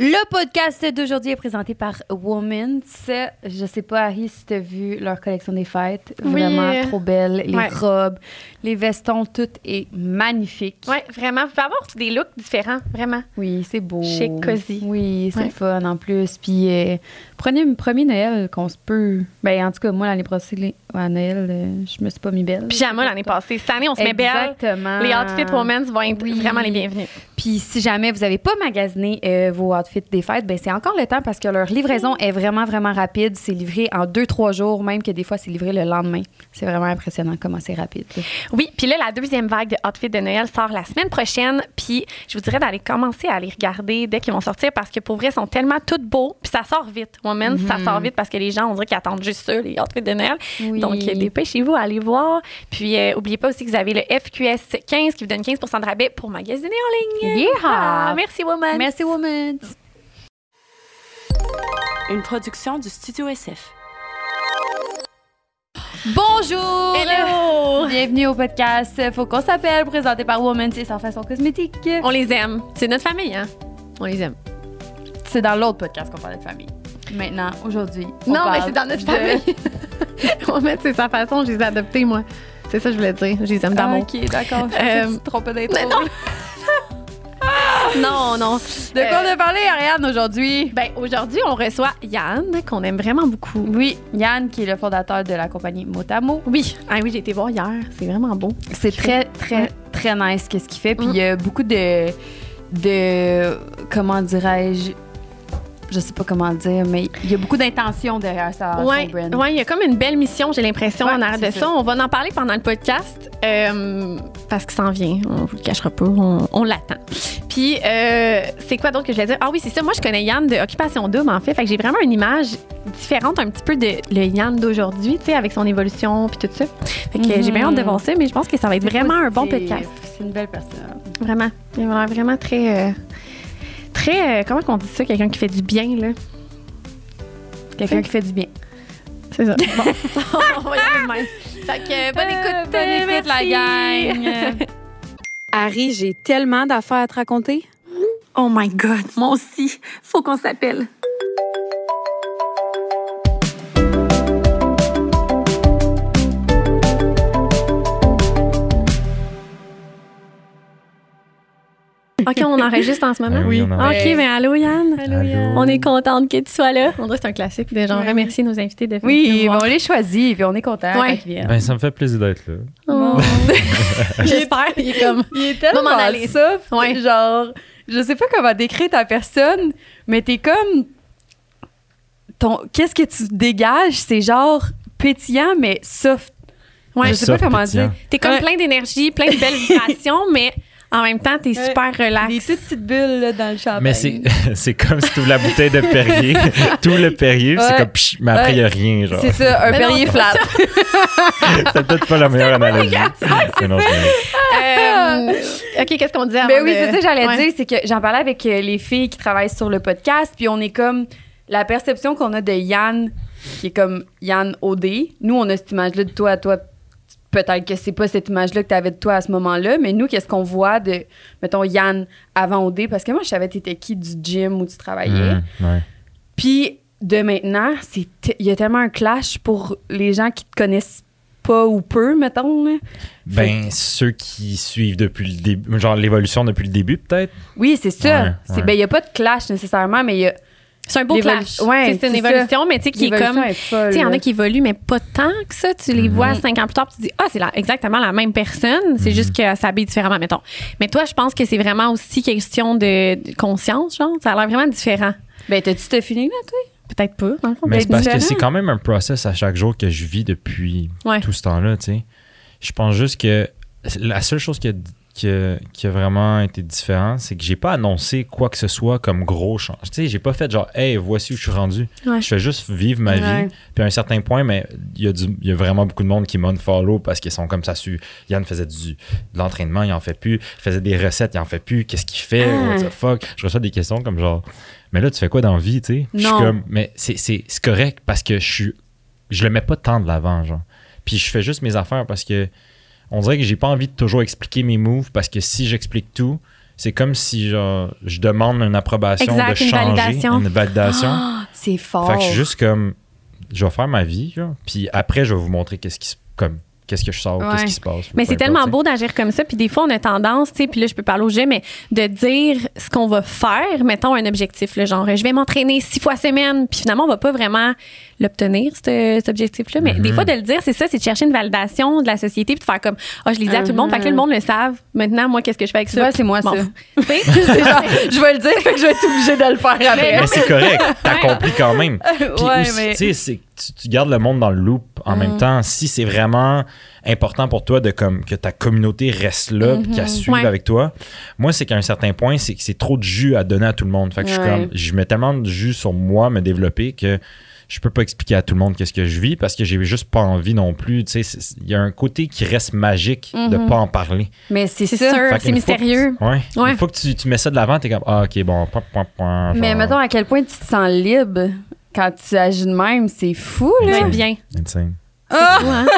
Le podcast d'aujourd'hui est présenté par Woman's. Je sais pas, Harry, si tu as vu leur collection des fêtes. Oui. Vraiment trop belle. Les Ouais. robes, les vestons, tout est magnifique. Oui, vraiment. Vous pouvez avoir des looks différents, vraiment. Oui, c'est beau. Chic, cosy. Oui, c'est Ouais. fun en plus. Puis euh, prenez un premier Noël qu'on se peut. Ben, en tout cas, moi, l'année passée, à Noël, euh, je me suis pas mis belle. Pyjama l'année passée. Cette année, on se met belle. Exactement. Les outfits women's vont être Oui. vraiment les bienvenus. Puis si jamais vous n'avez pas magasiné euh, vos outfits des fêtes, ben c'est encore le temps parce que leur livraison est vraiment, vraiment rapide. C'est livré en deux, trois jours, même que des fois, c'est livré le lendemain. C'est vraiment impressionnant comment c'est rapide. là. Oui, puis là, la deuxième vague de outfits de Noël sort la semaine prochaine. Puis je vous dirais d'aller commencer à les regarder dès qu'ils vont sortir parce que pour vrai, ils sont tellement toutes beaux. Puis ça sort vite. Women's, ça sort vite parce que les gens, on dirait qu'ils attendent juste ça, les outfits de Noël. Oui. Donc, euh, dépêchez-vous à aller voir. Puis, euh, oubliez pas aussi que vous avez le FQS 15 qui vous donne 15% de rabais pour magasiner en ligne. Yeehaw! Ah, merci, Woman. Merci, woman. Une production du Studio SF. Bonjour! Hello! Bienvenue au podcast Faut qu'on s'appelle, présenté par Woman, c'est sans façon cosmétique. On les aime. C'est notre famille, hein? On les aime. C'est dans l'autre podcast qu'on parlait de famille. Maintenant, aujourd'hui, on non, mais c'est dans notre de- famille. On met, c'est sa façon, je les ai adoptés, moi. C'est ça que je voulais dire. Je les aime Ah, d'amour. ok, d'accord. Je Euh, tu te trompais d'intro. non. Non, non. De quoi on a parlé, Ariane, aujourd'hui? Ben, aujourd'hui, on reçoit Yann, qu'on aime vraiment beaucoup. Oui, Yann, qui est le fondateur de la compagnie Motamo. Oui. Ah oui, j'ai été voir hier. C'est vraiment beau. C'est très, très, très nice qu'est-ce qu'il fait. Puis Mm. il y a beaucoup de, de, comment dirais-je, je sais pas comment dire, mais il y a beaucoup d'intention derrière ça, ouais, il y a comme une belle mission, j'ai l'impression, Ouais, en arrière de ça. On va en parler pendant le podcast euh, parce qu'il s'en vient. On vous le cachera pas, on, on l'attend. Puis, euh, c'est quoi d'autre que je voulais dire? Ah oui, c'est ça. Moi, je connais Yann de Occupation Double, en fait. Fait que j'ai vraiment une image différente un petit peu de le Yann d'aujourd'hui, tu sais, avec son évolution puis tout ça. Fait que Mhm. j'ai bien hâte de voir ça, mais je pense que ça va être vraiment un bon podcast. C'est une belle personne. Vraiment. Il a vraiment très. euh, très. euh, comment qu'on dit ça? Quelqu'un qui fait du bien, là? Quelqu'un qui fait du bien. C'est ça. Bon. on va y aller de même. Fait que, bonne Euh, écoute, bonne écoute, la gang. Harry, j'ai tellement d'affaires à te raconter. Oh my God, moi aussi. Faut qu'on s'appelle. OK, on enregistre en ce moment? Ah oui, on OK, enregistre. ben allô Yann. Allô. Yann. On est contente que tu sois là. On dirait que c'est un classique de genre Ouais. remercier nos invités de venir Oui, nous on voir. les choisit, puis on est content Ouais. quand ils viennent. Ben, ça me fait plaisir d'être là. Oh. J'espère. Il est comme. Il est tellement ça, Ouais. genre, je sais pas comment décrire ta personne, mais t'es comme, ton, qu'est-ce que tu dégages, c'est genre pétillant, mais soft. Ouais, je sais pas comment pétillant. dire. T'es comme Ouais. plein d'énergie, plein de belles vibrations, mais en même temps, t'es Ouais. super relax. Des toutes petites bulles là, dans le champagne. Mais c'est, c'est comme si tu ouvres la bouteille de Perrier, tout le Perrier, Ouais. c'est comme psh, mais après, il n'y a rien, genre. C'est ça, un Mais Perrier flat. C'est peut-être pas la meilleure analogie. Mais non, Euh, OK, qu'est-ce qu'on disait avant Ben oui, de- c'est ça que j'allais Ouais. dire, c'est que j'en parlais avec euh, les filles qui travaillent sur le podcast, puis on est comme la perception qu'on a de Yann, qui est comme Yann OD. Nous, on a cette image-là de toi à toi. Peut-être que c'est pas cette image-là que tu avais de toi à ce moment-là, mais nous, qu'est-ce qu'on voit de, mettons, Yann avant OD? Parce que moi, je savais t'étais qui du gym où tu travaillais. Ouais. Puis de maintenant, il y a tellement un clash pour les gens qui te connaissent pas ou peu, mettons. là. Ben, ceux qui suivent depuis le début, genre l'évolution depuis le début, peut-être? Oui, c'est ça. Ouais, C'est- ouais. Ben, il y a pas de clash nécessairement, mais il y a C'est un beau clash. ouais, C'est- une ça. évolution, mais tu sais, qui est comme. il y en là. a qui évoluent, mais pas tant que ça. Tu les Mhm. vois cinq ans plus tard, tu dis, ah, c'est la- exactement la même personne. C'est Mhm. juste qu'elle s'habille différemment, mettons. Mais toi, je pense que c'est vraiment aussi question de, de conscience, genre. Ça a l'air vraiment différent. Ben, t'as-tu ce feeling-là, toi? Peut-être pas, dans le fond. Mais c'est parce que c'est quand même un process à chaque jour que je vis depuis Ouais. tout ce temps-là, tu sais. Je pense juste que la seule chose qui a, qui a, qui a vraiment été différente, c'est que j'ai pas annoncé quoi que ce soit comme gros change. Tu sais, j'ai pas fait genre, hey, voici où je suis rendu. Ouais. Je fais juste vivre ma Ouais. vie. Puis à un certain point, mais il y, a du- y a vraiment beaucoup de monde qui m'unfollow parce qu'ils sont comme ça. Su. Yann faisait du, de l'entraînement, il en fait plus. Il faisait des recettes, il en fait plus. Qu'est-ce qu'il fait? Ah. What the fuck? Je reçois des questions comme genre, mais là, tu fais quoi dans la vie, tu sais? Puis Je suis Non. comme, mais c'est correct parce que je suis, je le mets pas tant de l'avant, genre. Puis je fais juste mes affaires parce que on dirait que j'ai pas envie de toujours expliquer mes moves parce que si j'explique tout, C'est comme si genre, je demande une approbation Exact, de une changer, validation. une validation. Ah, c'est fort. Fait que je suis juste comme, je vais faire ma vie, genre, puis après, je vais vous montrer qu'est-ce qui se, comme, qu'est-ce que je sors, Ouais. qu'est-ce qui se passe. Mais c'est tellement importe, beau d'agir comme ça. Puis des fois, on a tendance, tu sais, puis là, je peux parler au jeu, mais de dire ce qu'on va faire, mettons un objectif, le genre, je vais m'entraîner six fois semaine, puis finalement, on va pas vraiment l'obtenir, ce- cet objectif-là. Mais Mhm. des fois, de le dire, c'est ça, c'est de chercher une validation de la société, puis de faire comme, ah, je l'ai dit à tout le monde, fait que là, le monde le savent. Maintenant, moi, qu'est-ce que je fais avec Tu ça? vois, c'est moi, ça. genre, je vais le dire, fait que je vais être obligée de le faire après. Mais c'est correct, t'accomplis quand même. Puis Ouais, aussi, mais- tu sais, c'est- tu, tu gardes le monde dans le loop en même Mm. temps. Si c'est vraiment important pour toi de comme que ta communauté reste là, Mm-hmm. qu'elle suive Ouais. avec toi, moi, c'est qu'à un certain point, c'est que c'est trop de jus à donner à tout le monde. Fait que je suis comme, je mets tellement de jus sur moi, me développer que je peux pas expliquer à tout le monde qu'est-ce que je vis parce que j'ai juste pas envie non plus. Tu sais, c'est- il y a un côté qui reste magique de Mhm. pas en parler. Mais c'est ça. sûr, c'est que mystérieux. tu- ouais. Ouais. Une fois que tu, tu mets ça de l'avant, t'es comme, ah, ok, bon, point, point, point. Mais mettons à quel point tu te sens libre quand tu agis de même, c'est fou, là. être bien. insane. Ah, Ouais.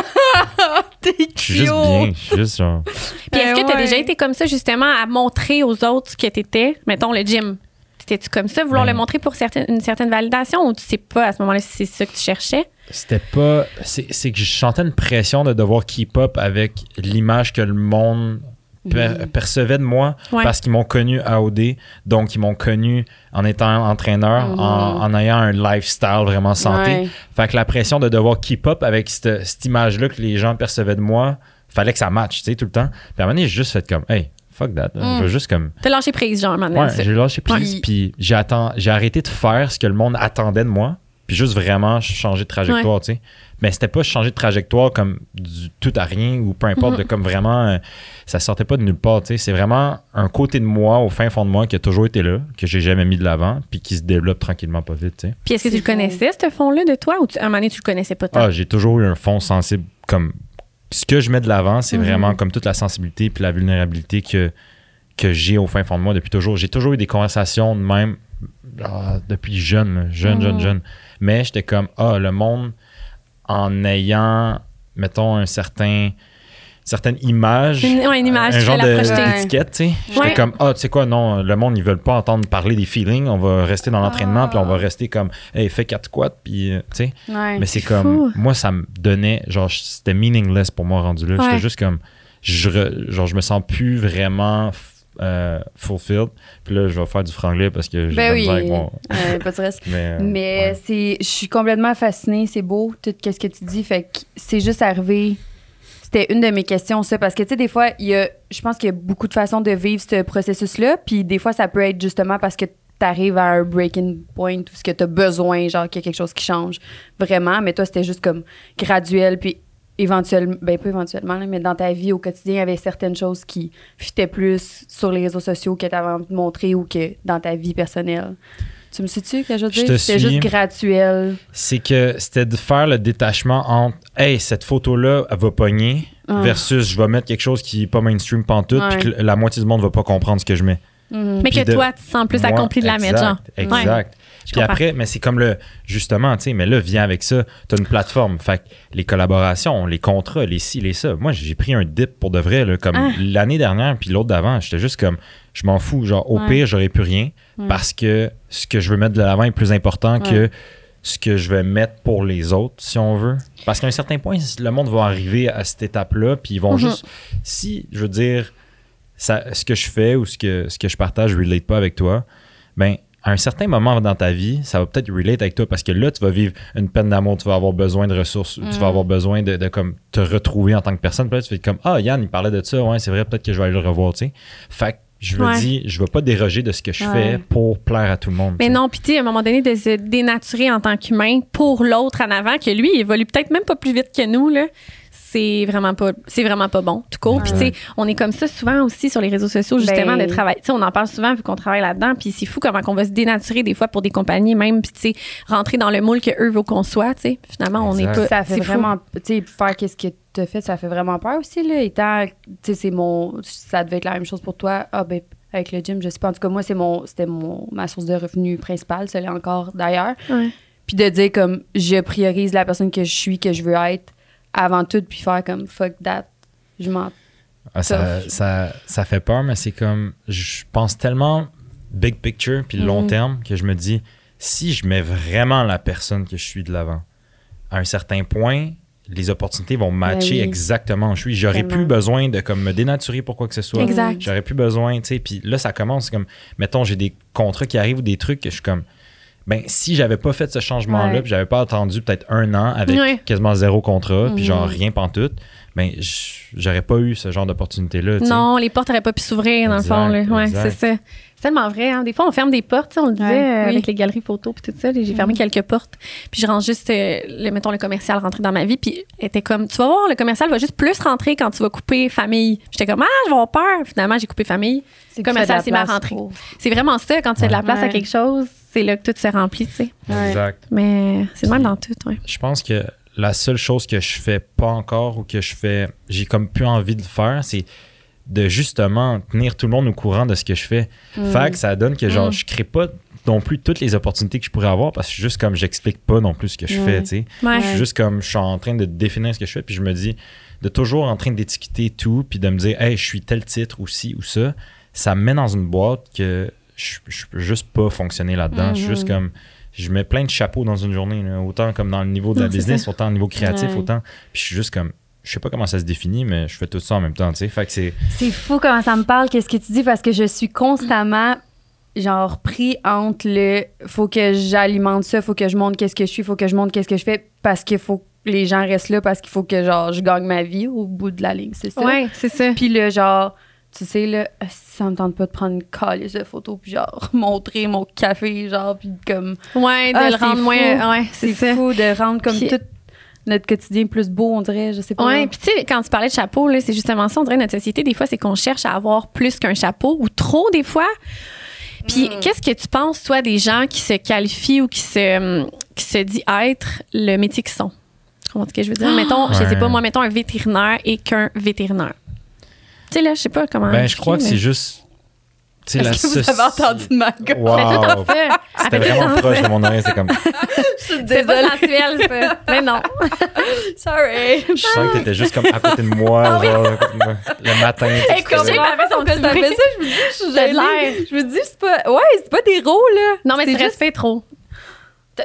t'es Je suis juste bien. Je suis juste genre. Puis est-ce Ben que tu as ouais. déjà été comme ça, justement, à montrer aux autres ce que tu étais? Mettons le gym. T'étais-tu comme ça, vouloir Ben. le montrer pour certaine, une certaine validation ou tu sais pas à ce moment-là si c'est ça que tu cherchais? C'était pas. C'est c'est que je sentais une pression de devoir keep up avec l'image que le monde per- percevait de moi Ouais. parce qu'ils m'ont connu à OD, donc ils m'ont connu en étant entraîneur, Mhm. en, en ayant un lifestyle vraiment santé. Ouais. Fait que la pression de devoir keep up avec cette, cette image-là que les gens percevaient de moi, fallait que ça matche, tu sais, tout le temps. Puis à un moment donné, j'ai juste fait comme, hey, fuck that. Mm. Je veux juste comme. T'as lâché prise, genre, maintenant. Ouais, j'ai lâché prise, Ouais. puis j'ai j'ai arrêté de faire ce que le monde attendait de moi, puis juste vraiment changer de trajectoire, tu sais. Mais c'était pas changer de trajectoire comme du tout à rien ou peu importe, Mhm. de comme vraiment, euh, ça sortait pas de nulle part, tu sais. C'est vraiment un côté de moi, au fin fond de moi, qui a toujours été là, que j'ai jamais mis de l'avant, puis qui se développe tranquillement pas vite, tu sais. Puis est-ce que tu le connaissais, ce fond-là, de toi, ou tu- à un moment donné, tu le connaissais pas tant? Ah, j'ai toujours eu un fond sensible comme ce que je mets de l'avant, c'est Mhm. vraiment comme toute la sensibilité puis la vulnérabilité que que j'ai au fin fond de moi depuis toujours. J'ai toujours eu des conversations de même ah, depuis jeune, là, jeune, Mhm. jeune, jeune. Mais j'étais comme ah le monde en ayant mettons un certain certaine image Une, ouais, une image, un genre d'étiquette, tu sais. J'étais comme, ah, tu sais quoi, non, le monde, ils veulent pas entendre parler des feelings. On va rester dans l'entraînement, Ah. puis on va rester comme, hey, fais quatre squats, puis, euh, tu sais. Ouais. Mais c'est comme, fou. moi, ça me donnait, genre, c'était meaningless pour moi rendu là. Ouais. J'étais juste comme, je, re- genre, je me sens plus vraiment euh, fulfilled. Puis là, je vais faire du franglais parce que j'ai Ben oui. misère avec mon- Euh, pas de stress. Mais, euh, Mais ouais. c'est, je suis complètement fascinée, c'est beau, tout ce que tu dis. Fait que c'est juste arrivé. C'était une de mes questions, ça, parce que, tu sais, des fois, il y a, je pense qu'il y a beaucoup de façons de vivre ce processus-là. Puis des fois, ça peut être justement parce que tu arrives à un breaking point ou ce que tu as besoin, genre qu'il y a quelque chose qui change vraiment. Mais toi, c'était juste comme graduel. Puis éventuellement, ben pas éventuellement, là, mais dans ta vie au quotidien, il y avait certaines choses qui fitaient plus sur les réseaux sociaux que tu avais envie de montrer ou que dans ta vie personnelle. Tu me suis-tu que je veux Je dire? te C'était juste graduel. c'est que c'était de faire le détachement entre hey cette photo là elle va pogner Ah. versus je vais mettre quelque chose qui est pas mainstream pantoute puis que la moitié du monde va pas comprendre ce que je mets Mhm. Mais que de- toi, tu te sens plus Moi, accompli de la mettre, genre. exact, puis après mais c'est comme le justement tu sais mais là viens avec ça tu as une plateforme fait que les collaborations les contrats les ci les ça moi j'ai pris un dip pour de vrai là, comme Ah. l'année dernière puis l'autre d'avant j'étais juste comme je m'en fous genre au Ouais. pire j'aurais plus rien Ouais. parce que ce que je veux mettre de l'avant est plus important que ce que je vais mettre pour les autres, si on veut. Parce qu'à un certain point, le monde va arriver à cette étape-là, puis ils vont Mhm. juste. Si, je veux dire, ça, ce que je fais ou ce que, ce que je partage ne relate pas avec toi, ben à un certain moment dans ta vie, ça va peut-être relate avec toi parce que là, tu vas vivre une peine d'amour, tu vas avoir besoin de ressources, tu Mm. vas avoir besoin de, de comme te retrouver en tant que personne. Puis là, tu fais comme Ah, Yann, il parlait de ça, ouais, c'est vrai, peut-être que je vais aller le revoir, tu sais. Fait que je me Ouais. dis, je vais pas déroger de ce que je Ouais. fais pour plaire à tout le monde. Mais non, puis tu à un moment donné, de se dénaturer en tant qu'humain pour l'autre en avant, que lui, il évolue peut-être même pas plus vite que nous, là. C'est vraiment pas, c'est vraiment pas bon, tout court. Puis tu sais, on est comme ça souvent aussi sur les réseaux sociaux, justement, Ben- de travail. Tu sais, on en parle souvent vu qu'on travaille là-dedans. Puis c'est fou comment on va se dénaturer des fois pour des compagnies, même, puis tu sais, rentrer dans le moule que eux veulent qu'on soit, tu sais. Finalement, on n'est Exact. pas. Ça fait c'est fou. vraiment. Tu sais, faire qu'est-ce que tu as fait, ça fait vraiment peur aussi, là. Étant. Tu sais, c'est mon. Ça devait être la même chose pour toi. Ah, ben, avec le gym, je sais pas. En tout cas, moi, c'est mon, c'était mon, ma source de revenus principale, ça l'est encore d'ailleurs. Ouais. Puis de dire comme je priorise la personne que je suis, que je veux être avant tout, puis faire comme fuck that. Je m'en. Ah, ça, ça, ça fait peur, mais c'est comme. Je pense tellement big picture puis long Mhm. terme que je me dis, si je mets vraiment la personne que je suis de l'avant, à un certain point, les opportunités vont matcher oui. exactement où je suis. J'aurais plus besoin de comme me dénaturer pour quoi que ce soit. Exact. J'aurais plus besoin, tu sais. Puis là, ça commence comme, mettons, j'ai des contrats qui arrivent ou des trucs que je suis comme, ben, si j'avais pas fait ce changement-là, Ouais. puis j'avais pas attendu peut-être un an avec Ouais. quasiment zéro contrat, puis Mhm. genre rien pantoute, ben, j'aurais pas eu ce genre d'opportunité-là, tu sais. Non, les portes n'auraient pas pu s'ouvrir, dans Exact, le fond. Là. Ouais, c'est ça. C'est tellement vrai. Hein? Des fois, on ferme des portes. tu sais, On le disait Ouais, euh, oui. avec les galeries photos puis tout ça. J'ai fermé quelques portes. Puis je rentre juste, euh, le, mettons, le commercial rentrer dans ma vie. Puis elle était comme, tu vas voir, le commercial va juste plus rentrer quand tu vas couper famille. J'étais comme, ah, je vais avoir peur. Finalement, j'ai coupé famille. C'est Commercial, c'est ma rentrée. C'est vraiment ça. Quand tu fais de la place à quelque chose, c'est là que tout se remplit, tu sais. Ouais. Exact. Mais c'est le même dans tout. Je pense que la seule chose que je fais pas encore ou que je fais, j'ai comme plus envie de faire, c'est de justement tenir tout le monde au courant de ce que je fais. Mm. Fait que ça donne que genre Mm. je crée pas non plus toutes les opportunités que je pourrais avoir parce que juste comme j'explique pas non plus ce que je fais, tu sais. Je suis juste comme je suis en train de définir ce que je fais puis je me dis de toujours en train d'étiqueter tout puis de me dire hey, je suis tel titre ou ci ou ça, ça me met dans une boîte que je, je peux juste pas fonctionner là-dedans. Je suis juste Mhm. comme je mets plein de chapeaux dans une journée, là, autant comme dans le niveau de la Non, business, autant au niveau créatif, Ouais. autant. Puis je suis juste comme, je sais pas comment ça se définit, mais je fais tout ça en même temps, tu sais. Fait que c'est. C'est fou comment ça me parle, qu'est-ce que tu dis, parce que je suis constamment, genre, pris entre le faut que j'alimente ça, faut que je montre qu'est-ce que je suis, faut que je montre qu'est-ce que je fais, parce qu'il faut que les gens restent là, parce qu'il faut que, genre, je gagne ma vie au bout de la ligne, c'est ça? Ouais, c'est ça. Puis le genre, tu sais, là, ça me tente pas de prendre une calice de photos, puis genre, montrer mon café, genre, puis comme. Ouais, de Ah, le c'est rendre fou. moins. Ouais, C'est fou de rendre comme Puis- tout notre quotidien plus beau, on dirait, je sais pas. Ouais, puis tu sais, quand tu parlais de chapeau, là, c'est justement ça. On dirait notre société, des fois, c'est qu'on cherche à avoir plus qu'un chapeau ou trop, des fois. Puis Mm. qu'est-ce que tu penses, toi, des gens qui se qualifient ou qui se, qui se dit être le métier qu'ils sont? Tu comprends ce que je veux dire? Mettons, je sais Ouais. pas, moi, mettons un vétérinaire et qu'un vétérinaire. Tu sais, là, je sais pas comment. Ben, je crois que c'est juste. Est-ce que vous soci- avez entendu ma gueule? Wow! C'était vraiment tout proche de mon oreille, c'est comme. Je suis C'est pas sensuel, ça. Mais non. Sorry. Je sens que t'étais juste comme à côté de moi, genre, le matin. Écoute, c'était- j'ai son Pourquoi petit ça? Je me dis, je suis de l'air. Je me dis, c'est pas. Ouais, c'est pas des rôles, là. Non, mais c'est tu juste. respires trop.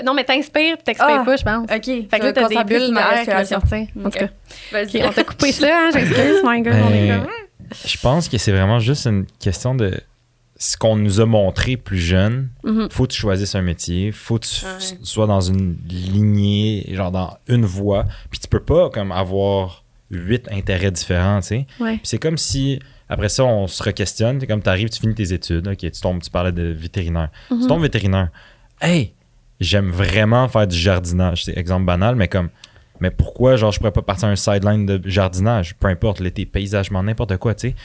Non, mais t'inspires t'expires Ah. pas, je pense. OK. Fait que là, t'as des bulles d'air qui vont sortir. En tout cas, Vas-y. On t'a coupé ça, hein, j'excuse, my girl. on est Ben, comme- je pense que c'est vraiment juste une question de ce qu'on nous a montré plus jeune. Mhm. Faut que tu choisisses un métier, faut que tu Ouais. sois dans une lignée, genre dans une voie. Puis tu peux pas comme avoir huit intérêts différents, tu sais. Ouais. Puis c'est comme si après ça on se re-questionne, c'est comme tu arrives, tu finis tes études, OK, tu tombes, tu parlais de vétérinaire. Mhm. Tu tombes vétérinaire. Hey, j'aime vraiment faire du jardinage, c'est exemple banal mais comme mais pourquoi genre je pourrais pas partir à un sideline de jardinage, peu importe l'été, paysagement, n'importe quoi, tu sais.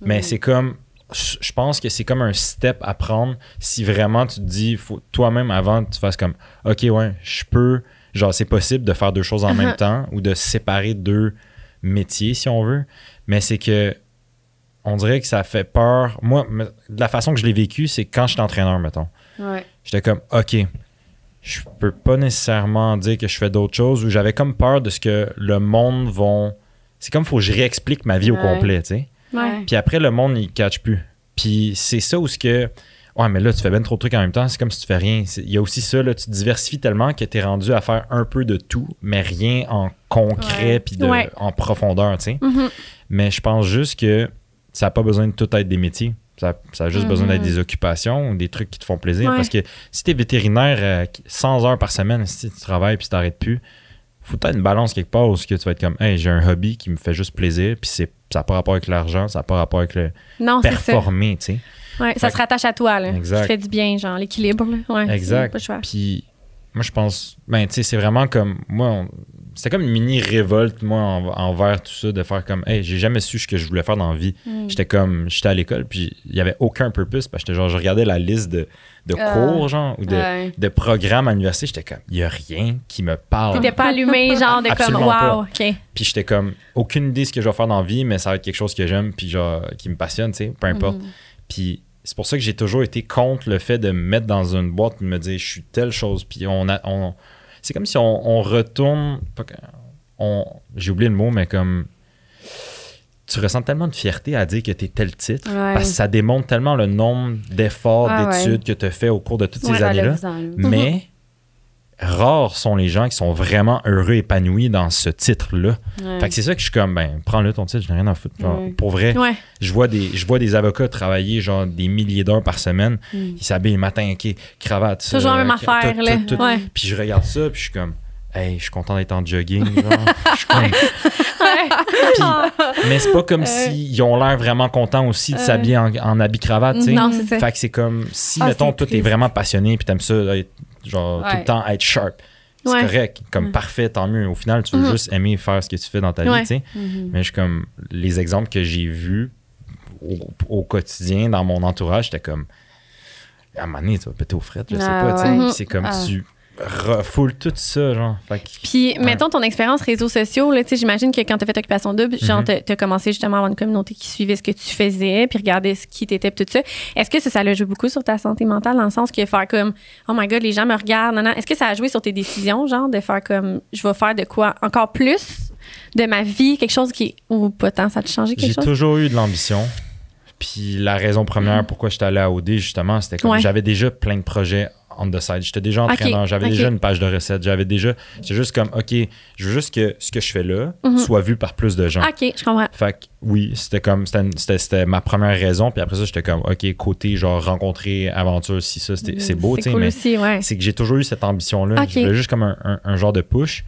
Mais c'est comme je pense que c'est comme un step à prendre si vraiment tu te dis faut toi-même avant tu fasses comme OK ouais, je peux genre c'est possible de faire deux choses en même temps ou de séparer deux métiers si on veut, mais c'est que on dirait que ça fait peur. Moi, de la façon que je l'ai vécu, c'est quand j'étais entraîneur, mettons. Ouais. J'étais comme, OK, je peux pas nécessairement dire que je fais d'autres choses ou j'avais comme peur de ce que le monde vont. C'est comme, faut que je réexplique ma vie au complet, tu sais. Ouais. Puis après, le monde, il catch plus. Puis c'est ça où ce que. Ouais, mais là, tu fais bien trop de trucs en même temps, c'est comme si tu fais rien. Il y a aussi ça, là, tu diversifies tellement que tu es rendu à faire un peu de tout, mais rien en concret puis de- Ouais. en profondeur, tu sais. Mhm. Mais je pense juste que ça n'a pas besoin de tout être des métiers. Ça, ça a juste besoin d'être Mhm. des occupations ou des trucs qui te font plaisir. Ouais. Parce que si tu es vétérinaire euh, 100 heures par semaine, si tu travailles puis tu t'arrêtes plus, faut peut-être une balance quelque part où que tu vas être comme, hey, j'ai un hobby qui me fait juste plaisir, puis c'est- ça n'a pas rapport avec l'argent, ça n'a pas rapport avec le Non, performer, tu sais. Ouais, ça se rattache à toi, là. Exact. Tu fais du bien, genre l'équilibre. Ouais, Exact. Pas le choix. Puis moi, je pense, ben, tu sais, c'est vraiment comme, moi, on- c'était comme une mini révolte, moi, en- envers tout ça, de faire comme, hey, j'ai jamais su ce que je voulais faire dans la vie. Mm. J'étais comme, j'étais à l'école, puis il y avait aucun purpose, parce que genre, je regardais la liste de, de Ah. cours, genre, ou de, Ouais. de programmes à l'université, j'étais comme, il y a rien qui me parle. T'étais pas allumé, genre de comme, Absolument pas. wow, OK. Puis j'étais comme, aucune idée de ce que je vais faire dans la vie, mais ça va être quelque chose que j'aime, puis genre, qui me passionne, tu sais, peu importe. Mhm. Puis c'est pour ça que j'ai toujours été contre le fait de me mettre dans une boîte et de me dire je suis telle chose. Puis on a. On, c'est comme si on, on retourne. on- j'ai oublié le mot, mais comme. tu ressens tellement de fierté à dire que tu es tel titre. Ouais. Parce que ça démontre tellement le nombre d'efforts, Ah ouais. d'études que tu as fait au cours de toutes ces années-là. Mais rares sont les gens qui sont vraiment heureux, épanouis dans ce titre-là. Ouais. Fait que c'est ça que je suis comme, ben, prends-le ton titre, je n'ai rien à foutre. Genre, Ouais. Pour vrai, Ouais. je vois, des, je vois des avocats travailler genre des milliers d'heures par semaine. Mm. Ils s'habillent le matin, ok, cravate. Toujours la euh, même tout, affaire, là. tout, tout. Ouais. Puis je regarde ça, puis je suis comme, hey, je suis content d'être en jogging. Genre. Je suis comme- Puis- mais c'est pas comme s'ils ont l'air vraiment contents aussi de s'habiller en, en habit cravate, tu sais. Non, c'est ça. Fait que c'est comme si, Ah, mettons, toi, t'es vraiment passionné puis t'aimes ça, genre, tout le temps être sharp. C'est Ouais. correct. Comme Ouais. parfait, tant mieux. Au final, tu veux Mhm. juste aimer faire ce que tu fais dans ta vie, tu sais. Mhm. Mais je suis comme, les exemples que j'ai vus au, au quotidien, dans mon entourage, j'étais comme, à un moment donné, tu vas péter aux frettes, je sais Ah, pas, tu sais. C'est comme, Ah. tu refoules tout ça, genre. Fait que- Puis, Ouais. mettons ton expérience réseaux sociaux, là, tu sais, j'imagine que quand tu as fait Occupation Double, genre, Mhm. t'as- t'as commencé justement à avoir une communauté qui suivait ce que tu faisais, puis regardait ce qui t'étais, puis tout ça. Est-ce que ça, ça a joué beaucoup sur ta santé mentale, dans le sens que faire comme, oh my god, les gens me regardent, non, non. Est-ce que ça a joué sur tes décisions, genre, de faire comme, je vais faire de quoi encore plus de ma vie, quelque chose qui, ou pas tant, ça a changé quelque J'ai chose? toujours eu de l'ambition. Puis la raison première pourquoi j'étais allé à OD, justement, c'était comme Ouais. j'avais déjà plein de projets on the side. J'étais déjà entraîneur, j'avais ok. déjà une page de recettes, j'avais déjà. C'est juste comme, OK, je veux juste que ce que je fais là Mhm. soit vu par plus de gens. Ok, je comprends. Fait que oui, c'était comme c'était, ma première raison. Puis après ça, j'étais comme OK, côté genre rencontrer aventure, si ça, c'est beau, tu C'est sais, cool mais aussi, ouais. c'est que j'ai toujours eu cette ambition-là. Ok. Je voulais juste comme un, un- un genre de push.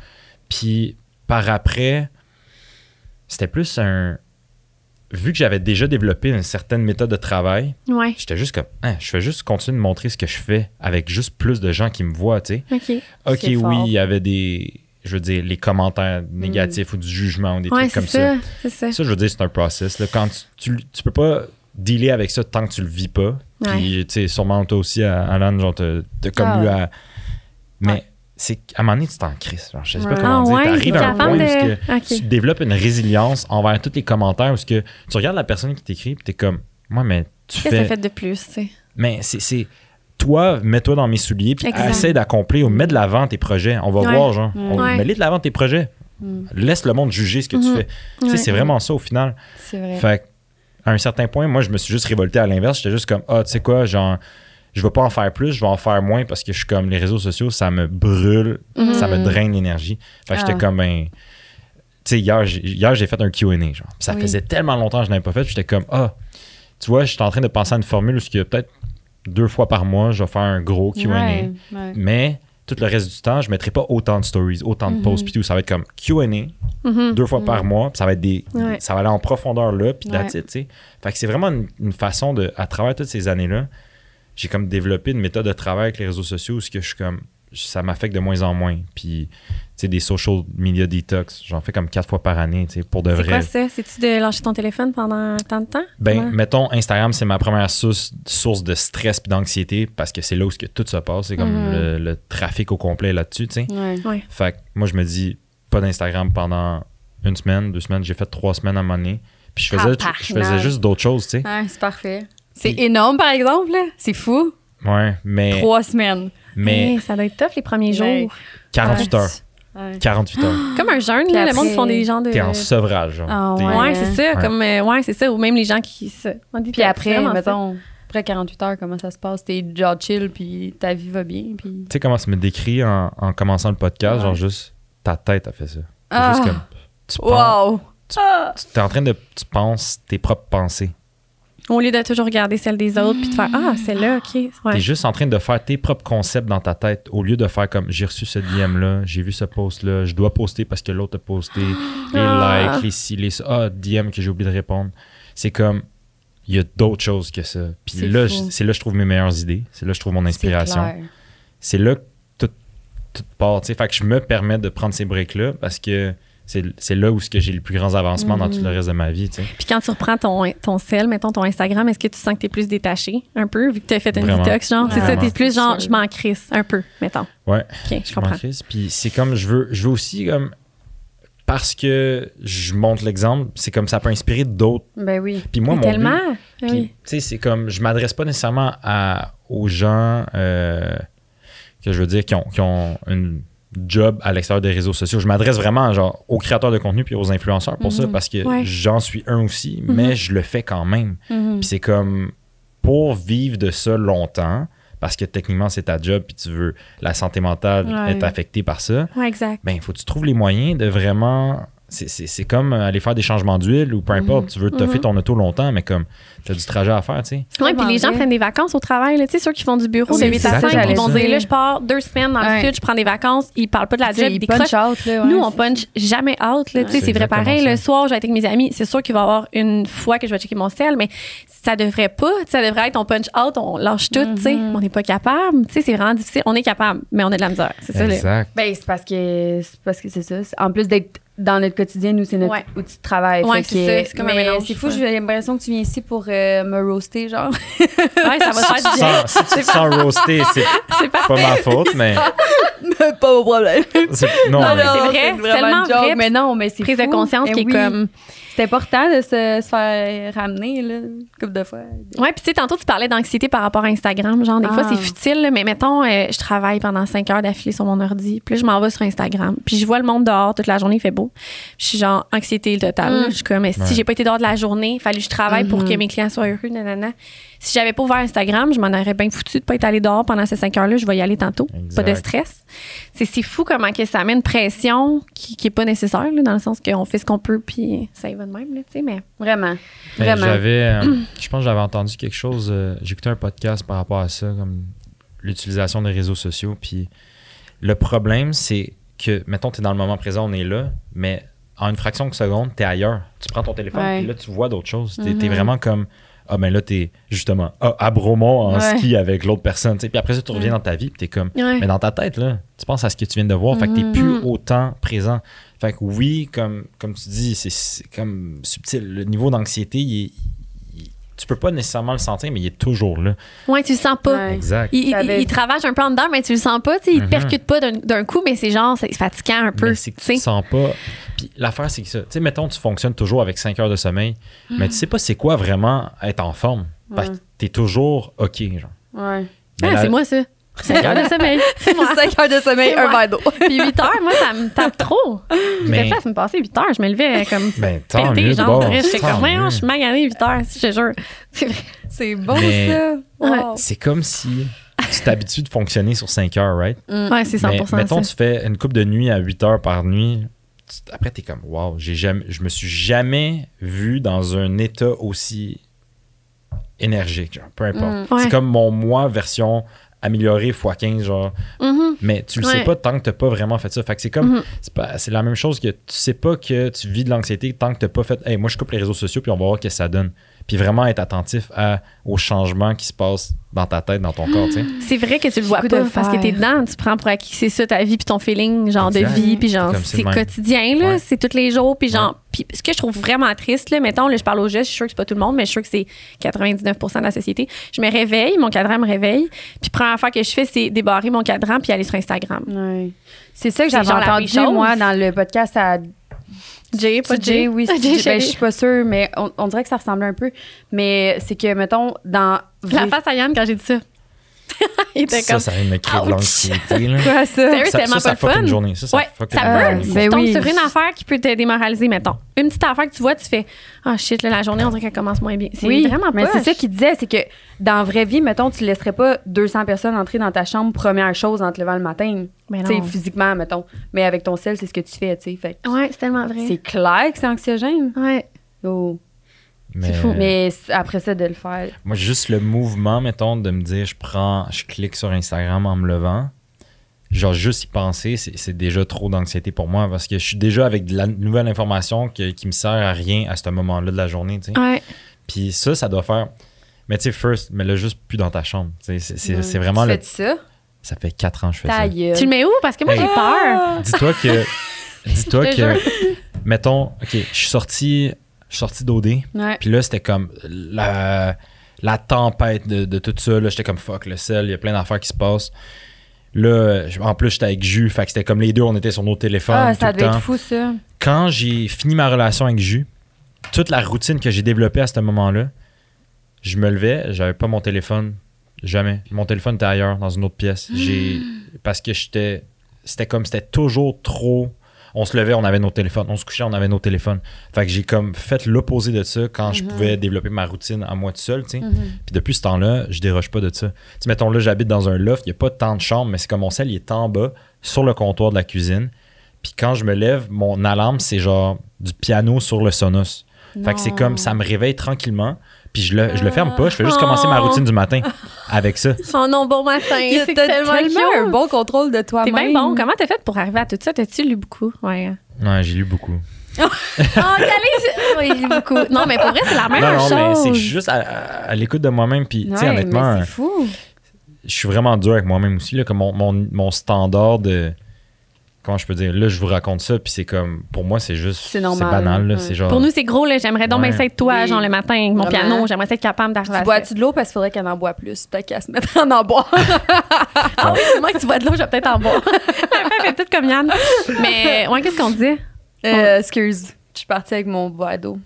Puis par après, c'était plus un. Vu que j'avais déjà développé une certaine méthode de travail, Ouais. j'étais juste comme, Hein, je fais juste continuer de montrer ce que je fais avec juste plus de gens qui me voient, tu sais. Ok. Ok, oui, fort. il y avait des, je veux dire, les commentaires négatifs ou du jugement ou des Ouais, trucs comme ça. ça. Ça. Ça, je veux dire, c'est un process. là. Quand tu, tu, tu peux pas dealer avec ça tant que tu le vis pas. Puis, tu sais, sûrement toi aussi, Alan, genre, t'as comme Ah. eu à. Mais. C'est qu'à un moment donné, tu t'en crises. genre, je sais pas Ouais. comment Ah dire. ouais, T'arrives à un point où de- que Ok. tu développes une résilience envers tous les commentaires où que tu regardes la personne qui t'écrit puis t'es comme, moi, mais tu Qu'est-ce que fais. ça fait de plus, tu sais? Mais c'est- c'est. Toi, mets-toi dans mes souliers puis essaie d'accomplir ou mets de l'avant tes projets. On va Ouais. voir, genre. On- Ouais. Mets-les de l'avant tes projets. Mm. Laisse le monde juger ce que tu Mhm. fais. Tu sais, c'est vraiment ça au final. C'est vrai. Fait à un certain point, moi, je me suis juste révolté à l'inverse. J'étais juste comme, ah, tu sais quoi, genre, je vais pas en faire plus, je vais en faire moins parce que je suis comme, les réseaux sociaux, ça me brûle, Mhm. ça me draine l'énergie. Fait que Ah. j'étais comme, ben, tu sais, hier, j'ai- hier, j'ai fait un QA, genre. Ça Oui. faisait tellement longtemps que je n'avais pas fait, j'étais comme, ah, tu vois, je suis en train de penser à une formule où il y a peut-être deux fois par mois, je vais faire un gros QA. Ouais, ouais. Mais tout le reste du temps, je mettrai pas autant de stories, autant de Mhm. posts, puis tout. Ça va être comme QA, Mhm. deux fois par mois, ça va être des, Ouais. ça va aller en profondeur là, puis it, tu sais. Fait que c'est vraiment une, une façon de, à travers toutes ces années-là, j'ai comme développé une méthode de travail avec les réseaux sociaux où ce que je suis comme, ça m'affecte de moins en moins. Puis, tu sais, des social media detox, j'en fais comme quatre fois par année, tu sais, pour de C'est vrai. quoi ça? C'est-tu de lâcher ton téléphone pendant tant de temps? Ben, Ouais. mettons, Instagram, c'est ma première source, source de stress puis d'anxiété parce que c'est là où ce que tout se passe. C'est comme Mhm. le, le trafic au complet là-dessus, tu sais. Ouais. Fait que moi, je me dis, pas d'Instagram pendant une semaine, deux semaines. J'ai fait trois semaines à un moment donné. Puis je faisais, Tabarnak. je faisais juste d'autres choses, tu sais. Ouais, c'est parfait. C'est Puis- énorme, par exemple, là. C'est fou. Ouais, mais, Trois semaines. mais Hey, ça doit être tough les premiers Ouais. jours. 48 Ouais. heures. Ouais. 48 heures. Comme un jeûne, Puis là, le après- monde font des gens de. T'es en sevrage, genre. Ah T'es- ouais. Ouais, c'est ça. Ouais. Comme, euh, ouais, c'est ça. Ou même les gens qui. se- on dit Puis après, vraiment ça. mettons, après 48 heures, comment ça se passe? T'es genre chill, puis ta vie va bien, puis... Tu sais comment ça me décrit en, en commençant le podcast? Ouais. Genre juste, ta tête a fait ça. C'est Ah. juste comme, tu penses, Wow! tu es en train de, tu penses tes propres pensées. Au lieu de toujours regarder celle des autres puis de faire Ah, celle-là, OK. T'es Ouais. juste en train de faire tes propres concepts dans ta tête au lieu de faire comme j'ai reçu ce DM-là, j'ai vu ce post-là, je dois poster parce que l'autre a posté, les Ah. likes, les ci, les ah, DM que j'ai oublié de répondre. C'est comme, il y a d'autres choses que ça. Puis là, c'est là que je trouve mes meilleures idées, c'est là que je trouve mon inspiration. C'est là que tout, tout part. tu sais. Fait que je me permets de prendre ces breaks-là parce que c'est c'est là où ce que j'ai les plus grands avancements dans tout le reste de ma vie. tu sais. Puis quand tu reprends ton, ton sel, mettons ton Instagram, est-ce que tu sens que tu es plus détaché un peu, vu que tu as fait une Vraiment. détox? Genre, c'est ça, tu es plus genre, je m'en crisse un peu, mettons. Ouais. OK, je Je m'en comprends. crisse. Puis c'est comme je veux, je veux aussi comme parce que je montre l'exemple, c'est comme ça peut inspirer d'autres. Ben oui. Puis moi, Mais mon tellement. but, Ah puis, oui. tu sais, c'est comme je m'adresse pas nécessairement à, aux gens euh, que je veux dire qui ont, qui ont une job à l'extérieur des réseaux sociaux. Je m'adresse vraiment genre, aux créateurs de contenu puis aux influenceurs pour ça parce que Ouais. j'en suis un aussi, mais je le fais quand même. Mhm. Puis c'est comme pour vivre de ça longtemps, parce que techniquement c'est ta job puis tu veux la santé mentale Ouais. être affectée par ça, Ouais, exact. ben il faut que tu trouves les moyens de vraiment. C'est, c'est- c'est comme aller faire des changements d'huile ou peu importe, tu veux te Mhm. ton auto longtemps, mais comme tu as du trajet à faire, tu sais. Oui, puis les gens prennent des vacances au travail. Tu sais, ceux qui font du bureau Oui, de 8 à 5, exactement ils vont dire là, je pars deux semaines dans le sud, je prends des vacances. Ils parlent pas de la job, il des punch out, là, ouais, Nous, on punch jamais out. Là. Tu sais, C'est vrai pareil. ça. Le soir, je vais être avec mes amis. C'est sûr qu'il va y avoir une fois que je vais checker mon sel, mais ça devrait pas. Ça devrait être on punch out, on lâche tout. tu sais. On n'est pas capable. Tu sais, C'est vraiment difficile. On est capable, mais on a de la misère. C'est ça. Exact. Ben, c'est parce que c'est parce que c'est ça. En plus d'être dans notre quotidien, nous, c'est notre Ouais. outil de travail. Ouais, c'est que- ça, c'est comme un mais mélange, C'est fou, j'ai l'impression que tu viens ici pour euh, me roaster, genre. Ouais, ça va Si faire tu du te bien. sens, si tu te sens roasté, c'est C'est pas pas ma faute, mais. Pas au problème. c'est- Non, Non, mais- non. c'est vrai, tellement une joke, vrai. Mais non, mais c'est prise de conscience Eh qui est comme. C'est important de se, se faire ramener, là, une couple de fois. Ouais, puis tu sais, tantôt, tu parlais d'anxiété par rapport à Instagram. Genre, des fois, Ah. c'est futile, là, mais mettons, euh, je travaille pendant cinq heures d'affilée sur mon ordi. Puis je m'en vais sur Instagram. Puis je vois le monde dehors toute la journée, il fait beau. Puis je suis genre, anxiété totale. Mm. Je suis comme, si Ouais. j'ai pas été dehors de la journée, il fallu que je travaille pour Mhm. que mes clients soient heureux, nanana. Si j'avais pas ouvert Instagram, je m'en aurais bien foutu de pas être allé dehors pendant ces cinq heures-là. Je vais y aller tantôt. Exact. Pas de stress. C'est fou comment que ça met une pression qui, qui est pas nécessaire, là, dans le sens qu'on fait ce qu'on peut, puis ça y va de même, là, tu sais, mais. Vraiment. Ben, Vraiment. J'avais, euh, je pense que j'avais entendu quelque chose. euh, J'écoutais un podcast par rapport à ça, comme l'utilisation des réseaux sociaux. Puis le problème, c'est que, mettons, tu es dans le moment présent, on est là, mais en une fraction de seconde, tu es ailleurs. Tu prends ton téléphone, Ouais. puis là, tu vois d'autres choses. Tu es, Mhm. vraiment comme. Ah, ben là, tu es justement ah, à Bromont en Ouais. ski avec l'autre personne. Puis après ça, tu reviens dans ta vie, puis tu es comme. Ouais. Mais dans ta tête, là, tu penses à ce que tu viens de voir. Fait que t'es Mhm. plus autant présent. Fait que oui, comme, comme tu dis, c'est- comme subtil. Le niveau d'anxiété, il est- tu peux pas nécessairement le sentir, mais il est toujours là. Ouais, tu le sens pas. Ouais. Exact. Il, il, T'avais- il travaille un peu en dedans, mais tu le sens pas. tu Il te Mhm. percute pas d'un- d'un coup, mais c'est genre, c'est fatigant un peu. C'est que tu tu sais. sens pas. Puis l'affaire, c'est que ça. Tu sais, mettons, tu fonctionnes toujours avec 5 heures de sommeil, mais tu sais pas c'est quoi vraiment être en forme. Parce que Ouais. t'es toujours OK, genre. Ouais. Ah, c'est moi, ça. 5 heures de sommeil. C'est moi. 5 heures de sommeil, un verre d'eau. Puis 8 heures, moi, ça me tape trop. Je Mais- me fait me passer 8 heures. Je me levais comme Ben, tant pété, mieux, genre. bon. J'étais comme, je suis maganée 8 heures, je te jure. C'est bon, Mais- ça. Wow. C'est comme si tu t'habitues de fonctionner sur 5 heures, right? Ouais, c'est 100 Mais mettons, ça. tu fais une coupe de nuit à 8 heures par nuit. tu- Après, t'es comme, wow, j'ai jamais, je me suis jamais vu dans un état aussi énergique, genre, peu importe. Mm. Ouais. C'est comme mon moi version améliorée x 15, genre. Mhm. Mais tu le Ouais. sais pas tant que t'as pas vraiment fait ça. Fait que c'est comme, Mhm. c'est pas- c'est la même chose que tu sais pas que tu vis de l'anxiété tant que t'as pas fait, hey, moi je coupe les réseaux sociaux puis on va voir ce que ça donne. Puis vraiment être attentif à, aux changements qui se passent dans ta tête, dans ton corps, tu sais. C'est vrai que tu le vois pas parce que t'es dedans, tu prends pour acquis c'est ça ta vie puis ton feeling genre Exact. de vie puis genre c'est quotidien là, Ouais. c'est tous les jours puis genre puis ce que je trouve vraiment triste là, mettons là, je parle aux gestes, je suis sûre que c'est pas tout le monde mais je suis sûre que c'est 99% de la société. Je me réveille, mon cadran me réveille, puis première affaire que je fais c'est débarrer mon cadran puis aller sur Instagram. Ouais. C'est ça que j'avais entendu, moi, dans le podcast à Jay, pas Jay, oui. c'est Jay. Ben, je suis pas sûre, mais on, on dirait que ça ressemble un peu. Mais c'est que, mettons, dans. La face à Yann quand j'ai dit ça. Il était Ça, comme ça vient de me créer de l'anxiété. Quoi, ça? Sérieux, Ça, tellement ça, ça pas fuck fun. une journée. Ça, ça ouais, fuck ça une peut. journée. Si Ben tu tombes sur une affaire qui peut te démoraliser, mettons. Une petite affaire que tu vois, tu fais Ah shit, là, la journée, on dirait qu'elle commence moins bien. C'est Oui, vraiment mais pas. c'est ça qu'il disait, c'est que dans la vraie vie, mettons, tu laisserais pas 200 personnes entrer dans ta chambre première chose en te levant le matin. Mais Tu sais, non. physiquement, mettons. Mais avec ton sel, c'est ce que tu fais, tu sais. Fait Ouais, c'est tellement vrai. c'est clair que c'est anxiogène. Ouais. Oh. Mais, fou. Mais après ça, de le faire. Moi, juste le mouvement, mettons, de me dire, je prends, je clique sur Instagram en me levant. Genre, juste y penser, c'est c'est déjà trop d'anxiété pour moi parce que je suis déjà avec de la nouvelle information que- qui me sert à rien à ce moment-là de la journée, tu sais. Ouais. Puis ça, ça doit faire. Mais tu sais, first, mais là, juste plus dans ta chambre. C'est c'est- Ouais. c'est vraiment Tu le. fais ça? Ça fait quatre ans que je fais ça. Tu le mets où? Parce que moi, Hey. j'ai peur. Dis-toi que. Dis-toi que. Mettons, OK, je suis sorti, sorti d'OD. Ouais. Puis là, c'était comme la, la tempête de, de tout ça. Là, j'étais comme fuck, le sel, il y a plein d'affaires qui se passent. Là, en plus, j'étais avec Jus. Fait que c'était comme les deux, on était sur nos téléphones Ah, tout ça le devait temps. être fou, ça. Quand j'ai fini ma relation avec Jus, toute la routine que j'ai développée à ce moment-là, je me levais, j'avais pas mon téléphone. Jamais. Mon téléphone était ailleurs, dans une autre pièce. J'ai Parce que j'étais c'était comme c'était toujours trop. On se levait, on avait nos téléphones. On se couchait, on avait nos téléphones. Fait que j'ai comme fait l'opposé de ça quand je pouvais développer ma routine à moi tout seul, tu sais. Puis depuis ce temps-là, je déroge pas de ça. Tu sais, mettons là, j'habite dans un loft, il n'y a pas tant de chambres, mais c'est comme mon sel, il est en bas, sur le comptoir de la cuisine. Puis quand je me lève, mon alarme, c'est genre du piano sur le Sonos. Fait que c'est comme ça me réveille tranquillement. Puis je le, je le ferme pas, je fais juste commencer ma routine du matin avec ça. Oh non, bon matin. C'est tellement, tellement, un bon contrôle de T'es toi-même. bien bon. Comment t'as fait pour arriver à tout ça? T'as-tu lu beaucoup? Ouais. Ouais, j'ai lu beaucoup. Oh, oui, beaucoup. Non, mais pour vrai, c'est la même non, non, mais chose. c'est juste à, à- à l'écoute de moi-même. Puis, tu sais, Ouais, honnêtement, mais c'est fou. je suis vraiment dur avec moi-même aussi. Là, comme mon, mon, mon standard de. Comment je peux dire? Là, je vous raconte ça, puis c'est comme. Pour moi, c'est juste. C'est normal, banal, là. ouais. C'est genre. Pour nous, c'est gros. là. J'aimerais donc Ouais. être toi, Oui. genre le matin, avec mon Vraiment. piano. J'aimerais être capable d'arriver Tu bois-tu de l'eau? Parce qu'il faudrait qu'elle en boit plus? Peut-être qu'elle se mettrait en en boire. Ah oui, moi que tu bois de l'eau, je vais peut-être en boire. Elle fait tout comme Yann. Mais, ouais, qu'est-ce qu'on dit? Euh, excuse, je suis partie avec mon verre d'eau.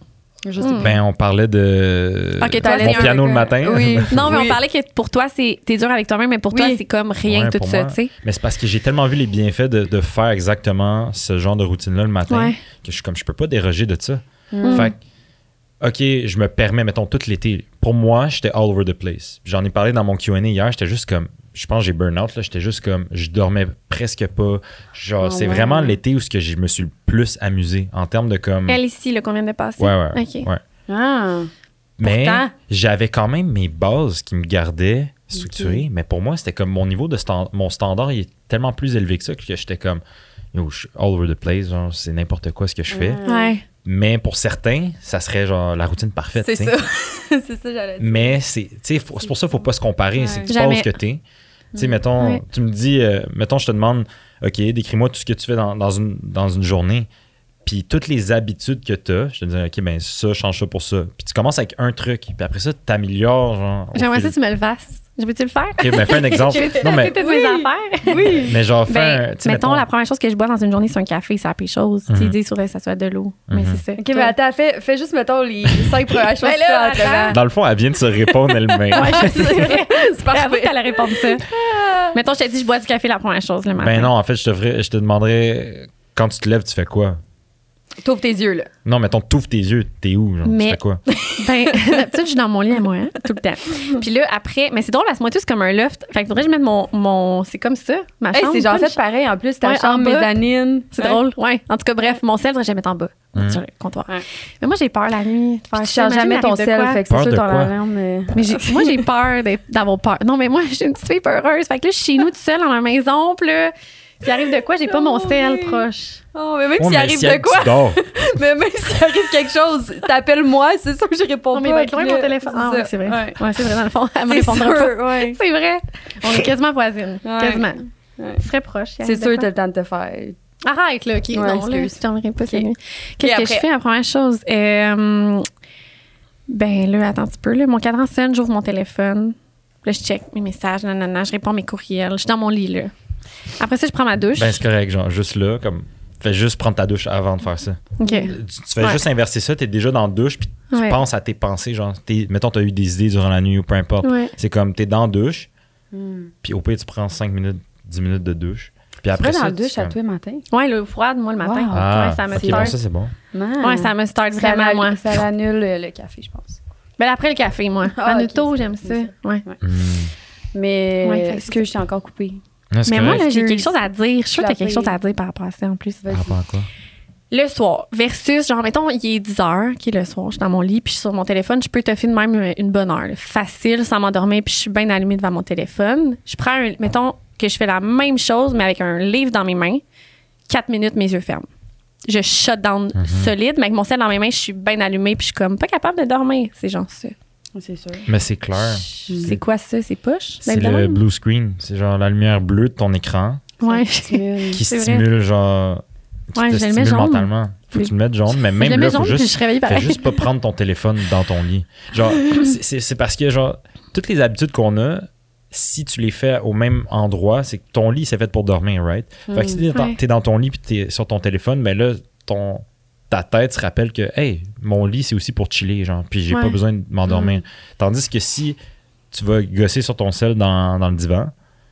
Je sais Hmm. Ben, on parlait de. Toi, mon piano le matin. Oui. Non, mais Oui. on parlait que pour toi, c'est t'es dur avec toi-même, mais pour toi, c'est comme rien Ouais, tout ça, tu sais. Mais c'est parce que j'ai tellement vu les bienfaits de, de faire exactement ce genre de routine-là le matin Ouais. que je suis comme, je peux pas déroger de ça. Mm. Fait que, OK, je me permets, mettons, tout l'été. Pour moi, j'étais all over the place. J'en ai parlé dans mon Q&A hier, j'étais juste comme, je pense que j'ai burn-out, là, j'étais juste comme, je dormais presque pas. Genre, Oh, c'est ouais. vraiment l'été où ce que je me suis le plus amusé en termes de comme... Elle ici, qu'on vient de passer. Ouais, ouais, Ok. ouais. Ah. Mais j'avais quand même mes bases qui me gardaient structuré. Mais pour moi, c'était comme mon niveau de stand- mon standard, il est tellement plus élevé que ça que j'étais comme, je suis all over the place, c'est n'importe quoi ce que je fais. Ouais. Mais pour certains, ça serait genre la routine parfaite. C'est tu ça. c'est ça, j'allais dire. Mais c'est tu pour ça qu'il faut pas se comparer. Ouais. C'est que tu Jamais. passes que t'es. Tu sais, mettons, tu me dis, euh, mettons, je te demande, OK, décris-moi tout ce que tu fais dans, dans une, dans une journée. Puis toutes les habitudes que tu as, je te dis, OK, ben ça, change ça pour ça. Puis tu commences avec un truc. Puis après ça, tu t'améliores. J'aimerais ça que tu me le fasses. Je peux-tu le faire? OK, ben fais un exemple. Je vais non, mais, toutes mes affaires? Oui. mais genre, fais. Ben, tu mettons, la première chose que je bois dans une journée, c'est un café, c'est la pire chose. Tu sais, Mhm. ils disent sur que ça soit de l'eau. Mais Mhm. c'est ça. OK, mais attends, fais, fais juste, mettons, les cinq premières choses Ben que tu là, levant. Dans le fond, elle vient de se répondre elle-même. Ouais, c'est vrai. C'est parfait. Avoue que t'allais répondre ça. Mettons, je t'ai dit, je bois du café la première chose le matin. ben non, en fait, je te, ferais- je te demanderais, quand tu te lèves, tu fais quoi? T'ouvres tes yeux, là. Non, mettons, t'ouvres tes yeux, t'es où? Genre, Mais- Tu fais quoi? Ben, d'habitude, je suis dans mon lit à moi, hein, tout le temps. Puis là, après, mais c'est drôle, parce que moi, tout, c'est comme un loft. Fait que faudrait que je mette mon. mon c'est comme ça, ma Hey, chambre. c'est genre fait pareil. En plus, ta Ouais, chambre mezzanine. C'est Ouais. drôle, ouais. En tout cas, bref, mon sel, je le mette en bas, sur le comptoir. Ouais. Mais moi, j'ai peur la nuit de faire Tu Imagine, jamais ton sel, fait que c'est sûr quoi? alarme. mais- Mais j'ai- moi, j'ai peur d'avoir peur. Non, mais moi, je suis une petite fille peureuse. Fait que là, je suis chez nous toute seule dans ma maison. Puis là, s'il arrive de quoi, j'ai pas mon Oh, sel oui. proche. Oh, mais même Ouais, s'il arrive si de quoi, mais même s'il arrive quelque chose, t'appelles-moi, c'est sûr que je réponds Non, pas. mais il va être loin puis mon téléphone. Ah, ça. ouais, c'est vrai. Ouais. Ouais, c'est vrai, dans le fond. Elle me répondra pas. ouais. C'est vrai. On est quasiment voisines. Ouais. Quasiment. Serais proche. C'est sûr, t'as le temps de te faire. Arrête, là, OK. Ouais, non, là, je t'aimerais pas Ok. cette nuit. Qu'est-ce que je fais, la première chose? Euh, ben là, attends un petit peu. Là, mon cadran sonne, j'ouvre mon téléphone. Là, je check mes messages, nanana, je réponds à mes courriels. Je suis dans mon lit, là. Après ça, je prends ma douche. Ben, c'est correct, genre, juste là, comme. Fais juste prendre ta douche avant de faire ça. OK. Tu, tu fais Ouais. juste inverser ça, t'es déjà dans la douche, puis tu Ouais. penses à tes pensées, genre, t'es- mettons, t'as eu des idées durant la nuit ou peu importe. Ouais. C'est comme, t'es dans la douche, Hmm. puis au pire, tu prends 5 minutes, 10 minutes de douche. Puis après dans ça. la tu douche à comme- tous les matins. Ouais, l'eau froide, moi, le matin. Wow. Ah, ouais, ça me ok, start. bon, ça, c'est bon. Man. Ouais, ça me start Ça vraiment, moi. Ça annule le, le café, je pense. Ben après le café, moi. Ah, en ok, auto, c'est j'aime ça, ça. Ouais. Hmm. Mais Ouais, est-ce que je t'ai encore coupé? Mais moi, correct. là, j'ai quelque chose à dire. Je suis sûre que t'as quelque chose à dire par rapport à ça, en plus. Par rapport à quoi? Le soir, versus, genre, mettons, il est 10 heures, qui est le soir, je suis dans mon lit, puis je suis sur mon téléphone, je peux te de même euh, une bonne heure, là, facile, sans m'endormir, puis je suis bien allumée devant mon téléphone. Je prends, un, mettons, que je fais la même chose, mais avec un livre dans mes mains, 4 minutes, mes yeux ferment. Je shut down Mhm. solide, mais avec mon sel dans mes mains, je suis bien allumée, puis je suis comme pas capable de dormir. C'est genre ça. C'est sûr. Mais c'est clair. C'est quoi ça? C'est push? C'est le blue screen. C'est genre la lumière bleue de ton écran Ouais. Qui stimule, genre. Qui Ouais, te je le mets stimule jaune. mentalement. Faut que tu le mettes jaune, mais je même le là, faut juste. je réveille Fais juste pas prendre ton téléphone dans ton lit. Genre, c'est- parce que, genre, toutes les habitudes qu'on a, si tu les fais au même endroit, c'est que ton lit, c'est fait pour dormir, right? Fait que si t'es dans, Ouais. dans ton lit puis t'es sur ton téléphone, ben là, ton, ta tête se rappelle que, hey, mon lit, c'est aussi pour chiller, genre, puis j'ai Ouais. pas besoin de m'endormir. Tandis que si tu vas gosser sur ton sel dans, dans le divan,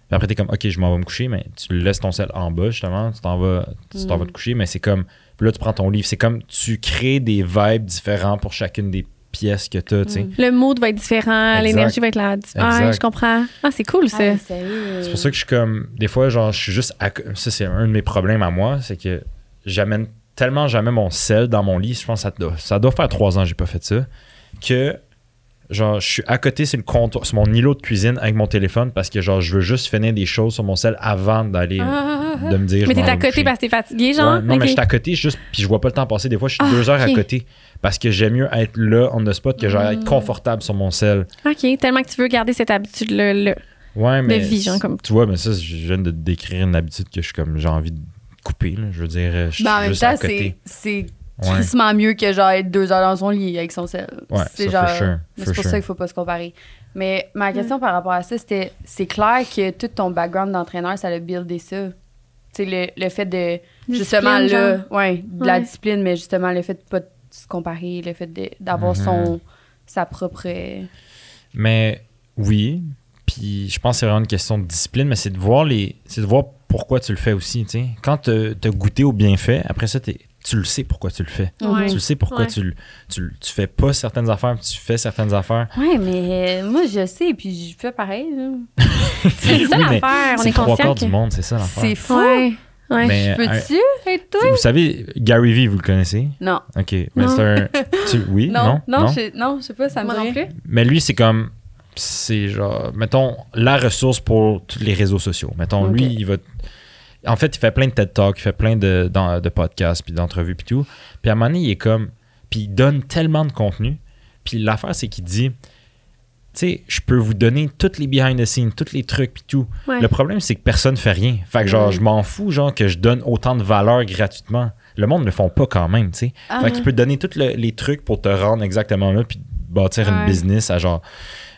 Puis après, t'es comme, OK, je m'en vais me coucher, mais tu laisses ton sel en bas, justement. Tu t'en vas, tu t'en Mm. vas te coucher, mais c'est comme, puis là, tu prends ton livre. C'est comme, tu crées des vibes différents pour chacune des pièces que tu sais. Mm. Le mood va être différent, l'énergie va être là. Ah, je comprends. Ah, c'est cool, ça. Ah. C'est pour ça que je suis comme. Des fois, genre, je suis juste. à ça, c'est un de mes problèmes à moi. C'est que j'amène tellement jamais mon sel dans mon lit. Je pense que ça doit, ça doit faire trois ans que j'ai pas fait ça. Que, genre, je suis à côté sur le comptoir, sur mon îlot de cuisine avec mon téléphone parce que, genre, je veux juste finir des choses sur mon sel avant d'aller. de me dire. Mais t'es à côté parce que t'es fatigué, genre? Ouais, non, mais je suis à côté, juste, puis je vois pas le temps passer. Des fois, je suis Ah, deux heures à côté parce que j'aime mieux être là, on the spot, que genre être confortable sur mon sel. OK, tellement que tu veux garder cette habitude-là. là. Ouais, mais. vie, genre, comme- Tu vois, mais ça, je viens de décrire une habitude que je suis comme, j'ai envie de couper, là. Je veux dire, je suis Ben, en même temps, côté. c'est c'est Ouais. tristement mieux que genre être deux heures dans son lit avec son sel. Ouais, c'est genre. sure, c'est pour sure. ça qu'il faut pas se comparer. Mais ma question par rapport à ça, c'était c'est clair que tout ton background d'entraîneur, ça a buildé ça. Tu sais, le, le fait de. Justement, là. Ouais, de la discipline, mais justement, le fait de pas se comparer, le fait d'avoir Mhm. son. sa propre. euh, Mais oui, puis je pense que c'est vraiment une question de discipline, mais c'est de voir les, c'est de voir pourquoi tu le fais aussi, tu sais. Quand tu as goûté au bienfait, après ça, t'es- tu le sais pourquoi tu le fais. Ouais. Tu le sais pourquoi Ouais. tu, le- tu, tu fais pas certaines affaires, puis tu fais certaines affaires. Ouais, mais euh, moi, je sais, puis je fais pareil. C'est ça Oui, l'affaire. On c'est est trois quarts que... du monde, c'est ça l'affaire. C'est fou. Ouais. Ouais. Mais, Peux-tu être toi? vous savez, Gary Vee, vous le connaissez? Non. OK. Mais c'est un. tu- oui? Non, Non? non, je, non, je sais pas, ça me non plus. Mais lui, c'est comme. C'est genre. Mettons, la ressource pour tous les réseaux sociaux. Mettons, lui, il va. En fait, il fait plein de TED Talks, il fait plein de, dans- de podcasts, puis d'entrevues, puis tout. Puis à un moment donné, il est comme. Puis il donne tellement de contenu. Puis l'affaire, c'est qu'il dit. Tu sais, je peux vous donner toutes les behind the scenes, tous les trucs, puis tout. Ouais. Le problème, c'est que personne fait rien. Fait que, genre, je m'en fous, genre, que je donne autant de valeur gratuitement. Le monde ne le font pas quand même, tu sais. Ah. Fait qu'il peut te donner tous le- les trucs pour te rendre exactement là, puis bâtir une Ouais. business à genre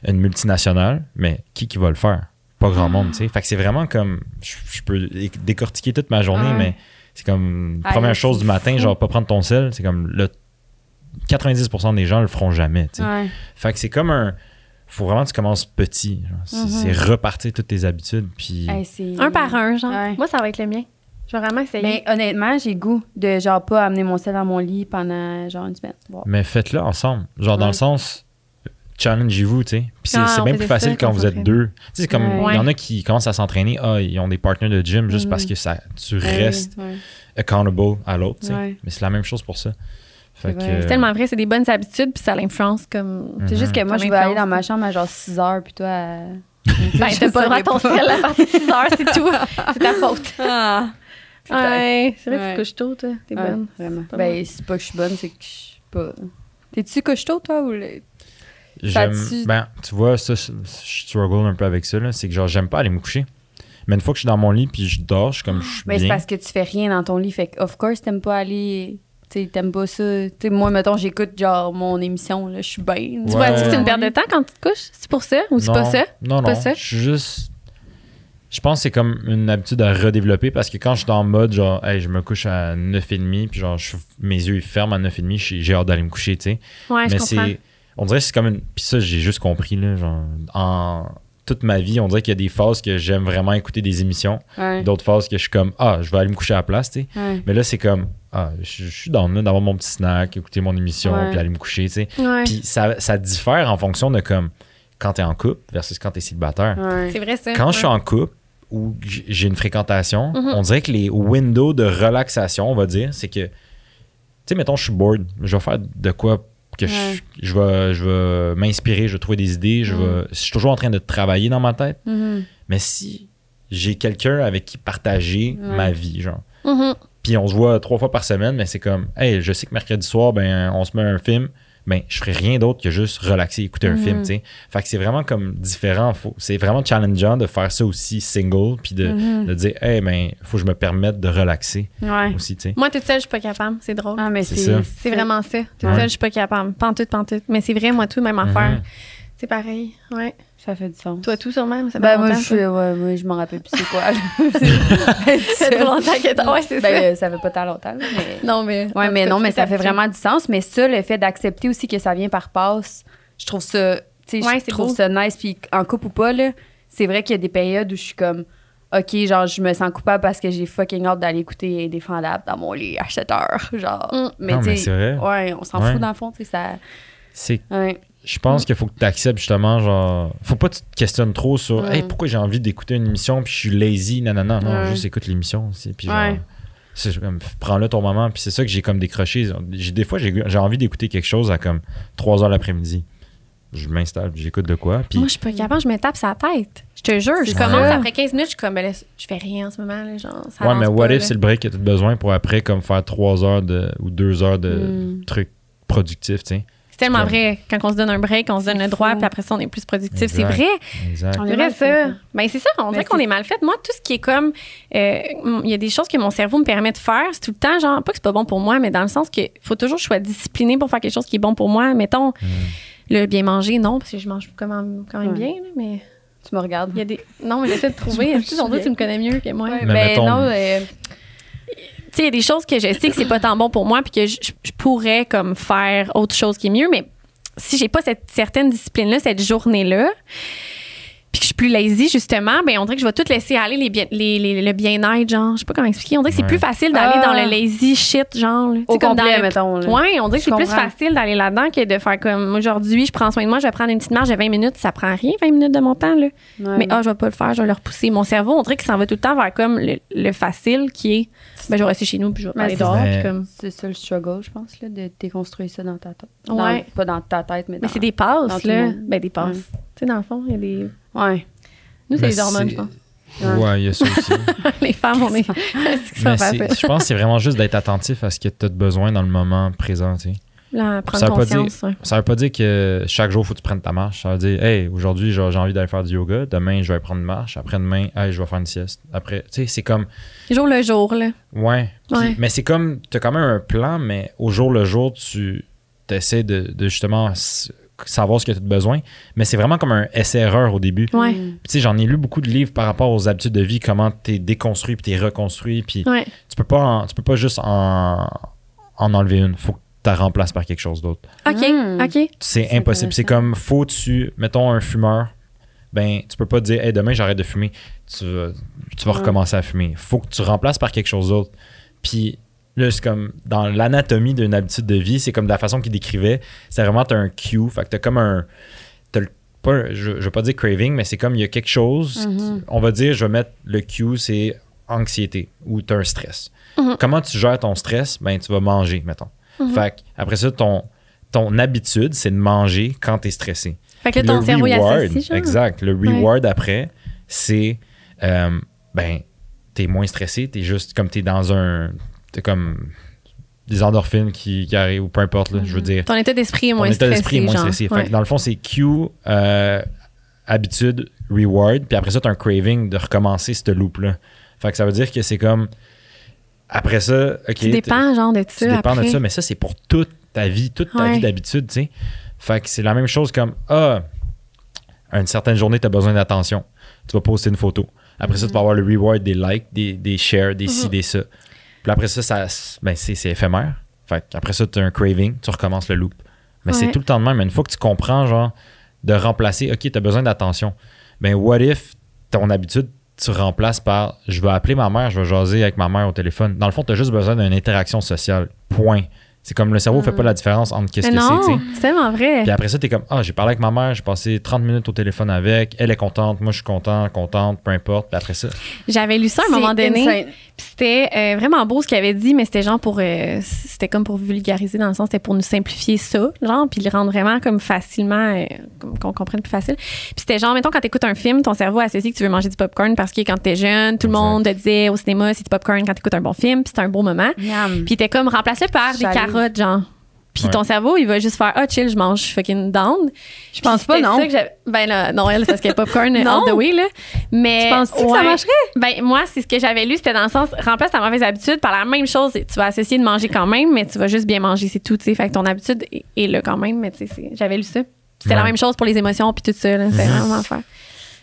une multinationale, mais qui qui va le faire? Pas grand monde, tu sais. Fait que c'est vraiment comme. Je, je peux décortiquer toute ma journée, Ouais. mais c'est comme. Ah, première chose du matin, fou. genre, pas prendre ton sel, c'est comme. Le 90% des gens le feront jamais, tu sais. Ouais. Fait que c'est comme un. Faut vraiment que tu commences petit. genre. C'est repartir toutes tes habitudes, puis. Hey, Un par un, genre. Ouais. Moi, ça va être le mien. Je vais vraiment essayer. Mais honnêtement, j'ai goût de genre pas amener mon sel dans mon lit pendant genre une semaine. Mais faites-le ensemble. Genre, dans le sens, challengez-vous, tu sais. Puis c'est Ah, bien plus facile ça quand vous êtes deux. Tu sais, c'est comme, il Ouais. y en a qui commencent à s'entraîner, ah, ils ont des partenaires de gym juste parce que ça, tu Ouais, restes ouais. accountable à l'autre, tu sais. Ouais. Mais c'est la même chose pour ça. Fait C'est que, vrai. C'est tellement vrai, c'est des bonnes habitudes, puis ça l'influence comme. C'est juste que moi, je vais aller dans ma chambre à genre 6 heures, puis toi, à... Ben, Je t'as pas le droit à ton sel à partir de 6 heures, c'est tout. C'est ta faute. Ah. Ouais, c'est vrai que Ouais. tu couches tôt, toi. T'es Ouais, bonne. Vraiment. Ben, c'est pas que je suis bonne, c'est que je suis pas... T'es-tu couche-tôt, toi, ou... le- ben, tu vois, ça, je struggle un peu avec ça, là. C'est que genre, j'aime pas aller me coucher. Mais une fois que je suis dans mon lit puis je dors, je suis comme, je suis Ben, c'est parce que tu fais rien dans ton lit, fait que, of course, t'aimes pas aller... Tu t'aimes pas ça. Tu sais, moi, mettons, j'écoute, genre, mon émission, là, je suis bien. Tu Ouais. vois-tu que c'est une perte de temps quand tu te couches? C'est pour ça ou c'est pas ça? Non, Pas non. ça? Je suis juste. Je pense que c'est comme une habitude à redévelopper parce que quand je suis en mode genre, hey, je me couche à 9h30, puis genre, je- mes yeux ils ferment à 9h30, j'ai j'ai hâte d'aller me coucher, tu sais. Ouais, Mais c'est. On dirait que c'est comme une. Puis ça, j'ai juste compris, là. Genre, en toute ma vie, on dirait qu'il y a des phases que j'aime vraiment écouter des émissions, Ouais. d'autres phases que je suis comme, ah, je vais aller me coucher à la place, tu sais. Ouais. Mais là, c'est comme, ah, je, je suis dans là d'avoir mon petit snack, écouter mon émission, Ouais. puis aller me coucher, tu sais. Ouais. Puis ça, ça diffère en fonction de comme quand t'es en couple versus quand t'es célibataire. Ouais. C'est vrai, ça. Quand je suis en couple j- j'ai une fréquentation, Mhm. on dirait que les windows de relaxation, on va dire, c'est que, tu sais, mettons, je suis bored, je vais faire de quoi que je- Ouais. je, vais, je vais m'inspirer, je vais trouver des idées, je, vais, je suis toujours en train de travailler dans ma tête. Mhm. Mais si j'ai quelqu'un avec qui partager Ouais. ma vie, genre, puis on se voit trois fois par semaine, mais c'est comme, hey, je sais que mercredi soir, ben, on se met un film, ben, je ferai rien d'autre que juste relaxer, écouter un Mhm. film, tu sais. Fait que c'est vraiment comme différent. Faut- C'est vraiment challengeant de faire ça aussi single, puis de, Mhm. de dire, hey, ben, faut que je me permette de relaxer Ouais. aussi, tu sais. Moi, toute seule, je suis pas capable. C'est drôle. Ah, mais C'est c'est... ça. C'est vraiment ça. Toute Ouais. seule, je suis pas capable. Pantoute, pantoute. Mais c'est vrai, moi, tout, même affaire. Mhm. C'est pareil. Ouais. Ça fait du sens. Toi, tout sur même. Ça fait Ben, moi, longtemps, je suis... ça. Ouais, moi, je m'en rappelle plus c'est quoi. Ça fait trop longtemps que t'as- Ouais, c'est ben, ça. euh, ça fait pas tant longtemps, là, mais... Non, mais. Ouais, mais cas, non, mais ça fait vraiment du sens. Mais ça, le fait d'accepter aussi que ça vient par passe, je trouve ça, tu sais, Ouais, je trouve beau. ça nice. Puis en couple ou pas, là, c'est vrai qu'il y a des périodes où je suis comme, OK, genre, je me sens coupable parce que j'ai fucking hâte d'aller écouter Indéfendable dans mon lit à 7 heures. Genre, Mm. mais tu sais, c'est vrai. ouais, on s'en Ouais. fout dans le fond, tu sais, ça. C'est Ouais. Je pense qu'il faut que tu acceptes justement, genre, faut pas que tu te questionnes trop sur, Mm. hey, pourquoi j'ai envie d'écouter une émission puis je suis lazy, nanana. Non, Ouais. juste écoute l'émission aussi. Puis genre, prends-le ton moment. Puis c'est ça que j'ai comme décroché. J'ai, des fois, j'ai, j'ai envie d'écouter quelque chose à comme 3 heures l'après-midi. Je m'installe, puis j'écoute de quoi. Puis Moi, je suis pas capable, je me tape sa tête. Je te jure, je commence après 15 minutes, je suis comme, ben là, je fais rien en ce moment, là, genre, ça ouais, mais pas, what if c'est le break que tu as besoin pour après, comme faire 3 heures de, ou 2 heures de Mm. trucs productifs, tu sais? C'est tellement vrai. Quand on se donne un break, on se donne le droit, puis après ça, on est plus productif. C'est vrai. Exact. On est C'est vrai, ça. hein. Ben, c'est ça, on Mais dirait qu'on est mal fait. Moi, tout ce qui est comme. euh, Il y a des choses que mon cerveau me permet de faire. C'est tout le temps, genre, pas que c'est pas bon pour moi, mais dans le sens qu'il faut toujours que je sois disciplinée pour faire quelque chose qui est bon pour moi. Mettons, le bien manger, non, parce que je mange quand même, quand même Ouais. bien, là, mais Tu me regardes. il y a des. Non, mais j'essaie de trouver. Dirait que tu me connais mieux que moi? Ouais, Mais ben mettons- non, euh, Tu sais, il y a des choses que je sais que c'est pas tant bon pour moi, puis que je, pourrais comme faire autre chose qui est mieux, mais si j'ai pas cette certaine discipline-là, cette journée-là, puis que je suis plus lazy, justement, ben on dirait que je vais tout laisser aller les bien, les, les- le bien-être, genre. Je sais pas comment expliquer. On dirait que c'est Ouais. plus facile d'aller Ah. dans le lazy shit, genre. au comme dans complet, le- mettons. là. Ouais, on dirait que c'est plus facile d'aller là-dedans que de faire comme aujourd'hui, je prends soin de moi, je vais prendre une petite marche de 20 minutes, ça prend rien, 20 minutes de mon temps, là. Ouais. Mais ah, je vais pas le faire, je vais le repousser. Mon cerveau, on dirait qu'il s'en va tout le temps vers comme le, le facile qui est ben, je vais rester chez nous puis je vais aller c'est dehors. comme... C'est ça le struggle, je pense, là, de déconstruire ça dans ta tête. Dans- Ouais. pas dans ta tête, mais dans... Mais c'est des dans passes, là. Ben, des passes. Ouais. Tu sais, dans le fond, il y a des. Ouais. Nous, c'est les hormones, je pense. Ouais. Il y a ça aussi. les femmes, on est. je pense que c'est vraiment juste d'être attentif à ce que tu as besoin dans le moment présent. tu sais. Là, Ça veut pas ouais. Ça veut pas dire que chaque jour, il faut que tu prennes ta marche. Ça veut dire, hey, aujourd'hui, j'ai envie d'aller faire du yoga. Demain, je vais prendre une marche. Après-demain, hey, je vais faire une sieste. Après, tu sais, c'est comme, Jour le jour, là. ouais. Mais c'est comme, tu as quand même un plan, mais au jour le jour, tu essaies de, de justement savoir ce que tu as besoin. Mais c'est vraiment comme un essai-erreur au début. Ouais. Puis, tu sais, j'en ai lu beaucoup de livres par rapport aux habitudes de vie, comment tu es déconstruit puis tu es reconstruit. Puis Ouais. tu peux pas en- tu peux pas juste en, en enlever une. faut que tu la remplaces par quelque chose d'autre. OK. Mm. OK. C'est impossible. C'est comme, faut tu, mettons un fumeur, ben, tu peux pas dire, hey, demain j'arrête de fumer. Tu vas, tu vas recommencer à fumer. Faut que tu remplaces par quelque chose d'autre. Puis là, c'est comme, dans l'anatomie d'une habitude de vie, c'est comme de la façon qu'il décrivait, c'est vraiment, t'as un cue. Fait que t'as comme un. T'as le- pas, je, je veux pas dire craving, mais c'est comme, il y a quelque chose. Mhm. On va dire, je vais mettre le cue, c'est anxiété ou t'as un stress. Mhm. Comment tu gères ton stress? Ben, tu vas manger, mettons. Mhm. Fait que, après ça, ton, ton habitude, c'est de manger quand tu es stressé. Fait que là, ton le cerveau, reward. Exact. Le Ouais. reward après, c'est, euh, ben, t'es moins stressé, t'es juste comme t'es dans un, t'es comme des endorphines qui, qui arrivent, ou peu importe, là, je veux dire. Ton état d'esprit est Ton moins état stressé. d'esprit est moins stressé. Fait Ouais. que dans le fond, c'est Q, euh, habitude, reward, puis après ça, t'as un craving de recommencer cette loop-là. Fait que ça veut dire que c'est comme, après ça, OK. Tu dépends, genre, de tu ça. dépends après. de ça, mais ça, c'est pour toute ta vie, toute ta Ouais. vie d'habitude, tu sais. Fait que c'est la même chose comme, ah, une certaine journée, tu as besoin d'attention. Tu vas poster une photo. Après ça, tu vas avoir le reward des likes, des, des shares, des ci, Mhm. des ça. Puis après ça, ça ben, c'est, c'est éphémère. Fait après ça, tu as un craving, tu recommences le loop. Mais c'est tout le temps de même. Mais Une fois que tu comprends, genre, de remplacer, OK, tu as besoin d'attention. Ben, what if ton habitude, tu remplaces par je vais appeler ma mère, je vais jaser avec ma mère au téléphone. Dans le fond, tu as juste besoin d'une interaction sociale. Point. C'est comme le cerveau fait pas la différence entre qu'est-ce que c'est, c'est tellement vrai. Puis après ça, t'es comme, ah, j'ai parlé avec ma mère, j'ai passé 30 minutes au téléphone avec, elle est contente, moi je suis content, contente, peu importe. Puis après ça, J'avais lu ça à un moment donné. insane. Puis c'était euh, vraiment beau ce qu'il avait dit, mais c'était genre pour. euh, c'était comme pour vulgariser dans le sens, c'était pour nous simplifier ça, genre, puis le rendre vraiment comme facilement, euh, qu'on comprenne plus facile. Puis c'était genre, mettons, quand t'écoutes un film, ton cerveau associe que tu veux manger du popcorn parce que quand t'es jeune, tout le Exact. monde te disait au cinéma, c'est du popcorn quand t'écoutes un bon film, puis c'est un beau moment. Puis t'es comme remplacé par des Carottes, genre. Puis Ouais. ton cerveau, il va juste faire Ah, chill, je mange fucking down. Je pense pas, non. ça que j'avais- ben là, non, elle, c'est parce qu'il y a popcorn Non. all the way, là. Mais. Tu penses-tu que ça marcherait? Ben, moi, c'est ce que j'avais lu, c'était dans le sens, remplace ta mauvaise habitude par la même chose. Tu vas associer de manger quand même, mais tu vas juste bien manger, c'est tout, tu sais. Fait que ton habitude est, est là quand même, mais tu sais, j'avais lu ça. C'était la même chose pour les émotions puis tout ça, là. C'était vraiment l'affaire.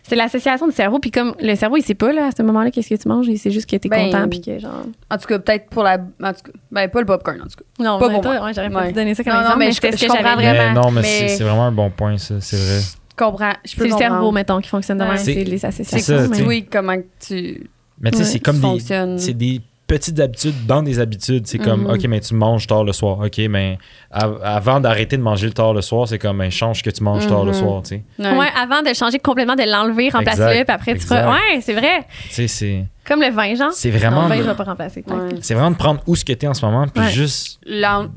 C'est l'association du cerveau, puis comme le cerveau, il sait pas, là, à ce moment-là, qu'est-ce que tu manges, il sait juste que t'es Ben, content, puis que genre. En tout cas, peut-être pour la. En tout cas, ben, pas le popcorn, en tout cas. Non, pas mais pour toi, moi. ouais, j'aurais pas Ouais. dû donner ça comme Non, non, exemple, mais mais je- je j'avais comprends. Vraiment, mais non, mais, mais- c'est- c'est vraiment un bon point, ça, c'est vrai. comprends. Je peux C'est le cerveau, mettons, qui fonctionne de Ouais. même. C'est- C'est les C'est associations. sais. oui, comment que tu Mais tu sais, c'est comme des. C'est des petites habitudes dans des habitudes. C'est comme, Mhm. OK, mais tu manges tard le soir. OK, mais av- avant d'arrêter de manger le tard le soir, c'est comme, ben, change ce que tu manges tard le Mhm. soir, tu sais. Ouais, avant de changer complètement, de l'enlever, remplacer-le, puis après tu feras. Ouais, c'est vrai. Tu sais, c'est. Comme le vin, genre. C'est Non, vraiment. le vin, je vais pas remplacer. Ouais. C'est vraiment de prendre où ce que t'es en ce moment, puis Ouais. juste.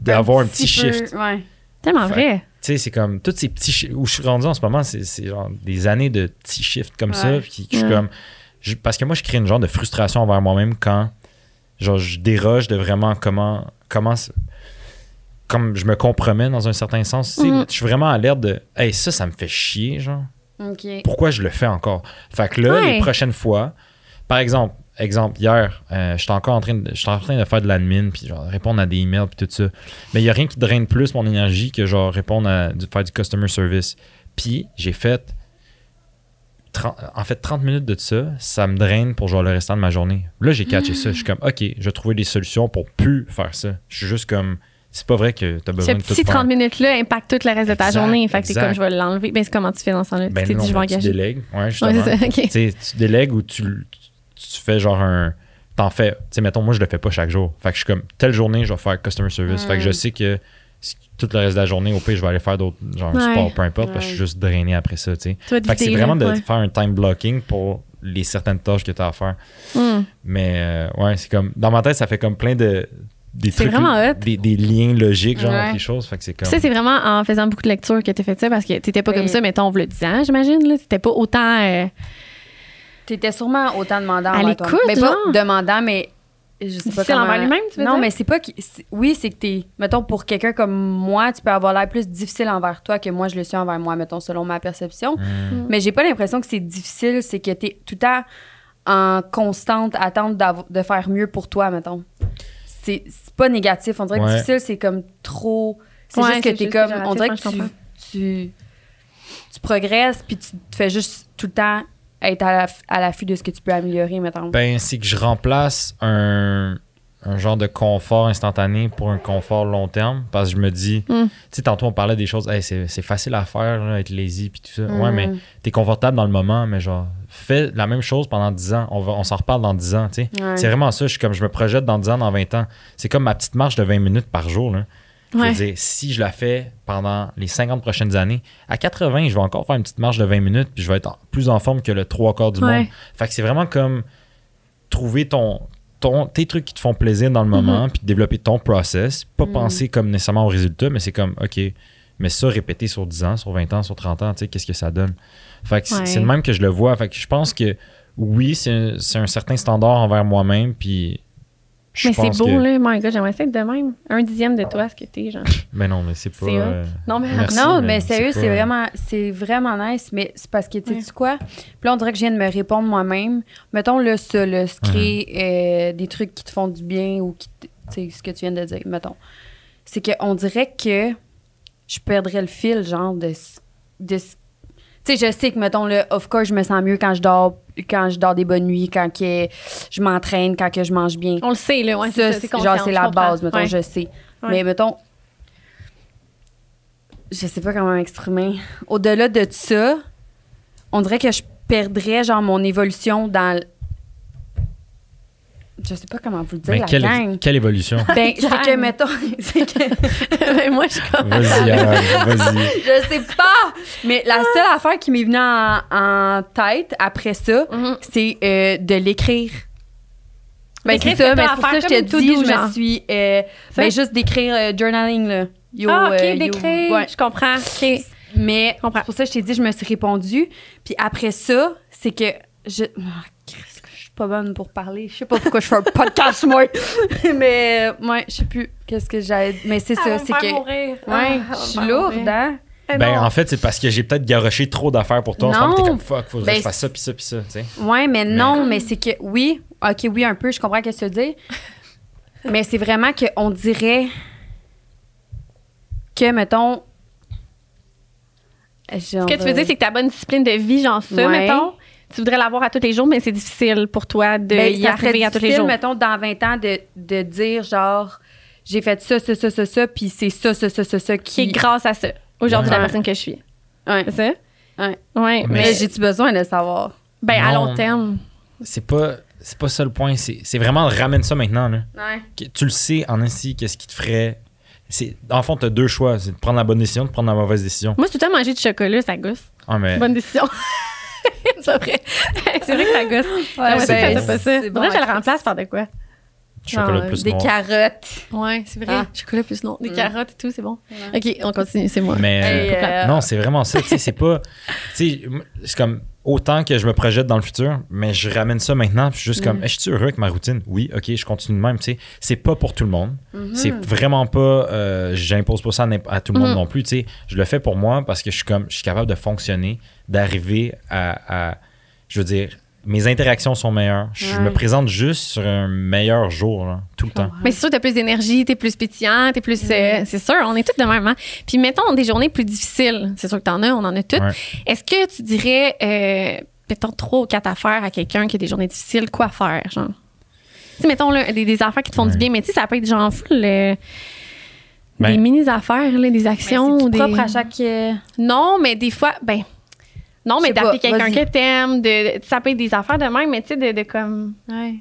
D'avoir un petit peu- shift. Ouais. Tellement Fait- vrai. Tu sais, c'est comme. Tous ces petits. Où je suis rendu en ce moment, c'est c'est genre des années de petits shifts comme ça. Puis je suis Ouais. comme. je- parce que moi, je crée une genre de frustration envers moi-même quand. Genre, je déroge de vraiment comment. Comment. Comme je me compromets dans un certain sens. Mhm. Je suis vraiment à l'air de. Hey, ça, ça me fait chier, genre. Pourquoi je le fais encore? Fait que là, Ouais. les prochaines fois, par exemple, exemple hier, euh, j'étais encore en train de, en train de faire de l'admin puis genre répondre à des emails puis tout ça. Mais il y a rien qui draine plus mon énergie que genre répondre à faire du customer service. Puis j'ai fait 30 en fait 30 minutes de ça, ça me draine pour genre le restant de ma journée. Là, j'ai catché ça, je suis comme OK, je vais trouver des solutions pour plus faire ça. Je suis juste comme c'est pas vrai que tu as Ce besoin de tout petit faire. 30 minutes-là impacte tout le reste de ta journée. Fait que c'est comme je vais l'enlever. Ben, c'est comment tu fais dans ce temps-là? Ben tu non, dit, je vais ben, tu engager. délègues. Ouais, justement. Ouais, c'est ça. OK. tu délègues ou tu, tu fais genre un. T'en fais. Tu sais, mettons, moi, je le fais pas chaque jour. Fait que je suis comme, telle journée, je vais faire customer service. Fait que je sais que tout le reste de la journée, au pire, je vais aller faire d'autres, genre Ouais. sport, peu importe, parce que je suis juste drainé après ça, tu sais. Fait que c'est vraiment de ouais. faire un time blocking pour les certaines tâches que tu as à faire. Hmm. Mais euh, ouais, c'est comme. Dans ma tête, ça fait comme plein de. Des C'est trucs. vraiment hot. Des, des liens logiques, genre, Ouais. avec les choses. Fait que c'est comme. Ça, c'est vraiment en faisant beaucoup de lectures que tu fait ça parce que t'étais pas Ben- comme ça, mettons, on le 10 ans, j'imagine. là. T'étais pas autant. euh, T'étais sûrement autant demandant À l'écoute. Mais pas genre. demandant, mais je sais pas Difficile comment... envers lui-même, tu veux Non, dire? mais c'est pas... c'est- Oui, c'est que t'es... Mettons, pour quelqu'un comme moi, tu peux avoir l'air plus difficile envers toi que moi, je le suis envers moi, mettons, selon ma perception. Hmm. Mais j'ai pas l'impression que c'est difficile, c'est que t'es tout le temps en constante attente de faire mieux pour toi, mettons. C'est c'est pas négatif. On dirait que difficile, c'est comme trop... C'est Ouais, juste que t'es comme... On dirait que tu, tu, tu progresses, puis tu te fais juste tout le temps être à l'aff- à l'affût de ce que tu peux améliorer, mettons. Ben, c'est que je remplace un, un genre de confort instantané pour un confort long terme parce que je me dis, Mm. tu sais, tantôt on parlait des choses, Hey, c'est facile à faire, là, être lazy puis tout ça. Ouais, Mm. mais t'es confortable dans le moment, mais genre, fais la même chose pendant 10 ans. On, va, on s'en reparle dans 10 ans, tu sais. Ouais. C'est vraiment ça. Je suis comme, je me projette dans 10 ans, dans 20 ans. C'est comme ma petite marche de 20 minutes par jour, là. Je Ouais. veux dire, si je la fais pendant les 50 prochaines années, à 80, je vais encore faire une petite marche de 20 minutes, puis je vais être en- plus en forme que le trois quarts du Ouais. monde. Fait que c'est vraiment comme trouver ton, ton, tes trucs qui te font plaisir dans le moment, Mhm. puis développer ton process. Pas Mhm. penser comme nécessairement au résultat, mais c'est comme, OK, mais ça, répéter sur 10 ans, sur 20 ans, sur 30 ans, tu sais, qu'est-ce que ça donne? Fait que c'est- Ouais. c'est le même que je le vois. Fait que je pense que oui, c'est un, c'est un certain standard envers moi-même, puis je Mais c'est beau, que- là. My God, j'aimerais ça être de même. Un dixième de toi, ce que t'es, genre. Mais non, mais c'est pas. Euh, Non, mais- merci, non, mais sérieux, pas- c'est vraiment, c'est vraiment nice. Mais c'est parce que, tu Ouais. sais quoi? Puis là, on dirait que je viens de me répondre moi-même. Mettons, là, ça, là, se créer euh, des trucs qui te font du bien ou qui, tu sais, ce que tu viens de dire, mettons. C'est qu'on dirait que je perdrais le fil, genre, de. ce- de ce- sais, je sais que, mettons, là, of course, je me sens mieux quand je dors, quand je dors des bonnes nuits, quand que je m'entraîne, quand que je mange bien. On le sait, là. Ouais, c'est genre, c'est la base, mettons, Ouais. je sais. Ouais. Mais mettons, je sais pas comment m'exprimer. Au-delà de ça, on dirait que je perdrais, genre, mon évolution dans. Je sais pas comment vous le dire, la quelle, gang. quelle évolution? Ben, c'est que, mettons, c'est que, Mais moi, je suis comme. Vas-y, alors, vas-y. je sais pas, mais la seule affaire qui m'est venue en, en tête après ça, Mhm. c'est euh, de l'écrire. Ben, Écrire c'est ce ça, mais à pour ça je dis, to-do, je me suis. euh, ben, juste d'écrire euh, journaling, là. Yo, Ah, OK, euh, d'écrire. ouais. Je comprends. OK. Mais comprends. c'est pour ça que je t'ai dit, je me suis répondu. Puis après ça, c'est que je. Ah, Christ, je suis pas bonne pour parler. Je sais pas pourquoi je fais un podcast, moi. mais, euh, ouais, je sais plus qu'est-ce que j'ai. Mais c'est ça, c'est que. Ouais, Ouais, je suis lourde, hein? Ben, en fait, c'est parce que j'ai peut-être garoché trop d'affaires pour toi. En ce Non. moment, t'es comme fuck, faudrait que Ben, je fasse ça, puis ça, puis ça, tu sais. Ouais, mais non, mais c'est que. Oui, ok, oui, un peu, je comprends ce que tu veux dire. mais c'est vraiment qu'on dirait que, mettons. Ce que tu veux dire, c'est que ta bonne discipline de vie, genre ça, Ouais. mettons, tu voudrais l'avoir à tous les jours, mais c'est difficile pour toi de Ben, y arriver à tous les difficile, jours. mettons, dans 20 ans, de, de dire, genre, j'ai fait ça, ça, ça, ça, ça, puis c'est ça, ça, ça, ça, ça Qui est qui. grâce à ça, aujourd'hui, Ouais. la personne que je suis. Ouais. C'est ça? Ouais. Mais- Mais j'ai-tu besoin de savoir? Ben, à long terme. C'est pas, c'est pas ça le point. C'est, c'est vraiment ramène ça maintenant. Là. Ouais. Que Tu le sais en ainsi, qu'est-ce qui te ferait. C'est, en fond, tu as deux choix. C'est de prendre la bonne décision, de prendre la mauvaise décision. Moi, c'est tout le temps manger du chocolat, ça gosse. Ah, mais Bonne décision. c'est vrai. c'est vrai que ça gosse. Ouais, Ouais, c'est- c'est pas ça. c'est bon, Moi, je le remplace par de quoi? Chocolat plus Des noir. carottes. Ouais, c'est vrai. Ah. Chocolat plus non. Des Mm. carottes et tout, c'est bon. OK, on continue, c'est moi. Mais euh, euh, non, c'est vraiment ça. c'est pas. c'est comme autant que je me projette dans le futur, mais je ramène ça maintenant. Puis je suis juste comme, Mm. Hey, je suis heureux avec ma routine? Oui, ok, je continue de même. Tu sais, c'est pas pour tout le monde. Mhm. C'est vraiment pas. euh, J'impose pas ça à, tout le monde Mhm. non plus. Tu sais, je le fais pour moi parce que je suis comme, je suis capable de fonctionner, d'arriver à, à- je veux dire, mes interactions sont meilleures. Je Ouais. me présente juste sur un meilleur jour, là, tout le temps. Mais c'est sûr, t'as plus d'énergie, t'es plus pétillant, t'es plus. euh, c'est sûr, on est tous de même. Hein? Puis mettons des journées plus difficiles. C'est sûr que t'en as, on en a toutes. Ouais. Est-ce que tu dirais, euh, mettons, trois ou quatre affaires à quelqu'un qui a des journées difficiles, quoi faire, genre? Tu mettons, là, des, des affaires qui te font Ouais. du bien, mais tu sais, ça peut être genre full. euh, Ben- des mini-affaires, là, des actions. des... propre à chaque. euh, Non, mais des fois, ben. Non, mais d'appeler quelqu'un que t'aimes, de, ça peut être des affaires de même, mais tu sais, de, de comme. Ouais.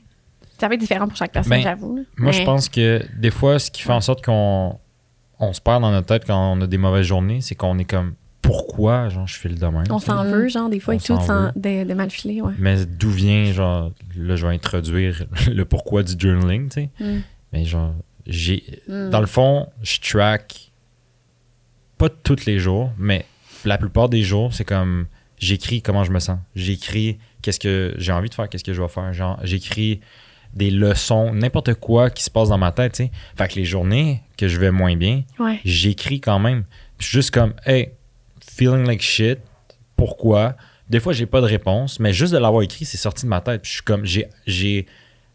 Ça peut être différent pour chaque personne, Ben, j'avoue. Moi, je pense que des fois, ce qui fait en sorte qu'on on se perd dans notre tête quand on a des mauvaises journées, c'est qu'on est comme pourquoi genre je file de même. On s'en veut, genre, des fois, On et tout, de, de mal filer, ouais. Mais d'où vient genre là je vais introduire le pourquoi du journaling, tu sais? Mm. Mais genre j'ai Mm. dans le fond, je track pas tous les jours, mais la plupart des jours, c'est comme j'écris comment je me sens. J'écris qu'est-ce que j'ai envie de faire, qu'est-ce que je vais faire. Genre, j'écris des leçons, n'importe quoi qui se passe dans ma tête. Fait que les journées que je vais moins bien, Ouais. j'écris quand même. Puis je suis juste comme, hey, feeling like shit, pourquoi? Des fois, j'ai pas de réponse, mais juste de l'avoir écrit, c'est sorti de ma tête. Puis je suis comme, j'ai, j'ai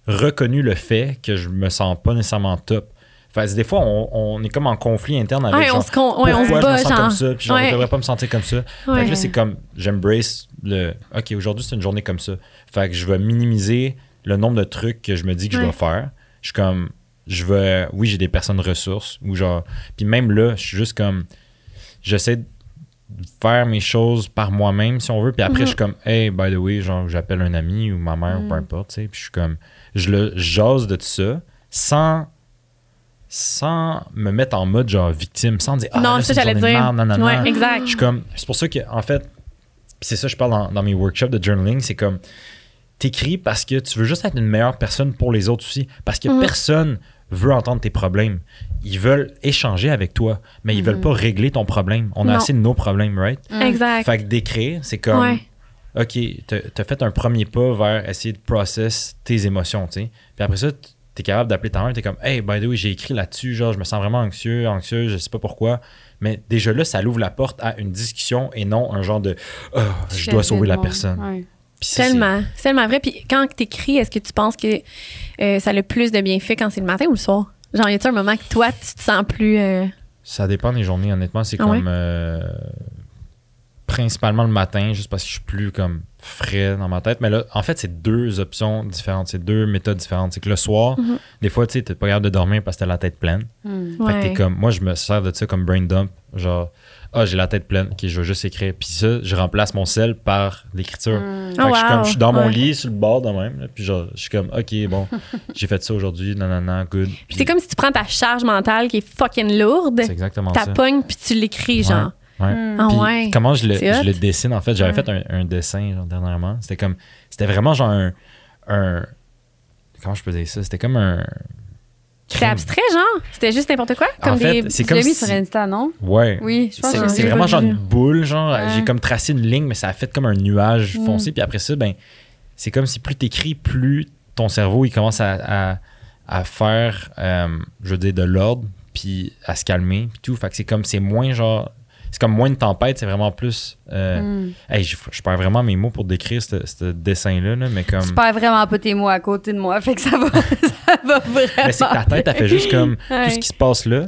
reconnu le fait que je me sens pas nécessairement top. Fait que des fois, on, on est comme en conflit interne avec Ouais, on genre, se, con- ouais, on se pourquoi je me sens genre. comme ça, puis genre, Ouais. je devrais pas me sentir comme ça. Fait que là, c'est comme, j'embrace le, OK, aujourd'hui, c'est une journée comme ça. Fait que je vais minimiser le nombre de trucs que je me dis que je vais faire. Je suis comme, je vais, oui, j'ai des personnes ressources, ou genre, puis même là, je suis juste comme, j'essaie de faire mes choses par moi-même, si on veut, puis après, je suis comme, hey, by the way, genre, j'appelle un ami ou ma mère, ou peu importe, tu sais, puis je suis comme, je le jase de tout ça, sans sans me mettre en mode genre victime, sans dire ah, non, là, ça, j'allais dire. merde, nanana. Ouais, exact. Je suis comme, c'est pour ça que, en fait, c'est ça que je parle dans, dans mes workshops de journaling, c'est comme, t'écris parce que tu veux juste être une meilleure personne pour les autres aussi. Parce que Mhm. personne veut entendre tes problèmes. Ils veulent échanger avec toi, mais ils veulent pas régler ton problème. On a assez de nos problèmes, right? Exact. Fait que d'écrire, c'est comme, Ouais. OK, t'as as fait un premier pas vers essayer de process tes émotions, tu sais. Puis après ça, t'es capable d'appeler ta mère, t'es comme, hey, by the way, j'ai écrit là-dessus, genre, je me sens vraiment anxieux, anxieux, je sais pas pourquoi. Mais déjà là, ça l'ouvre la porte à une discussion et non un genre de, Ah, je dois sauver la personne. Ouais. Ça, Tellement. Tellement vrai. Puis quand t'écris, est-ce que tu penses que euh, ça a le plus de bienfaits quand c'est le matin ou le soir? Genre, y a-tu un moment que toi, tu te sens plus. euh, Ça dépend des journées, honnêtement. C'est Ah ouais? comme. euh, principalement le matin, juste parce que je suis plus comme frais dans ma tête. Mais là, en fait, c'est deux options différentes. C'est deux méthodes différentes. C'est que le soir, Mhm. des fois, tu sais, t'es pas capable de dormir parce que t'as la tête pleine. Mm. Fait que t'es comme. Moi, je me sers de ça comme brain dump. Genre, ah, j'ai la tête pleine. Ok, je vais juste écrire. Puis ça, je remplace mon sel par l'écriture. Mm. Fait Oh, que je, suis comme, wow. je suis dans mon Ouais. lit, sur le bord de même. là, puis genre, je suis comme, OK, bon, j'ai fait ça aujourd'hui, non, non, non, good. Puis c'est comme si tu prends ta charge mentale qui est fucking lourde, C'est exactement ta ça. pogne, puis tu l'écris, genre. Ouais. Mm. Ah Puis ouais. comment je le, je dessine, en fait, j'avais Ouais. fait un, un dessin genre, dernièrement. C'était comme, c'était vraiment genre un, un- comment je peux dire ça? C'était comme un... C'était abstrait, genre? C'était juste n'importe quoi? Comme En fait, des. c'est comme si- sur Insta, non? Ouais. Oui, je pense C'est que c'est j'ai vraiment genre une boule, genre, Ouais. j'ai comme tracé une ligne, mais ça a fait comme un nuage Mm. foncé, puis après ça, ben, c'est comme si plus t'écris, plus ton cerveau, il commence à, à, à faire, euh, je veux dire, de l'ordre, puis à se calmer, puis tout. Fait que c'est comme, c'est moins genre, c'est comme moins de tempête, c'est vraiment plus... euh, Mm. hey, je, je perds vraiment mes mots pour décrire ce ce dessin-là, là, mais comme... Tu perds vraiment pas tes mots à côté de moi, fait que ça va, ça va vraiment. Mais c'est que ta tête, elle fait juste comme Ouais. tout ce qui se passe là.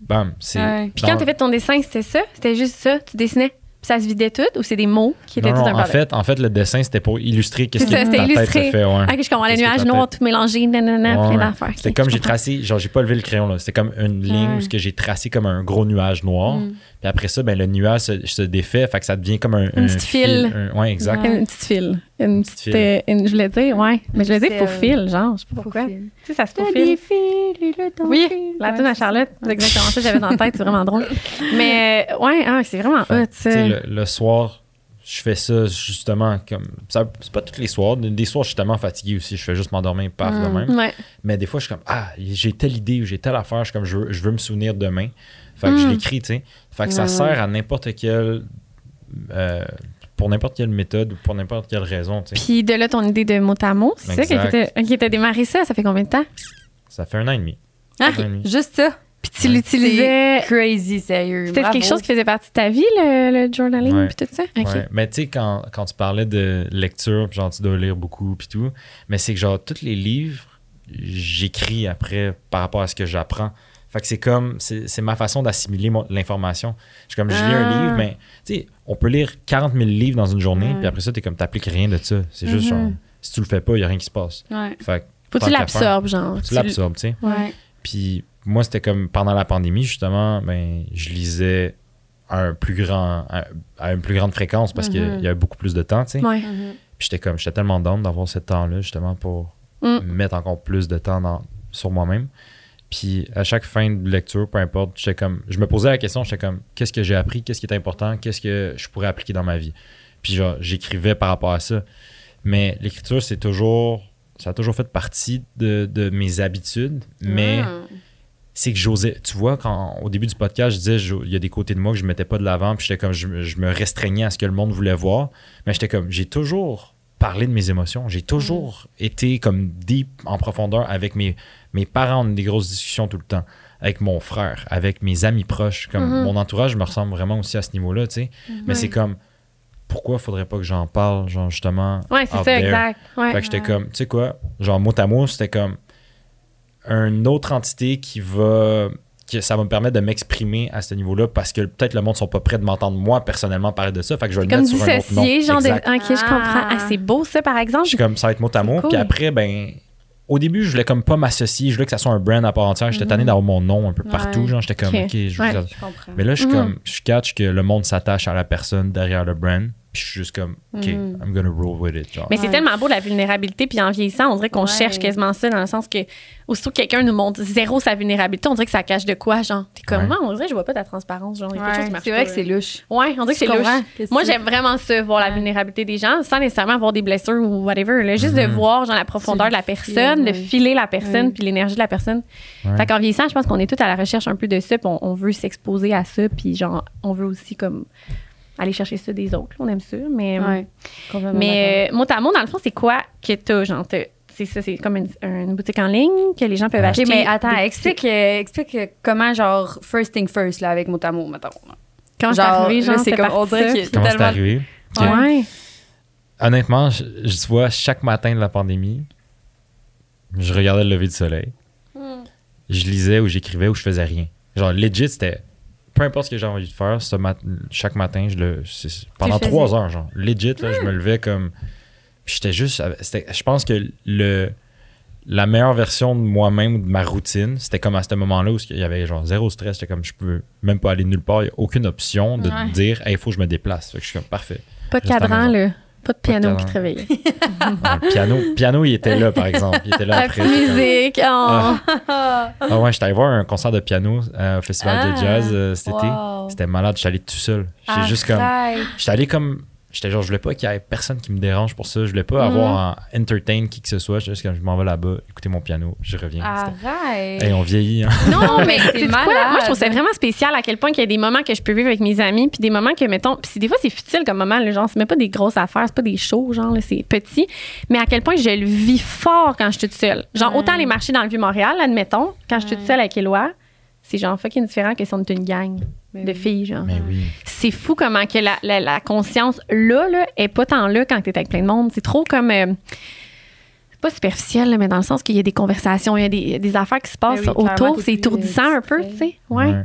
Bam, c'est. Ouais. Puis quand dans- t'as fait ton dessin, c'était ça? C'était juste ça? Tu dessinais? Puis ça se vidait tout ou c'est des mots qui étaient Non, tout non, un en fait, en fait, le dessin, c'était pour illustrer qu'est-ce que ça, ta c'était tête illustré. a fait. Ouais. Ok, je comprends. Les nuages noirs tout mélangés, nanana, Ouais, plein d'affaires. C'était comme j'ai tracé, genre j'ai pas levé le crayon là, c'était comme une ligne Ouais. où ce que j'ai tracé comme un gros nuage noir. Mm. Puis après ça, ben le nuage se, se défait, fait que ça devient comme un, Une un petite file. un- ouais, exact. Ouais. Une petite file. Une petite euh, une- je voulais dire, ouais. Mais je voulais dire faux fil, genre. Je sais pas pourquoi. Tu sais, ça se faufile. Oui, la tune à Charlotte, c'est exactement ça que j'avais dans la tête, c'est vraiment drôle. Mais euh, ouais, ah, c'est vraiment hot, le, le soir, je fais ça justement comme. C'est pas tous les soirs. Des soirs, je suis tellement fatigué aussi. Je fais juste m'endormir, paf, de Mm. même. Ouais. Mais des fois, je suis comme, ah, j'ai telle idée ou j'ai telle affaire. Je suis comme, je veux, je veux me souvenir demain. Fait que je Mm. l'écris, tu sais. Fait que ça sert à n'importe euh, pour n'importe quelle méthode ou pour n'importe quelle raison. Puis de là, ton idée de mot à mot, c'est ça qui était démarré ça? Ça fait combien de temps? Ça fait un an et demi. Ah, et demi. Juste ça. Puis tu Ouais. l'utilisais. Crazy, sérieux. C'était quelque chose qui faisait partie de ta vie, le, le journaling, Ouais. puis tout ça? Ouais. Mais tu sais, quand, quand tu parlais de lecture, puis genre tu dois lire beaucoup, puis tout, mais c'est que genre, tous les livres, j'écris après par rapport à ce que j'apprends. Fait que c'est comme, c'est c'est ma façon d'assimiler l'information. Je suis comme, je lis un Ah. livre, mais tu sais, on peut lire 40 000 livres dans une journée, puis après ça, t'es comme, t'appliques rien de ça. C'est juste Mhm. genre, si tu le fais pas, il y a rien qui se passe. Ouais. Fait que Faut que tu l'absorbes, genre. Tu l'absorbes, tu sais. Ouais. Puis moi, c'était comme pendant la pandémie, justement, ben, je lisais à, un plus grand, à, à une plus grande fréquence parce qu'il y avait beaucoup plus de temps, tu sais. Ouais. Mhm. Puis j'étais comme, j'étais tellement down d'avoir ce temps-là, justement, pour Mm. mettre encore plus de temps dans, sur moi-même. Puis à chaque fin de lecture, peu importe, j'étais comme, je me posais la question, j'étais comme, qu'est-ce que j'ai appris, qu'est-ce qui est important, qu'est-ce que je pourrais appliquer dans ma vie? Puis genre, j'écrivais par rapport à ça. Mais l'écriture, c'est toujours, ça a toujours fait partie de, de mes habitudes, mais Ah. c'est que j'osais. Tu vois, quand au début du podcast, je disais, je- il y a des côtés de moi que je mettais pas de l'avant, puis j'étais comme, je, me- je me restreignais à ce que le monde voulait voir. Mais j'étais comme, j'ai toujours parlé de mes émotions. J'ai toujours été comme deep en profondeur avec mes, mes parents. On a des grosses discussions tout le temps. Avec mon frère, avec mes amis proches. Comme Mhm. mon entourage me ressemble vraiment aussi à ce niveau-là, tu sais. Mais c'est comme, pourquoi faudrait pas que j'en parle, genre justement. Ouais, c'est ça, there? exact. Ouais. Fait que j'étais comme, tu sais quoi, genre mot à mot, c'était comme une autre entité qui va. Que ça va me permettre de m'exprimer à ce niveau-là parce que peut-être le monde ne sont pas prêts de m'entendre moi personnellement parler de ça. Fait que je vais le mettre sur un autre nom. genre de. Ok, je comprends. Ah. Ah, c'est beau, ça, par exemple. Je suis comme ça va être mot à mot. cool. Puis après, ben. Au début, je voulais comme pas m'associer. Je voulais que ça soit un brand à part entière. J'étais tanné d'avoir mon nom un peu partout. Ouais. Genre, j'étais comme, Ok. OK, je veux Ouais. ça. Je comprends. Mais là, je suis Mhm. comme, je catch que le monde s'attache à la personne derrière le brand. Puis je suis juste comme, OK, Mhm. I'm gonna roll with it. Genre. Mais c'est Ouais. tellement beau la vulnérabilité, puis en vieillissant, on dirait qu'on Ouais. cherche quasiment ça dans le sens que aussitôt que quelqu'un nous montre zéro sa vulnérabilité, on dirait que ça cache de quoi, genre. T'es comme, Ouais. moi, on dirait que je vois pas ta transparence, genre. il y a quelque chose qui marche c'est vrai pas, que c'est louche. Ouais, on dirait que c'est louche. Moi, j'aime vraiment ça, voir la vulnérabilité des gens, sans nécessairement avoir des blessures ou whatever. là. juste de Mhm. voir genre, la profondeur de la personne, de filer la personne, puis l'énergie de la personne. Ouais. Fait qu'en vieillissant, je pense qu'on est tous à la recherche un peu de ça, puis on, on veut s'exposer à ça, puis genre, on veut aussi comme aller chercher ça des autres. On aime ça, mais. Ouais. Complètement Mais euh, mot à mot, dans le fond, c'est quoi que t'as? Genre, t'as- c'est ça, c'est comme une, une boutique en ligne que les gens peuvent Ouais. acheter? Mais attends, explique, euh, explique euh, comment, genre, first thing first, là, avec mot à mot, mettons. Quand genre, arrivé, genre, là, c'est comme, on dirait ça. que- Comment c'est tellement- arrivé? Ouais. Honnêtement, je, je vois chaque matin de la pandémie, je regardais le lever du soleil. Je lisais ou j'écrivais ou je faisais rien. Genre, legit, c'était. Peu importe ce que j'ai envie de faire, ce mat- chaque matin, je le. pendant trois heures, genre. Legit, là, je me levais comme. J'étais juste. Je pense que le. La meilleure version de moi-même, de ma routine, c'était comme à ce moment-là où il y avait genre zéro stress. J'étais comme, je peux même pas aller nulle part. Il n'y a aucune option de Ouais. dire, il faut que je me déplace. Fait que je suis comme, parfait. Pas de cadran, là. Pas de piano qui. Ouais, piano, piano, il était là, par exemple. Il était là après. musique. oh. Ah ouais, j'étais allé voir un concert de piano euh, au Festival de Ah, Jazz euh, cet été. C'était malade, j'étais allé tout seul. J'étais juste comme. J'étais allé comme. J'étais genre, je voulais pas qu'il y ait personne qui me dérange pour ça. Je voulais pas Mhm. avoir à entertain qui que ce soit. Juste comme, je m'en vais là-bas, écouter mon piano, je reviens. Arrête. Hey, on vieillit, hein. Non, mais C'est quoi? malade. Moi, je trouve ça vraiment spécial à quel point qu'il y a des moments que je peux vivre avec mes amis, puis des moments que, mettons, puis des fois, c'est futile comme moment, là, genre, c'est même pas des grosses affaires, c'est pas des shows, genre, là, c'est petit, mais à quel point je le vis fort quand je suis toute seule. Genre, autant les marchés dans le Vieux-Montréal, admettons, quand je suis toute seule avec Éloi, c'est genre fucking différent que si on est une gang Mais de filles, genre. Mais oui. C'est fou comment que la, la- la conscience là, là est pas tant là quand t'es avec plein de monde. C'est trop comme. euh, c'est pas superficiel, là, mais dans le sens qu'il y a des conversations, il y a des, des affaires qui se passent Ben oui, autour. C'est étourdissant un peu, tu sais. Ouais. Ouais.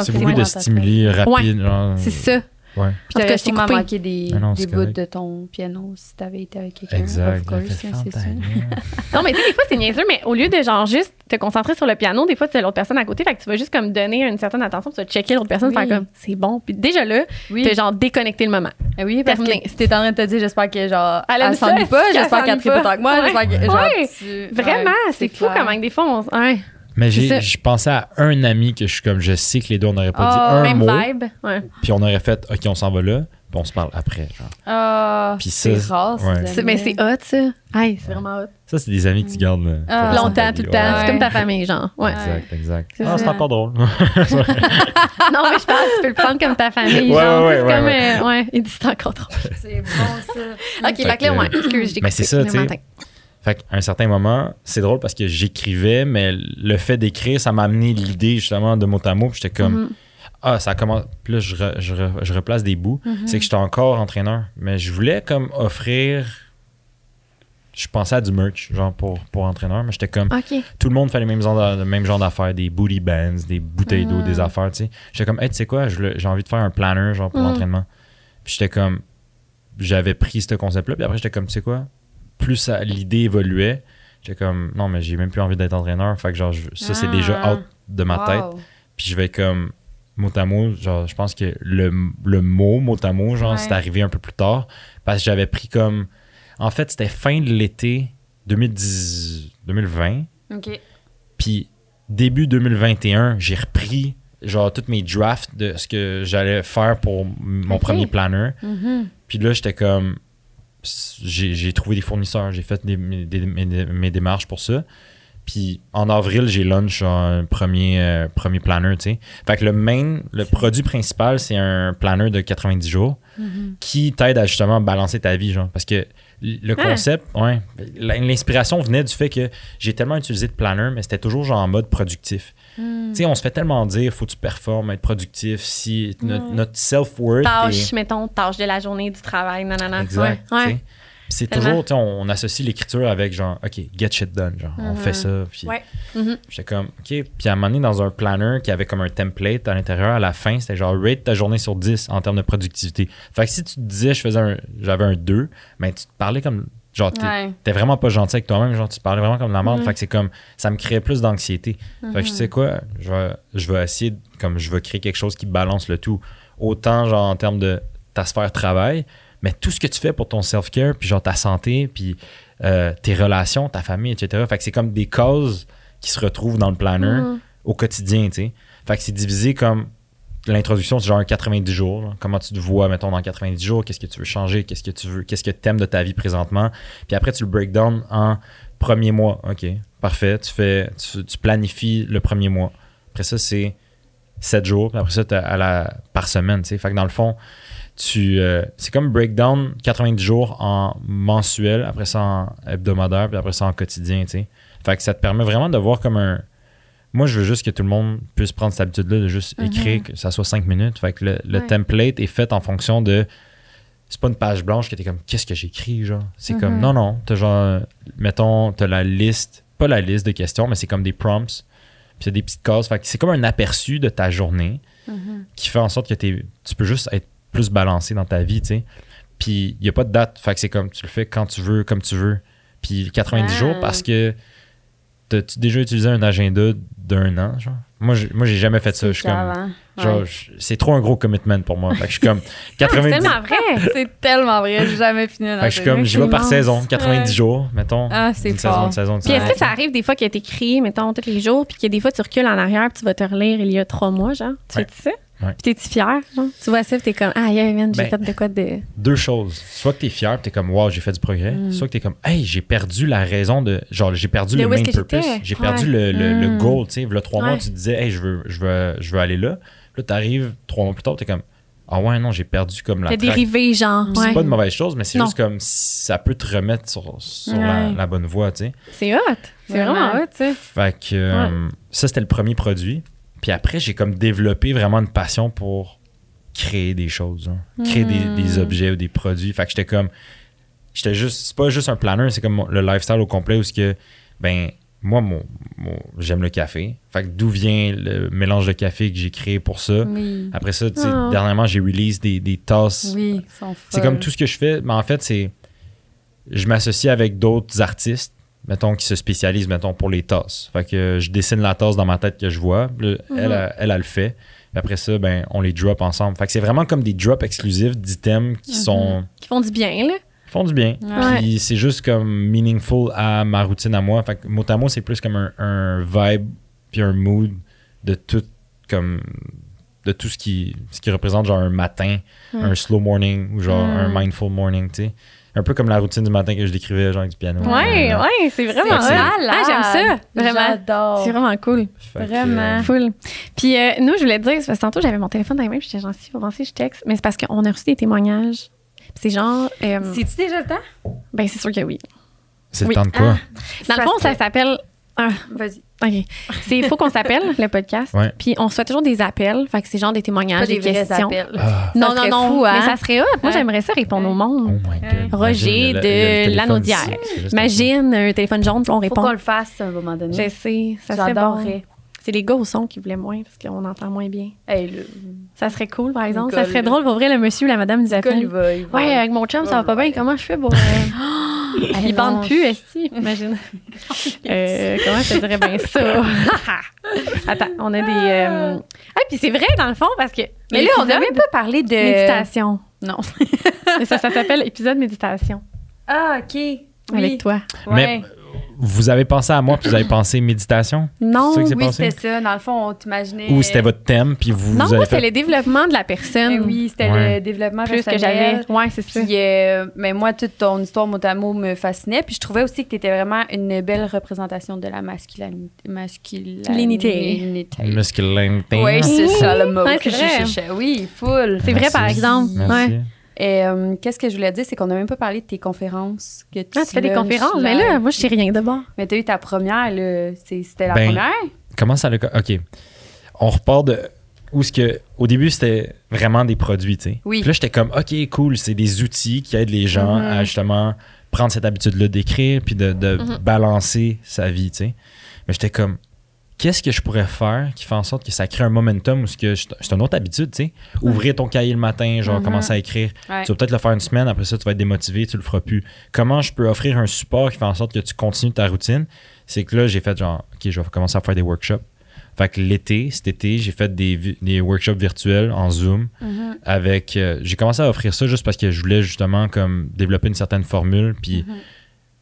C'est que beaucoup de stimuli rapides. genre. C'est ça. Ouais. Puis t'ai sûrement coupé. manqué des, Ah non, des bouts de ton piano si t'avais été avec quelqu'un. Exact. Hein, c'est. Non, mais tu sais, des fois, c'est niaiseux, mais au lieu de genre juste te concentrer sur le piano, des fois, c'est l'autre personne à côté. Fait que tu vas juste comme donner une certaine attention, tu vas checker l'autre personne, Oui. faire comme c'est bon. Puis déjà là, Oui. t'as genre déconnecté le moment. Ah oui, parce Terminé. que si t'es en train de te dire, j'espère que genre, Elle s'ennuie pas, j'espère qu'elle tripe pas. autant que moi, j'espère que Vraiment, c'est fou comment que des fois, on. Mais je pensais à un ami que je suis comme, je sais que les deux, on n'aurait pas dit Ah, un Même mot, vibe. Ouais. puis on aurait fait, OK, on s'en va là, puis on se parle après. genre. Ah, Puis c'est ça, rare, ouais. Mais c'est hot, ça. Hey, c'est vraiment hot. Ça, c'est des amis que tu gardes euh, Ah. ta Longtemps, tout le temps. Ouais. C'est comme ta famille, genre. Ouais. Exact, exact. C'est Ah, c'est encore drôle. non, mais je parle, tu peux le prendre comme ta famille. Ouais, genre, ouais, c'est ouais, comme. ouais. euh, ouais, il dit c'est encore trop. C'est bon, ça. Ok, fait que là, que- ouais. Excuse, j'ai Mais c'est ça, le tu sais. Fait qu'à un certain moment, c'est drôle parce que j'écrivais, mais le fait d'écrire, ça m'a amené l'idée justement de mot à mot. Puis j'étais comme, Mhm. ah, ça commence. Puis là, je, re- je, re- je replace des bouts. Mhm. C'est que j'étais encore entraîneur, mais je voulais comme offrir. Je pensais à du merch, genre pour, pour entraîneur, mais j'étais comme, tout le monde fait les mêmes le même genre d'affaires, des booty bands, des bouteilles d'eau, des affaires, tu sais. J'étais comme, hey, tu sais quoi, j'ai envie de faire un planner, genre pour l'entraînement. Puis j'étais comme, j'avais pris ce concept-là, puis après, j'étais comme, tu sais quoi, plus l'idée évoluait, j'étais comme, non, mais j'ai même plus envie d'être entraîneur, fait que genre, je- ça, c'est déjà Ah. out de ma tête. Puis je vais comme mot à mot, genre, je pense que le, le mot mot à mot, genre, Ouais. c'est arrivé un peu plus tard. Parce que j'avais pris comme. En fait, c'était fin de l'été 2010, 2020. OK. Puis début 2021, j'ai repris, genre, toutes mes drafts de ce que j'allais faire pour mon premier planner. Mhm. Puis là, j'étais comme. J'ai trouvé des fournisseurs, j'ai fait des- mes, des- mes- mes démarches pour ça. Puis en avril, j'ai launch un premier, euh, premier planner, tu sais. Fait que le main, le produit principal, c'est un planner de 90 jours Mhm. qui t'aide à justement balancer ta vie, genre. Parce que le Ah. concept, ouais, l'inspiration venait du fait que j'ai tellement utilisé de planner, mais c'était toujours genre en mode productif. Mm. Tu sais, on se fait tellement dire, faut que tu performes, être productif, si notre, notre self-worth Tâche, est- mettons, tâche de la journée, du travail, nanana. Exact. Ouais. C'est toujours, on, associe l'écriture avec genre, OK, get shit done. Genre, on Mhm. fait ça. Puis Ouais. Mhm. j'étais comme, OK. Puis à un moment donné, dans un planner qui avait comme un template à l'intérieur, à la fin, c'était genre, rate ta journée sur 10 en termes de productivité. Fait que si tu te disais, je faisais un, j'avais un 2, mais tu te parlais comme, genre, t'es, Ouais. vraiment pas gentil avec toi-même, genre, tu te parlais vraiment comme de la merde. Mhm. Fait que c'est comme, ça me créait plus d'anxiété. Fait que tu sais quoi, je vais, je vais essayer, de- comme je vais créer quelque chose qui balance le tout. Autant, genre, en termes de ta sphère travail, mais tout ce que tu fais pour ton self-care, puis genre ta santé, puis euh, tes relations, ta famille, etc. Fait que c'est comme des causes qui se retrouvent dans le planner Mhm. au quotidien, tu sais. Fait que c'est divisé comme l'introduction, c'est genre un 90 jours. là. Comment tu te vois, mettons, dans 90 jours, qu'est-ce que tu veux changer, qu'est-ce que tu veux, qu'est-ce que tu aimes de ta vie présentement? Puis après, tu le break down en premier mois. OK, parfait. Tu fais, tu, tu planifies le premier mois. Après ça, c'est 7 jours. Puis après ça, t'as à la, par semaine, tu sais. Fait que dans le fond, tu, euh, c'est comme breakdown 90 jours en mensuel, après ça en hebdomadaire, puis après ça en quotidien, tu sais. Fait que ça te permet vraiment de voir comme un. Moi, je veux juste que tout le monde puisse prendre cette habitude-là de juste Mhm. écrire, que ça soit 5 minutes. Fait que le, le Ouais. template est fait en fonction de. C'est pas une page blanche que t'es comme, qu'est-ce que j'écris, genre? C'est comme, Mhm. non, non. T'as genre, mettons, t'as la liste, pas la liste de questions, mais c'est comme des prompts. Puis c'est des petites cases. Fait que c'est comme un aperçu de ta journée Mhm. qui fait en sorte que t'es- tu peux juste être plus balancé dans ta vie, tu sais. Puis il n'y a pas de date. Fait que c'est comme tu le fais quand tu veux, comme tu veux. Puis 90 Ah. jours parce que t'as-tu déjà utilisé un agenda d'un an, genre? Moi, j'ai, moi, j'ai jamais fait ça. Je suis comme. Avant. Genre, Ouais. c'est trop un gros commitment pour moi. Fait que je suis comme C'est 90. tellement vrai. C'est tellement vrai, j'ai jamais fini un Fait que je suis comme, j'y vais par saison, 90 Ouais. jours, mettons. Ah, c'est une fort. saison, une saison, une Puis est-ce que ça arrive des fois qu'il a été écrit, mettons, tous les jours, puis que des fois tu recules en arrière, puis tu vas te relire il y a trois mois, genre? Tu Ouais. fais ça? Ouais. Puis t'es-tu fier, genre? Tu vois ça, puis t'es comme, ah, yeah, man, j'ai Ben, fait de quoi de. deux choses. Soit que t'es fier, pis t'es comme, wow, j'ai fait du progrès. Mm. Soit que t'es comme, hey, j'ai perdu la raison de. Genre, j'ai perdu le main purpose. J'ai Ouais. perdu le, le, le Mm. goal, tu sais. Le trois mois, tu te disais, hey, je veux, je veux, je veux aller là. Là, t'arrives trois mois plus tard, t'es comme, ah ouais, non, j'ai perdu comme la T'as dérivé, genre. C'est Ouais. pas une mauvaise chose, mais c'est juste comme si ça peut te remettre sur, sur la, Ouais. la bonne voie, tu sais. C'est hot. C'est vraiment Vraiment. hot, tu sais. Fait que euh, ça, c'était le premier produit. Puis après, j'ai comme développé vraiment une passion pour créer des choses. hein. Créer des, Hmm. des objets ou des produits. Fait que j'étais comme. J'étais juste. C'est pas juste un planner, c'est comme le lifestyle au complet où ce que. Ben. moi, mon, mon- j'aime le café. Fait que d'où vient le mélange de café que j'ai créé pour ça? Oui. Après ça, tu sais, Ah. dernièrement, j'ai release des, des tasses. Oui, C'est comme tout ce que je fais, mais en fait, c'est. Je m'associe avec d'autres artistes, mettons, qui se spécialisent, mettons, pour les tasses. Fait que je dessine la tasse dans ma tête que je vois. Là, elle, elle, elle, elle le fait. Puis après ça, ben, on les drop ensemble. Fait que c'est vraiment comme des drops exclusifs d'items qui sont. Qui font du bien, là. qui font du bien. Ouais. Puis c'est juste comme meaningful à ma routine à moi. Fait que mot à mot, c'est plus comme un, un vibe puis un mood de tout comme de tout ce qui ce qui représente genre un matin, un slow morning ou genre un mindful morning, tu sais. Un peu comme la routine du matin que je décrivais genre avec du piano. Ouais, ouais, c'est vraiment malade. Ah, j'aime ça. Vraiment. J'adore. C'est vraiment cool. Fait Vraiment. euh, Full. Puis euh, nous, je voulais te dire, c'est parce que tantôt, j'avais mon téléphone dans les mains, puis j'étais genre, si, faut penser, je texte. Mais c'est parce qu'on a reçu des témoignages. C'est genre. euh, C'est-tu déjà le temps? ben, c'est sûr que oui. c'est Oui. le temps de quoi? Dans le fond, ça s'appelle. Ah, Vas-y. OK. C'est Il faut qu'on s'appelle, le podcast. Ouais. Puis on reçoit toujours des appels. Fait que c'est genre des témoignages, des vrais questions. appels. Ah, Non, non, non. fou, hein? Mais ça serait hot. Moi, j'aimerais ça répondre au oh monde. my god. Roger Imagine, de l'Anaudière. Imagine un téléphone jaune, on Faut répond. qu'on le fasse à un moment donné. Je sais, ça serait bon. J'adorerais. C'est les gars au son qui voulaient moins parce qu'on entend moins bien. Hey, le... Ça serait cool, par exemple. Nicole, ça serait drôle pour vrai, le monsieur ou la madame nous Nicole, il appelle. va, il va. Ouais, avec mon chum, ça va pas bien. Comment je fais pour. euh, il bande plus, esti. Imagine. Euh, comment je te dirais bien ça? Attends, on a des. euh, Ah, puis c'est vrai, dans le fond, parce que. Mais là, on même pas parlé de... Méditation. Non. Mais ça, ça s'appelle épisode méditation. Ah, OK. Oui. Avec toi. Ouais. Mais vous avez pensé à moi puis vous avez pensé méditation? Non. C'est ça oui, c'était ça. Dans le fond, on t'imaginait... Ou c'était votre thème puis vous, Non, vous avez moi, c'était fait... le développement de la Eh personne. oui, c'était Ouais. le développement Plus que j'avais. Ouais, c'est ça. Puis, euh, mais moi, toute ton histoire mot à mot me fascinait. Puis je trouvais aussi que tu étais vraiment une belle représentation de la masculinité. Masculinité. Masculinité. Oui, c'est ça le mot Ouais, que c'est je vrai. cherchais. Oui, full. C'est vrai, par exemple. Merci. Ouais. Et euh, qu'est-ce que je voulais dire, c'est qu'on n'a même pas parlé de tes conférences. Que tu Ah, tu fais des conférences, mais live. là, moi, je sais rien de bord. Mais tu as eu ta première, C'était la Ben, première? Comment ça le. OK. On repart de. Où ce que. Au début, c'était vraiment des produits, tu sais. Oui. Puis là, j'étais comme, OK, cool, c'est des outils qui aident les gens Mhm. à justement prendre cette habitude-là d'écrire puis de, de Mhm. balancer sa vie, tu sais. Mais j'étais comme, qu'est-ce que je pourrais faire qui fait en sorte que ça crée un momentum ou ce que. C'est une autre habitude, tu sais? Ouvrir ton cahier le matin, genre, Mhm. commencer à écrire. Ouais. Tu vas peut-être le faire une semaine, après ça, tu vas être démotivé, tu le feras plus. Comment je peux offrir un support qui fait en sorte que tu continues ta routine? C'est que là, j'ai fait genre, OK, je vais commencer à faire des workshops. Fait que l'été, cet été, j'ai fait des, des workshops virtuels en Zoom Mhm. avec. euh, j'ai commencé à offrir ça juste parce que je voulais justement comme développer une certaine formule puis Mhm.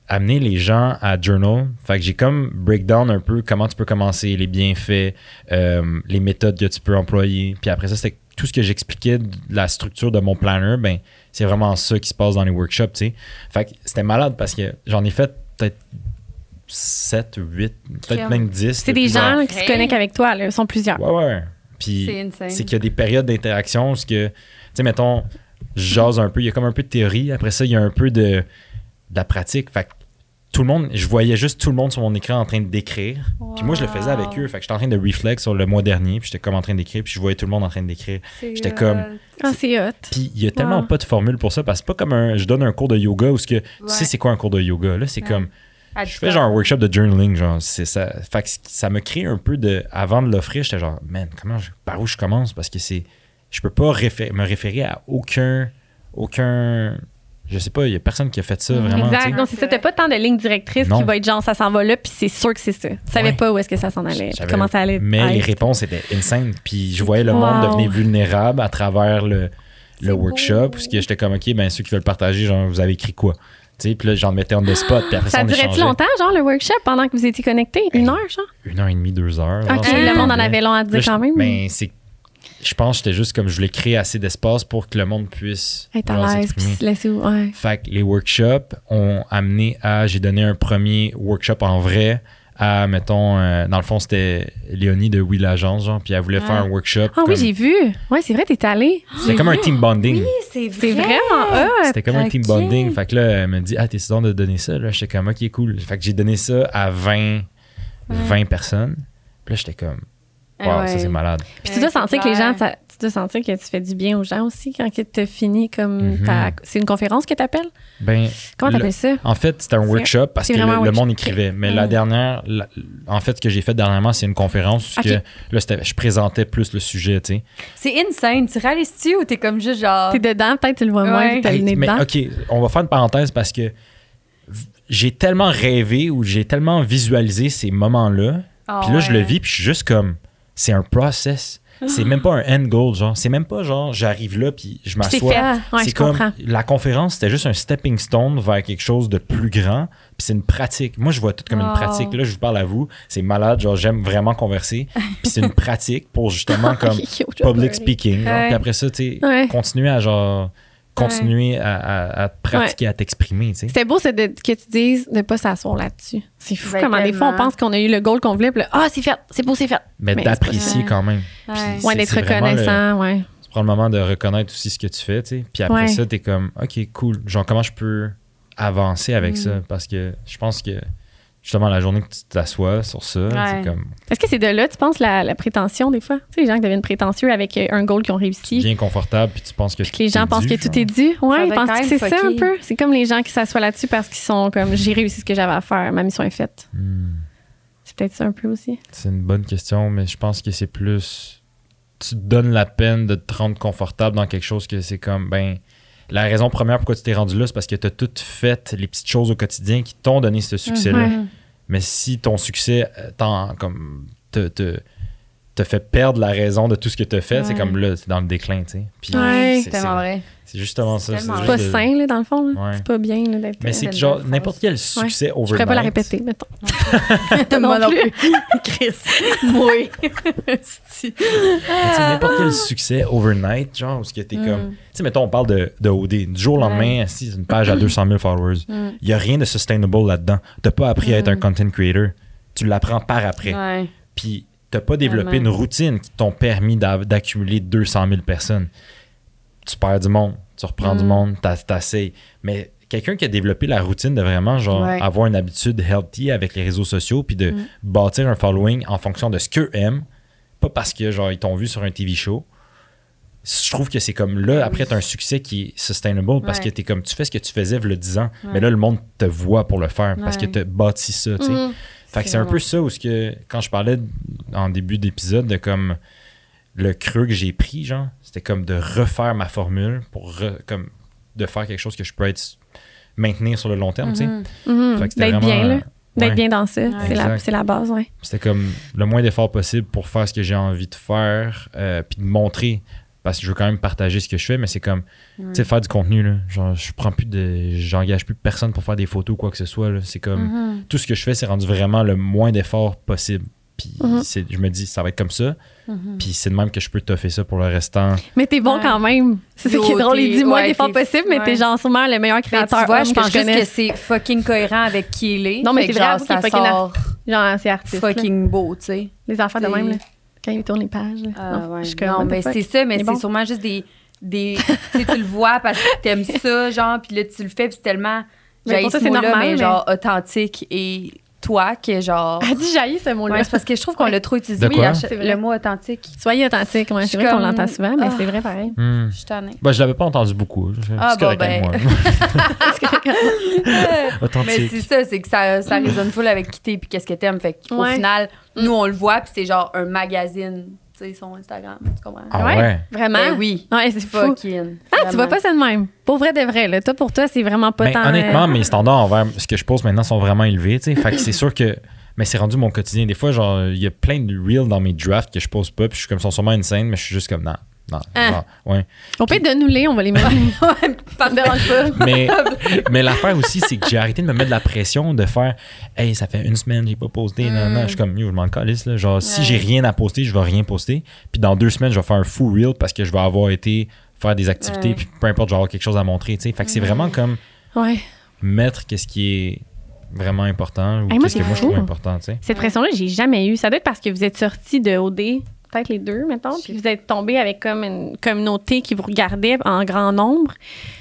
Amener les gens à journal. Fait que j'ai comme breakdown un peu comment tu peux commencer, les bienfaits, euh, les méthodes que tu peux employer. Puis après ça, c'était tout ce que j'expliquais de la structure de mon planner, ben c'est vraiment ça qui se passe dans les workshops, tu sais. Fait que c'était malade parce que j'en ai fait peut-être 7, 8, peut-être même 10. C'est des gens qui se connectent avec toi, là. Ils sont plusieurs. Ouais, ouais. Puis C'est insane. c'est qu'il y a des périodes d'interaction où tu sais, mettons, je jase un peu, il y a comme un peu de théorie, après ça, il y a un peu de, de la pratique. Fait que tout le monde, je voyais juste tout le monde sur mon écran en train de décrire. Puis moi, je le faisais avec eux. Fait que j'étais en train de reflex sur le mois dernier, puis j'étais comme en train d'écrire, puis je voyais tout le monde en train d'écrire. J'étais comme- Ah, c'est hot. Puis il y a tellement Wow. pas de formule pour ça, parce que c'est pas comme un, je donne un cours de yoga où ce que, tu sais c'est quoi un cours de yoga. Là, c'est Ouais. comme, à je fais genre un workshop de journaling, genre, c'est ça. Fait que ça me crée un peu de. Avant de l'offrir, j'étais genre, man, comment je- par où je commence? Parce que c'est. Je peux pas réfé- me référer à aucun. Aucun. Je sais pas, il y a personne qui a fait ça vraiment. tu sais. Exact. Non, c'est ça. T'as pas tant de ligne directrice Non. qui va être genre, ça s'en va là, puis c'est sûr que c'est ça. Tu savais Ouais. pas où est-ce que ça s'en allait, comment ça allait. Mais les réponses étaient insane. Puis je voyais le monde devenir vulnérable à travers le, le workshop. beau. Où ce que j'étais comme, OK, ben ceux qui veulent partager, genre, vous avez écrit quoi? Tu sais, puis là, j'en mettais on the spot. Puis après ça, Ça durait-tu longtemps, genre, le workshop, pendant que vous étiez connectés? Une heure, genre? Une heure et demie, deux heures. OK, le monde en avait long à dire Là, quand même. Ben, c'est. Je pense que j'étais juste comme je voulais créer assez d'espace pour que le monde puisse Être à l'aise, puis s'exprimer. se laisser où? Ouais. Fait que les workshops ont amené à. J'ai donné un premier workshop en vrai à, mettons, euh, dans le fond, c'était Léonie de Oui l'Agence, genre, puis elle voulait Ah. faire un workshop. Ah oui, j'ai vu. Ouais, c'est vrai, t'es allé. C'était comme un team bonding. Oui, c'est vrai. C'est vraiment hot. C'était comme un team bonding. Fait que là, elle me dit Ah, t'es sûr de donner ça? Là, j'étais comme Ok, cool. Fait que j'ai donné ça à 20, 20 personnes. Puis là, j'étais comme Ah Wow, ouais. ça c'est malade. Puis tu dois sentir que les gens, ça- tu de sentir que tu fais du bien aux gens aussi quand tu as fini comme ta- C'est une conférence que tu appelles? Ben, Comment le- t'appelles ça? En fait, c'était un workshop parce que le, monde écrivait. Mais la Mm. dernière, la- en fait, ce que j'ai fait dernièrement, c'est une conférence où Ok. que, là, je présentais plus le sujet, tu sais. C'est insane. Tu réalises-tu ou t'es comme juste genre. T'es dedans, peut-être tu le vois moins, Ouais. t'as le nez mais dedans. OK, on va faire une parenthèse parce que j'ai tellement rêvé ou j'ai tellement visualisé ces moments-là. Puis là, je le vis, puis je suis juste comme, c'est un process. C'est même pas un end goal, genre. C'est même pas genre, j'arrive là, puis je m'assois. Ouais, c'est comme comprends. la conférence, c'était juste un stepping stone vers quelque chose de plus grand. Puis c'est une pratique. Moi, je vois tout comme une Wow. pratique. Là, je vous parle à vous. C'est malade. Genre, j'aime vraiment converser. Puis c'est une pratique pour justement comme public speaking. genre. Puis après ça, tu sais, Ouais. continuer à genre continuer à, à- à te pratiquer, à t'exprimer, tu sais. C'était beau c'est de- que tu dises de pas s'asseoir là-dessus. C'est fou Ben, comment des fois on pense qu'on a eu le goal qu'on voulait, puis là, ah, c'est fait, c'est beau, c'est fait. Mais, c'est d'apprécier quand même. Ouais. C'est- d'être c'est le- reconnaissant, ouais. tu prends le moment de reconnaître aussi ce que tu fais, tu sais. Puis après Ouais. ça, t'es comme, OK, cool. Genre, comment je peux avancer avec Mm. ça? Parce que je pense que, justement, la journée que tu t'assois sur ça, Ouais. c'est comme Est-ce que c'est de là, tu penses, la, la prétention des fois? Tu sais, les gens qui deviennent prétentieux avec euh, un goal qu'ils ont réussi. bien confortable, puis tu penses que Puis que les gens pensent dû, que tout genre. est dû. Ouais, ils pensent que c'est ça un peu? C'est comme les gens qui s'assoient là-dessus parce qu'ils sont comme j'ai réussi ce que j'avais à faire, ma mission est faite. Hmm. C'est peut-être ça un peu aussi. C'est une bonne question, mais je pense que c'est plus. Tu te donnes la peine de te rendre confortable dans quelque chose que c'est comme, ben. La raison première pourquoi tu t'es rendu là, c'est parce que tu as toutes fait les petites choses au quotidien qui t'ont donné ce succès-là. Ouais. Mais si ton succès euh, t'en- comme, te, te, te fait perdre la raison de tout ce que tu as fait, c'est comme là, c'est dans le déclin, tu sais. Puis Ouais. c'est- C'est tellement c'est- vrai. C'est justement ça. C'est C'est pas de- sain, là, dans le fond. Ouais. C'est pas bien là, d'être. Mais c'est genre n'importe quel succès Je overnight. pourrais pas la répéter, mettons. Moi non non plus. Chris. Oui. Mais tu sais, n'importe quel succès overnight, genre, où ce que t'es Mm. comme. Tu sais, mettons, on parle de, de OD. Du jour au lendemain, si c'est une page à 200 000 followers, Mm. il n'y a rien de sustainable là-dedans. T'as pas appris à être un content creator. Tu l'apprends par après. Ouais. Puis t'as pas développé Vraiment. une routine qui t'ont permis d'a- d'accumuler 200 000 personnes. Tu perds du monde, tu reprends du Mm. monde, t'essayes. Mais quelqu'un qui a développé la routine de vraiment genre Ouais. avoir une habitude healthy avec les réseaux sociaux puis de Mm. bâtir un following en fonction de ce qu'eux aiment, pas parce que genre ils t'ont vu sur un TV show. Je trouve que c'est comme là, après, t'as un succès qui est sustainable parce Ouais. que t'es comme tu fais ce que tu faisais il y a 10 ans, Ouais. mais là, le monde te voit pour le faire parce que Ouais. t'as bâti ça, tu sais. Mm. Fait que C'est un peu ça où ce que quand je parlais en début d'épisode de comme le creux que j'ai pris, genre, c'était comme de refaire ma formule pour re- comme de faire quelque chose que je peux être maintenir sur le long terme, tu sais. Mhm. Mhm. Fait que c'était D'être vraiment, bien, là. D'être bien dans ça. C'est la, la base, ouais. C'était comme le moins d'efforts possible pour faire ce que j'ai envie de faire, euh, puis de montrer. Parce que je veux quand même partager ce que je fais, mais c'est comme, tu sais, faire du contenu, là. Genre, je prends plus de. J'engage plus personne pour faire des photos ou quoi que ce soit, là. C'est comme. Mhm. tout ce que je fais, c'est rendu vraiment le moins d'efforts possible. Puis Mhm. c'est- je me dis, ça va être comme ça. Mhm. Puis c'est de même que je peux toffer ça pour le restant. Mais t'es bon Ouais. quand même. C'est ça Yo, qui est drôle. Il dit moins ouais, d'efforts t'es- possible, mais t'es genre sûrement le meilleur Mais créateur. tu vois, je que pense juste que c'est fucking cohérent avec qui il est. Non, mais c'est que vrai, genre, vous, ça c'est fucking sort Genre, c'est artiste. là. fucking beau, tu sais. Les affaires de même, là. Quand ils tournent les pages. Ah, Non, ouais. je non, mais c'est ça, mais Il est c'est bon. sûrement juste des. des tu sais, tu le vois parce que t'aimes ça, genre, puis là, tu le fais, puis c'est tellement. Mais J'ai pour toi, c'est normal, mais mais- genre authentique et toi, que genre. Elle dit jaillit ce mot-là. Ouais, c'est parce que je trouve qu'on l'a trop utilisé. De Oui, quoi? à- C'est vrai. le mot authentique. Soyez authentique. Ouais, Je c'est suis vrai qu'on l'entend souvent, mais Ah. c'est vrai pareil. Hmm. Je suis tannée. Ben, je l'avais pas entendu beaucoup. C'est Ah, bon, ben. moi. mais Authentique. c'est ça, c'est que ça, ça résonne full avec qui t'es puis qu'est-ce que t'aimes. Fait qu'au Ouais. final, nous, on le voit, puis c'est genre un magazine, sais, son Instagram. Tu comprends? Ah Ouais. ouais? Vraiment? Ben oui. Ouais, c'est fou. Fucking. Ah, tu vois pas ça de même. Pour vrai de vrai, là. Toi, pour toi, c'est vraiment pas Ben, tant. honnêtement, euh, mes standards envers ce que je pose maintenant sont vraiment élevés. tu sais. Fait que c'est sûr que. Mais c'est rendu mon quotidien. Des fois, genre, il y a plein de reels dans mes drafts que je pose pas, puis je suis comme, sont sûrement insane, mais je suis juste comme, non. Non, Ah. ouais. On peut de nous les, on va les mettre. Ça me dérange pas. Mais, mais l'affaire aussi, c'est que j'ai arrêté de me mettre de la pression de faire Hey, ça fait une semaine, j'ai pas posté. Non, non. Je suis comme, yo, je m'en calisse. Là. Genre, si j'ai rien à poster, je vais rien poster. Puis dans deux semaines, je vais faire un full reel parce que je vais avoir été faire des activités. Ouais. Puis peu importe, je vais avoir quelque chose à montrer. tu sais. Fait que c'est vraiment comme Ouais. mettre qu'est-ce qui est vraiment important ou Hey, qu'est-ce que moi je trouve important. tu sais. Cette pression-là, j'ai jamais eu. Ça doit être parce que vous êtes sortis de OD, peut-être les deux, mettons, puis vous êtes tombés avec comme une communauté qui vous regardait en grand nombre.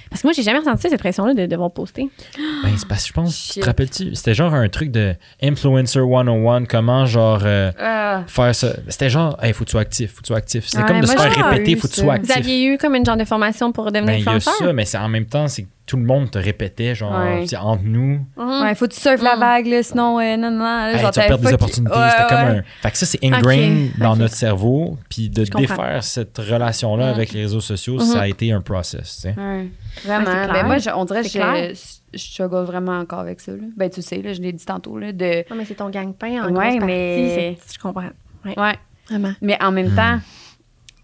Parce que moi, j'ai jamais ressenti cette pression-là de devoir poster. Ben, c'est parce que je pense, tu te rappelles-tu, c'était genre un truc de Influencer 101, comment genre euh, Ah. faire ça. C'était genre, hey, faut que tu sois actif, faut que tu sois actif. C'est Ouais, comme de se faire répéter, faut que tu sois Vous actif. aviez eu comme une genre de formation pour devenir Ben, il y a influenceur? ça, mais c'est en même temps, c'est que tout le monde te répétait, genre, Ouais. c'est entre nous. Ouais, faut que tu surfes la Mm. vague, là, sinon, euh, non, non, là, hey, genre, tu vas perdre des fuck- opportunités. Ouais, C'était comme ouais. un. Fait que ça, c'est ingrained Ok, dans ok. notre cerveau. Puis de Je comprends. défaire cette relation-là Mm. avec les réseaux sociaux, Mhm. ça a été un process, tu sais. Ouais, vraiment. Ouais, c'est clair. ben, moi, je- on dirait que C'est clair. je, je struggle vraiment encore avec ça. Là. Ben, tu sais, là, je l'ai dit tantôt, là, de... Non, mais c'est ton gang-pain en Ouais, grosse mais- partie. c'est- Je comprends. Ouais. Vraiment. Mais en même Hmm. temps,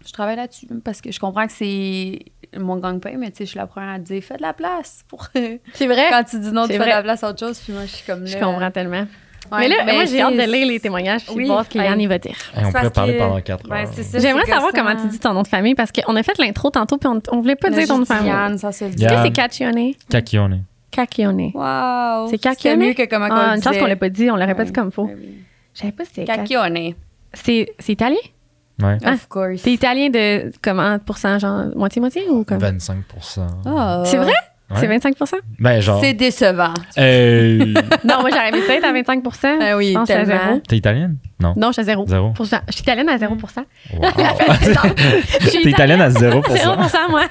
je travaille là-dessus là, parce que je comprends que c'est mon gang-pain, mais tu sais, je suis la première à te dire, fais de la place pour... C'est vrai? Quand tu dis non, tu fais de la place à autre chose, puis moi, je suis comme là... Je comprends tellement. Ouais, mais là, ben, moi, j'ai hâte de lire les témoignages puis Oui. voir ce que Yann Ouais. y va dire. Hey, on pourrait parler que- pendant quatre Ben, heures. J'aimerais savoir comment tu dis ton nom de famille parce qu'on a fait l'intro tantôt puis on, on voulait pas dire ton nom de famille. Yann, ça se le dit. Est-ce que c'est Cachione? Caquione. Cachione. Wow! C'est mieux que comment Ah, on une chance qu'on l'a pas dit, on l'aurait pas dit comme faut. Ben oui. Je savais pas si c'était c'est italien? Ouais. Ah. Of course. T'es italien de comment pourcent, genre moitié-moitié ou comme? 25 Ah. C'est vrai? Ouais. C'est 25% Ben, genre. C'est décevant. Hey. Non, moi j'aurais aimé ça être à 25 Ah oui, Je pense que je suis à zéro. T'es italienne? Non. Non, je suis à zéro. Zéro. Pour cent. Je suis italienne à 0 Wow. Je suis T'es italienne à 0 0% moi.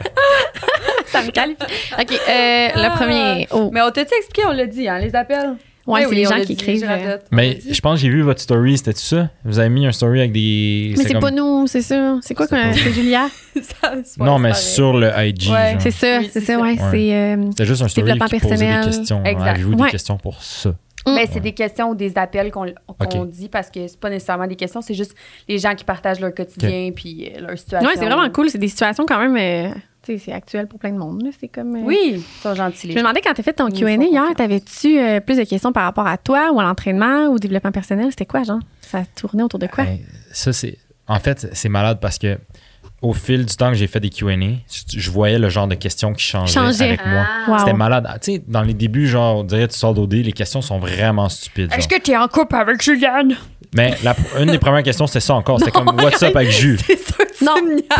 ça me qualifie. OK, euh, le premier. Oh. Mais on t'a-tu expliqué, on l'a dit, hein, les appels? Ouais, Oui, c'est oui, les gens qui écrivent. je euh, Mais je pense que j'ai vu votre story, c'était ça? Vous avez mis un story avec des. Mais c'est comme- pas nous, c'est ça. C'est quoi C'est que pas- c'est Julia? Ça, Non, mais sur le IG. Ouais. C'est ça, Oui, c'est ça, ça. ouais. Ouais. C'est euh, juste un story Développement qui posait des personnel. questions. Exact. Avez-vous Ouais. des questions pour ça? Ben, c'est des questions ou des appels qu'on dit parce que c'est pas nécessairement des questions, c'est juste les gens qui partagent leur quotidien puis euh, leur situation. Ouais, c'est vraiment cool. C'est des situations quand même. C'est actuel pour plein de monde. là. C'est comme. euh, Oui, ils sont gentils. Je me demandais quand tu as fait ton QA hier, t'avais-tu euh, plus de questions par rapport à toi ou à l'entraînement ou au développement personnel? C'était quoi, genre? Ça tournait autour de quoi? Ben, ça, c'est. En fait, c'est malade parce que au fil du temps que j'ai fait des QA, je je voyais le genre de questions qui changeaient Changeait. avec moi. Ah. Wow. C'était malade. Ah, Tu sais, dans les débuts, genre, on dirait tu sors d'OD, les questions sont vraiment stupides. Est-ce que tu es en couple avec Juliane? Mais la, une des premières questions, c'était ça encore. C'était comme What's up avec Jus? Que Non,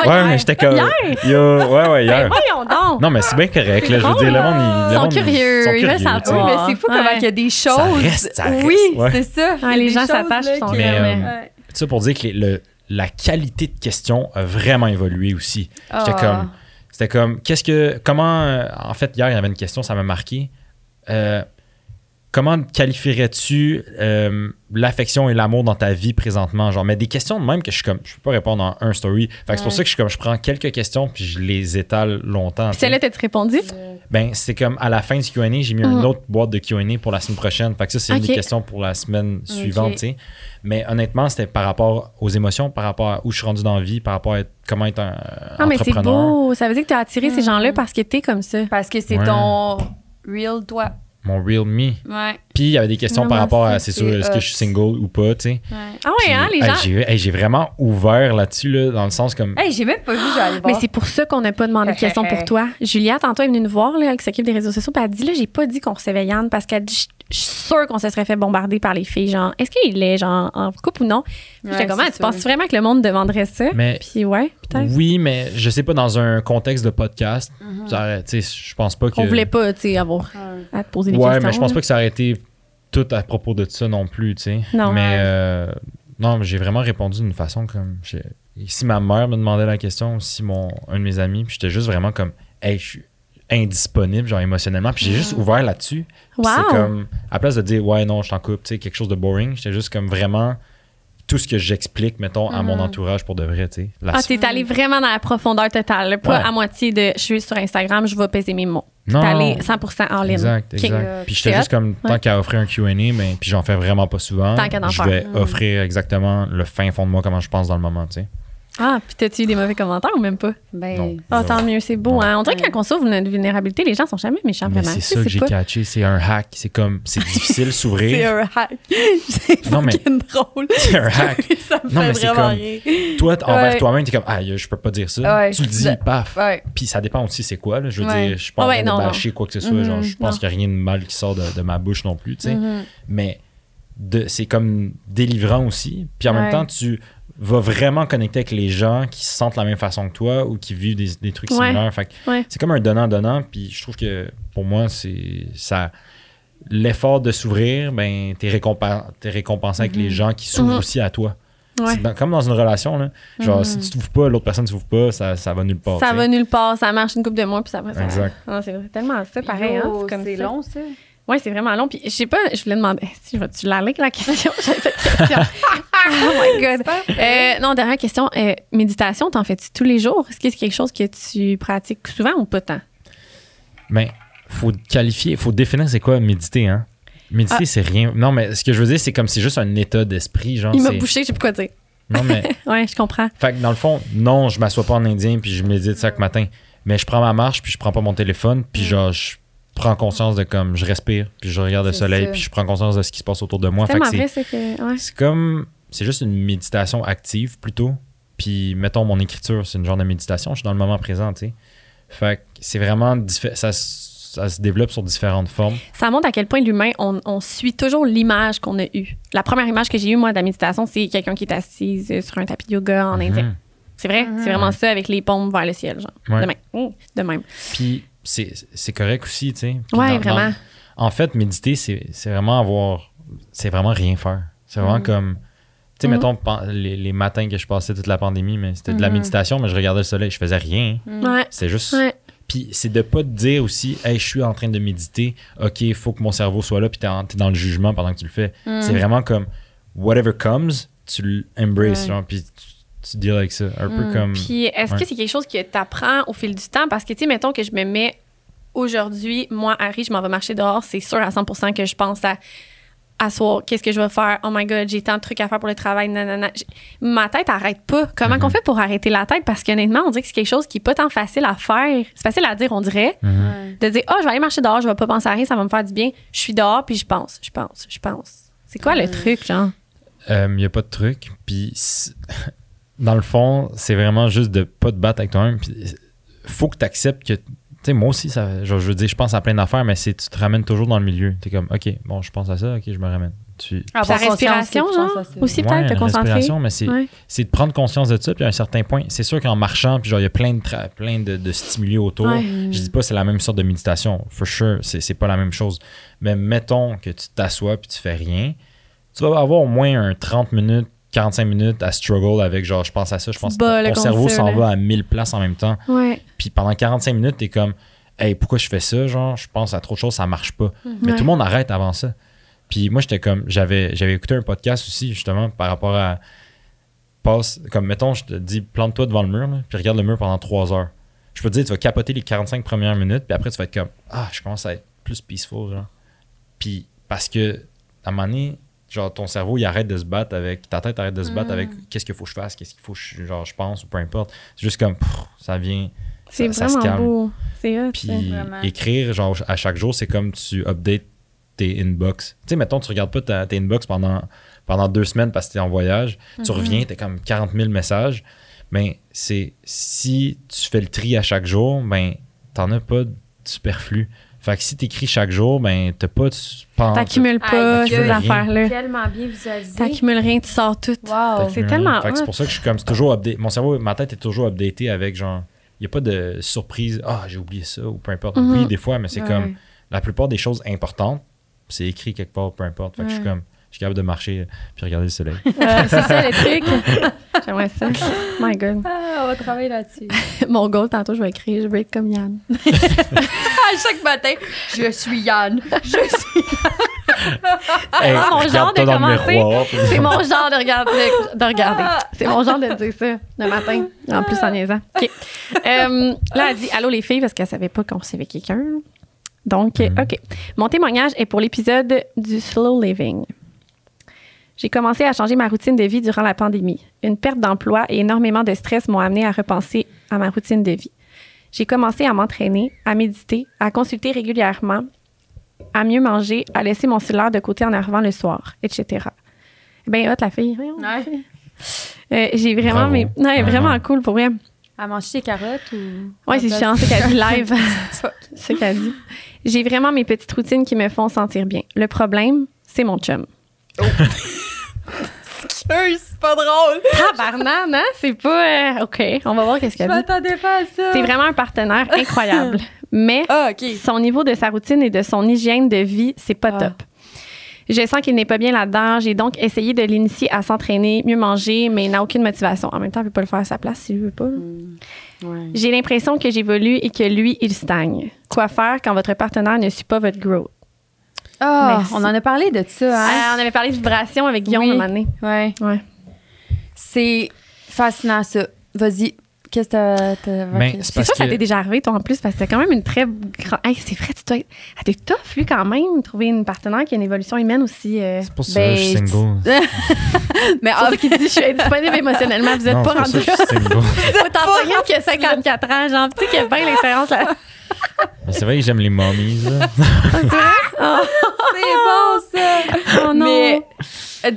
Ouais, mais j'étais comme. Hier? Yo, ouais, ouais, Ben, hier. donc! Non, mais c'est bien correct. Là, je veux dire, le monde, il, là. le Ils sont monde, curieux, ils veulent savoir. mais c'est fou Ouais. comment il y a des choses. reste, ça reste, oui, ouais. c'est ça. Il y a les gens s'attachent Mais, euh, Ouais. Ça pour dire que les- le, la qualité de questions a vraiment évolué aussi. J'étais Ah. comme. C'était comme. Qu'est-ce que. Comment. euh, En fait, hier, il y avait une question, ça m'a marqué. Euh, comment qualifierais-tu euh, l'affection et l'amour dans ta vie présentement? Genre, mais des questions de même que je suis comme. Je peux pas répondre en un story. Fait que c'est pour Ouais. ça que je suis comme. Je prends quelques questions puis je les étale longtemps. Tu celle-là, t'as-tu répondu? Ben, c'est comme à la fin du QA, j'ai mis une autre boîte de QA pour la semaine prochaine. Fait que ça, c'est une des questions pour la semaine suivante, tu sais. Mais honnêtement, c'était par rapport aux émotions, par rapport à où je suis rendu dans la vie, par rapport à être- comment être un Ah, mais c'est entrepreneur. beau. Ça veut dire que t'as attiré ces Mhm. gens-là parce que t'es comme ça. Parce que c'est Ouais. ton real toi. Mon real me. Ouais. Puis il y avait des questions par rapport à, c'est sûr, est-ce que hot. je suis single ou pas, tu sais. ouais. Ah Puis, ouais, hein, les hey, gens? j'ai hey, j'ai vraiment ouvert là-dessus, là, dans le sens comme. Hey, j'ai même pas vu, j'allais Mais c'est pour ça qu'on n'a pas demandé de questions pour toi. Julia, tantôt, elle est venue nous voir, là, elle qui s'occupe des réseaux sociaux, puis elle dit, là, j'ai pas dit qu'on recevait Yann parce qu'elle dit, je suis sûre qu'on se serait fait bombarder par les filles. Genre, est-ce qu'il est, genre, en couple ou non? Puis J'étais Ouais, comme, ah, tu penses vraiment que le monde demanderait ça? Mais Puis ouais, peut-être. oui, mais je sais pas, dans un contexte de podcast, tu sais, je pense pas que. On voulait pas, tu sais, avoir Ouais. à te poser des Ouais, questions. mais je pense là. pas que ça aurait été tout à propos de ça non plus, tu sais. Non. Mais Ouais. euh, non, mais j'ai vraiment répondu d'une façon comme. Si ma mère me demandait la question, ou si mon, un de mes amis, puis j'étais juste vraiment comme, hey, je suis indisponible, genre émotionnellement, puis j'ai juste ouvert là-dessus. Wow. C'est comme, à place de dire, ouais, non, je t'en coupe, tu sais, quelque chose de boring, j'étais juste comme vraiment tout ce que j'explique, mettons, à mon Mhm. entourage pour de vrai, tu sais. Ah, t'es allé vraiment dans la profondeur totale. Pas Ouais. à moitié de je suis sur Instagram, je vais peser mes mots. Non, T'es allé 100% en ligne. Exact, exact. Euh, Puis j'étais juste comme, tant Ouais. qu'à offrir un Q&A, mais puis j'en fais vraiment pas souvent, Tant qu'à en je vais Mm. offrir exactement le fin fond de moi, comment je pense dans le moment, tu sais. Ah, puis t'as-tu eu des mauvais commentaires ou même pas? Ben, Non. Ah, tant mieux, c'est beau. Non. Hein? On dirait que quand on sauve notre vulnérabilité, les gens sont jamais méchants, Mais vraiment. c'est ça que j'ai pas- catché, c'est un hack, c'est comme, c'est difficile c'est s'ouvrir. un hack. c'est Non, mais- fucking drôle. C'est un hack. ça me Non, fait mais c'est vraiment comme- rire. Toi, envers Ouais. toi-même, t'es comme, ah, je peux pas dire ça. Ouais. Tu le dis, Ouais. paf. Ouais. Puis ça dépend aussi c'est quoi, là. Je veux Ouais. dire, je suis pas Ah en ouais, train de non, non. bâcher quoi que ce soit. Mhm, genre, je pense qu'il n'y a rien de mal qui sort de, de ma bouche non plus, tu sais. Mhm. Mais c'est comme délivrant aussi. Puis en même temps, tu va vraiment connecter avec les gens qui se sentent la même façon que toi ou qui vivent des, des trucs Ouais. similaires. Fait que Ouais. c'est comme un donnant-donnant. Puis je trouve que pour moi, c'est ça. L'effort de s'ouvrir, ben, t'es récompen- t'es récompensé avec les gens qui s'ouvrent Mhm. aussi à toi. Ouais. Dans- comme dans une relation, là. Genre, Mhm. si tu t'ouvres pas, l'autre personne ne s'ouvre pas, ça, ça va nulle part. Ça tu sais. va nulle part, ça marche une coupe de mois, puis ça va. Ça... Exact. Non, c'est tellement ça, pareil. hein, c'est comme c'est ça. long, ça. Oui, c'est vraiment long. Puis je sais pas, je voulais demander. Si je vais-tu l'aller avec la question? J'avais cette question. oh my God. Euh, non, dernière question. Euh, méditation, t'en fais-tu tous les jours? Est-ce que c'est quelque chose que tu pratiques souvent ou pas tant? Mais faut qualifier, faut définir c'est quoi méditer, hein? Méditer, Ah. c'est rien. Non, mais ce que je veux dire, c'est comme c'est juste un état d'esprit, genre. Il m'a bouché, je sais pas quoi dire. Non, mais. Ouais, je comprends. fait que dans le fond, non, je m'assois pas en indien puis je médite chaque matin. Mais je prends ma marche puis je prends pas mon téléphone puis genre, je prends conscience de comme je respire puis je regarde le soleil ça. puis je prends conscience de ce qui se passe autour de moi. C'est que tellement c'est- vrai, c'est que. Ouais. c'est comme. C'est juste une méditation active plutôt. Puis mettons mon écriture, c'est une genre de méditation. Je suis dans le moment présent, tu sais. Fait que c'est vraiment. Ça, ça se développe sur différentes formes. Ça montre à quel point l'humain, on, on suit toujours l'image qu'on a eue. La première image que j'ai eue, moi, de la méditation, c'est quelqu'un qui est assis euh, sur un tapis de yoga en indien. Mhm. C'est vrai, c'est vraiment ça avec les paumes vers le ciel, genre. Ouais. De même. Mmh, de même. Puis c'est c'est correct aussi, tu sais. Puis Ouais, dans- vraiment. dans- en fait, méditer, c'est c'est vraiment avoir. C'est vraiment rien faire. C'est vraiment comme. Tu sais, Mhm. mettons, les, les matins que je passais toute la pandémie, mais c'était de la Mhm. méditation, mais je regardais le soleil, je faisais rien. Ouais. C'était juste. Ouais. Puis c'est de pas te dire aussi, hey, je suis en train de méditer, ok, il faut que mon cerveau soit là, puis t'es t'es dans le jugement pendant que tu le fais. C'est vraiment comme, whatever comes, tu l'embraces, Ouais. genre, puis tu, tu deals avec ça. Un peu Mm. comme. Puis est-ce Ouais. que c'est quelque chose que tu apprends au fil du temps? Parce que, tu sais, mettons que je me mets aujourd'hui, moi, Harry, je m'en vais marcher dehors, c'est sûr à 100% que je pense à à soir, qu'est-ce que je vais faire? Oh my God, j'ai tant de trucs à faire pour le travail, nanana. Ma tête arrête pas. Comment Mhm. qu'on fait pour arrêter la tête? Parce qu'honnêtement, on dirait que c'est quelque chose qui est pas tant facile à faire. C'est facile à dire, on dirait. Mhm. De dire, oh, je vais aller marcher dehors, je vais pas penser à rien, ça va me faire du bien. Je suis dehors, puis je pense, je pense, je pense. C'est quoi le truc, genre? Il n'y a pas de truc. Puis, dans le fond, c'est vraiment juste de pas te battre avec toi-même. Puis, faut que tu acceptes que. Tu sais, moi aussi, ça, je veux dire, je pense à plein d'affaires, mais c'est tu te ramènes toujours dans le milieu. Tu es comme, OK, bon, je pense à ça, OK, je me ramène. Tu, Avoir conscience respiration, genre, aussi Ouais, peut-être, te concentrer. respiration, mais c'est Ouais. de prendre conscience de ça. Puis à un certain point, c'est sûr qu'en marchant, puis genre, il y a plein de, plein de, de stimuli autour. Ouais. Je dis pas que c'est la même sorte de méditation. For sure, c'est c'est pas la même chose. Mais mettons que tu t'assois puis tu fais rien, tu vas avoir au moins un 30 minutes, 45 minutes à struggle avec genre, je pense à ça, je pense que ton cerveau s'en va à 1000 places en même temps. Ouais. Puis pendant 45 minutes, t'es comme, hey, pourquoi je fais ça? Genre, je pense à trop de choses, ça marche pas. Mais Ouais. tout le monde arrête avant ça. Puis moi, j'étais comme, j'avais, j'avais écouté un podcast aussi, justement, par rapport à. Passe, comme mettons, je te dis, plante-toi devant le mur, là, puis regarde le mur pendant 3 heures. Je peux te dire, tu vas capoter les 45 premières minutes, puis après, tu vas être comme, ah, je commence à être plus peaceful, genre. Puis parce que, à un moment donné, genre, ton cerveau, il arrête de se battre avec, ta tête arrête de se battre avec qu'est-ce qu'il faut que je fasse, qu'est-ce qu'il faut que je, genre, je pense, ou peu importe. C'est juste comme, pff, ça vient. C'est ça- ça se vraiment calme. beau. C'est. Puis Vraiment. écrire, genre, à chaque jour, c'est comme tu updates tes inbox. Tu sais, mettons, tu regardes pas ta, tes inbox pendant, pendant deux semaines parce que tu es en voyage. Tu reviens, tu comme 40 000 messages. Ben, c'est si tu fais le tri à chaque jour, ben, t'en as pas de superflu. Fait que si tu écris chaque jour, ben, t'as pas de. pan- T'accumules pas Aïe, ces rien. affaires-là. Tellement bien visualisé. T'accumules rien, tu sors tout. Wow. c'est tellement Fait que c'est pour ça que je suis comme, c'est toujours update. Mon cerveau, ma tête est toujours updatée avec genre. Il n'y a pas de surprise. Ah, j'ai oublié ça ou peu importe. Mhm. Oui, des fois, mais c'est Ouais. comme la plupart des choses importantes, c'est écrit quelque part, peu importe. Fait que je suis comme, je suis capable de marcher puis regarder le soleil. Euh, c'est ça le truc. J'aimerais ça. My God. Ah, on va travailler là-dessus. Mon goal, tantôt, je vais écrire, je veux être comme Yann. à chaque matin, je suis Yann. Je suis. Hey, vraiment mon genre de commencer. C'est mon genre de regarder. De, de regarder. C'est mon genre de dire ça le matin, en plus en niaisant. OK. Euh, là, elle dit Allô les filles, parce qu'elle savait pas qu'on recevait quelqu'un. Donc, Mhm. OK. Mon témoignage est pour l'épisode du slow living. J'ai commencé à changer ma routine de vie durant la pandémie. Une perte d'emploi et énormément de stress m'ont amené à repenser à ma routine de vie. J'ai commencé à m'entraîner, à méditer, à consulter régulièrement, à mieux manger, à laisser mon cellulaire de côté en arrivant le soir, etc. Ben hot la fille. Ouais. Euh, j'ai vraiment Bravo. ouais, vraiment Vraiment. cool pour vrai. À manger des carottes ou. Ouais, c'est chiant, c'est qu'elle dit live. c'est ce qu'elle dit. J'ai vraiment mes petites routines qui me font sentir bien. Le problème, c'est mon chum. C'est pas drôle. Tabarnane, hein? C'est pas. euh, OK, on va voir qu'est-ce Je qu'elle dit. m'attendais pas à ça. C'est vraiment un partenaire incroyable. Mais Ah, son niveau de sa routine et de son hygiène de vie, c'est pas Ah. top. Je sens qu'il n'est pas bien là-dedans. J'ai donc essayé de l'initier à s'entraîner, mieux manger, mais il n'a aucune motivation. En même temps, il ne peut pas le faire à sa place s'il ne veut pas. Ouais. J'ai l'impression que j'évolue et que lui, il stagne. Quoi faire quand votre partenaire ne suit pas votre growth? Ah, Merci. on en a parlé de ça, hein? Ah, on avait parlé de vibration avec Guillaume Oui. un moment donné. Ouais. Ouais. C'est fascinant, ça. Vas-y. Qu'est-ce que t'as. Ben, c'est ça, ça que- t'est déjà arrivé, toi, en plus, parce que t'as quand même une très grande. Hey, c'est vrai, tu dois être. Ah, t'es tough, lui, quand même, trouver une partenaire qui a une évolution humaine aussi. euh. C'est pour ça Ben, que je suis single. Mais ah, ça qu'il dit je suis indisponible émotionnellement. Vous êtes Non, pas rendu ça que je suis single. Faut t'en qui a 54 ans, genre, tu sais, qui a bien l'expérience là. C'est vrai que j'aime les mommies. là. c'est bon, ça. Oh non. Mais euh,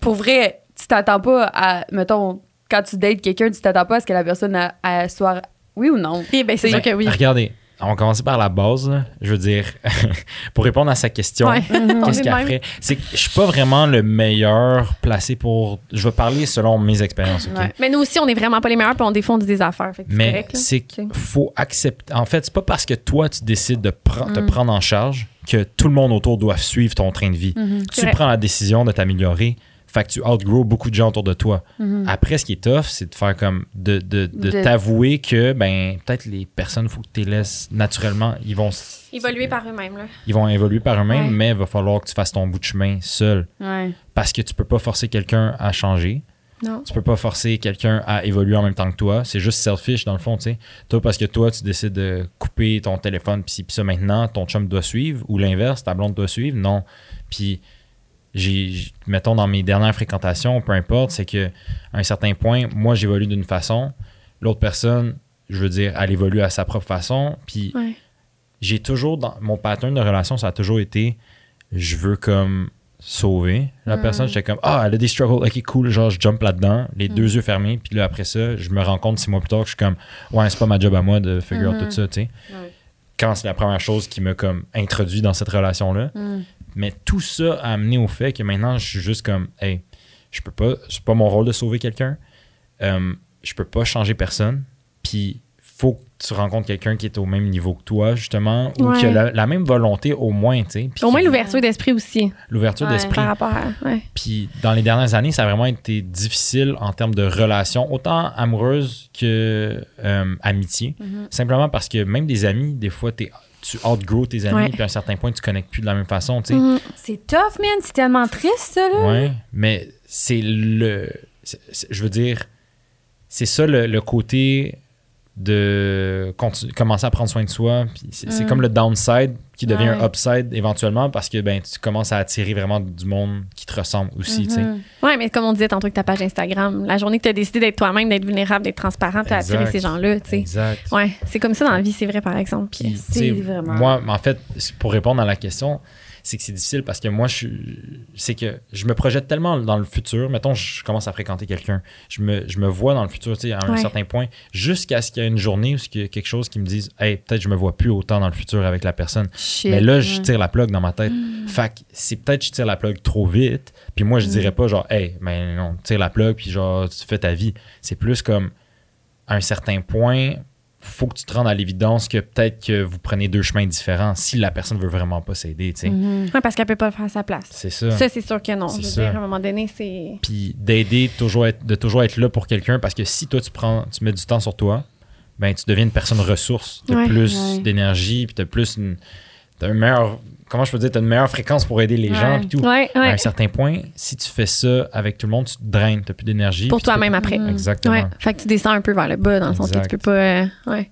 pour vrai, tu t'attends pas à. Mettons, quand tu dates quelqu'un, tu t'attends pas à ce que la personne a- a- soit. Oui ou non? Eh ben, c'est sûr que oui. Regardez, on va commencer par la base. là. Je veux dire, pour répondre à sa question, Ouais. On est qu'est-ce qu'elle même. ferait? C'est que je suis pas vraiment le meilleur placé pour. Je vais parler selon mes expériences, OK? Ouais. Mais nous aussi, on n'est vraiment pas les meilleurs, puis on défend des affaires. Fait que c'est Mais correct, là. c'est qu'il faut accepter. En fait, c'est pas parce que toi, tu décides de pre- te prendre en charge que tout le monde autour doit suivre ton train de vie. C'est Tu prends la décision de t'améliorer, fait que tu outgrow beaucoup de gens autour de toi. Après, ce qui est tough, c'est de faire comme. de, de, de De- t'avouer que, ben, peut-être les personnes, il faut que tu les laisses naturellement. Ils vont, Évoluer par eux-mêmes, là. ils vont évoluer par eux-mêmes, Ouais. mais il va falloir que tu fasses ton bout de chemin seul. Ouais. Parce que tu peux pas forcer quelqu'un à changer. Non. Tu peux pas forcer quelqu'un à évoluer en même temps que toi. C'est juste selfish dans le fond, tu sais. Toi, parce que toi, tu décides de couper ton téléphone, puis ça maintenant, ton chum doit suivre, ou l'inverse, ta blonde doit suivre. Non. Puis, j'ai, mettons, dans mes dernières fréquentations, peu importe, c'est que à un certain point, moi, j'évolue d'une façon. L'autre personne, je veux dire, elle évolue à sa propre façon. Puis, Ouais. j'ai toujours, dans mon pattern de relation, ça a toujours été, je veux comme sauver la personne. J'étais comme, ah, elle a des struggles, ok, cool, genre, je jump là-dedans, les deux yeux fermés, puis là, après ça, je me rends compte six mois plus tard que je suis comme, ouais, c'est pas ma job à moi de figure out tout ça, tu sais. Ouais. Quand c'est la première chose qui m'a comme introduit dans cette relation-là. Mais tout ça a amené au fait que maintenant, je suis juste comme, hey, je peux pas, c'est pas mon rôle de sauver quelqu'un. Euh, je peux pas changer personne. Puis, faut que tu rencontres quelqu'un qui est au même niveau que toi, justement, ou Ouais. qui a la, la même volonté au moins, tu sais. puis Au moins l'ouverture d'esprit aussi, l'ouverture Ouais. d'esprit. par rapport à. Ouais. Puis dans les dernières années, ça a vraiment été difficile en termes de relations, autant amoureuses que euh, amitié. Mhm. Simplement parce que même des amis, des fois, t'es- tu outgrow tes amis, puis à un certain point, tu connectes plus de la même façon, tu sais. Mhm. C'est tough, man. C'est tellement triste, ça, là. Ouais, mais c'est le. je veux dire, c'est ça le, le côté de commencer à prendre soin de soi. C'est c'est Mm. comme le downside qui devient Ouais. un upside éventuellement parce que ben, tu commences à attirer vraiment du monde qui te ressemble aussi. Mhm. Ouais, mais comme on disait tantôt avec ta page Instagram, la journée que tu as décidé d'être toi-même, d'être vulnérable, d'être transparent, tu as attiré ces gens-là. Exact. Ouais, c'est comme ça dans la vie, c'est vrai, par exemple. Sais, vraiment- Moi, en fait, pour répondre à la question, c'est que c'est difficile parce que moi, je. C'est que je me projette tellement dans le futur. Mettons, je commence à fréquenter quelqu'un. Je me, je me vois dans le futur, tu sais, à un Ouais. certain point, jusqu'à ce qu'il y ait une journée où il y a quelque chose qui me dise, hey, peut-être je me vois plus autant dans le futur avec la personne. Shit. Mais là, je tire la plug dans ma tête. Fait que c'est peut-être que je tire la plug trop vite. Puis moi, je dirais pas genre, hey, mais non, tire la plug, puis genre, tu fais ta vie. C'est plus comme, à un certain point, faut que tu te rendes à l'évidence que peut-être que vous prenez deux chemins différents si la personne veut vraiment pas s'aider, tu sais. Mhm. ouais, parce qu'elle peut pas le faire à sa place. C'est ça. Ça, c'est sûr que non. C'est Je veux ça. dire, à un moment donné, c'est. Puis d'aider, toujours être, de toujours être là pour quelqu'un parce que si toi, tu prends, tu mets du temps sur toi, ben tu deviens une personne ressource. Tu as Ouais. plus Ouais. d'énergie, puis tu as plus une, t'as une meilleure, comment je peux dire, tu une meilleure fréquence pour aider les gens, puis tout. Ouais, À un certain point, si tu fais ça avec tout le monde, tu te draines, tu plus d'énergie. Pour toi-même après. Mhm. Exactement. Ouais. Fait que tu descends un peu vers le bas, dans le sens que tu peux pas. euh, ouais.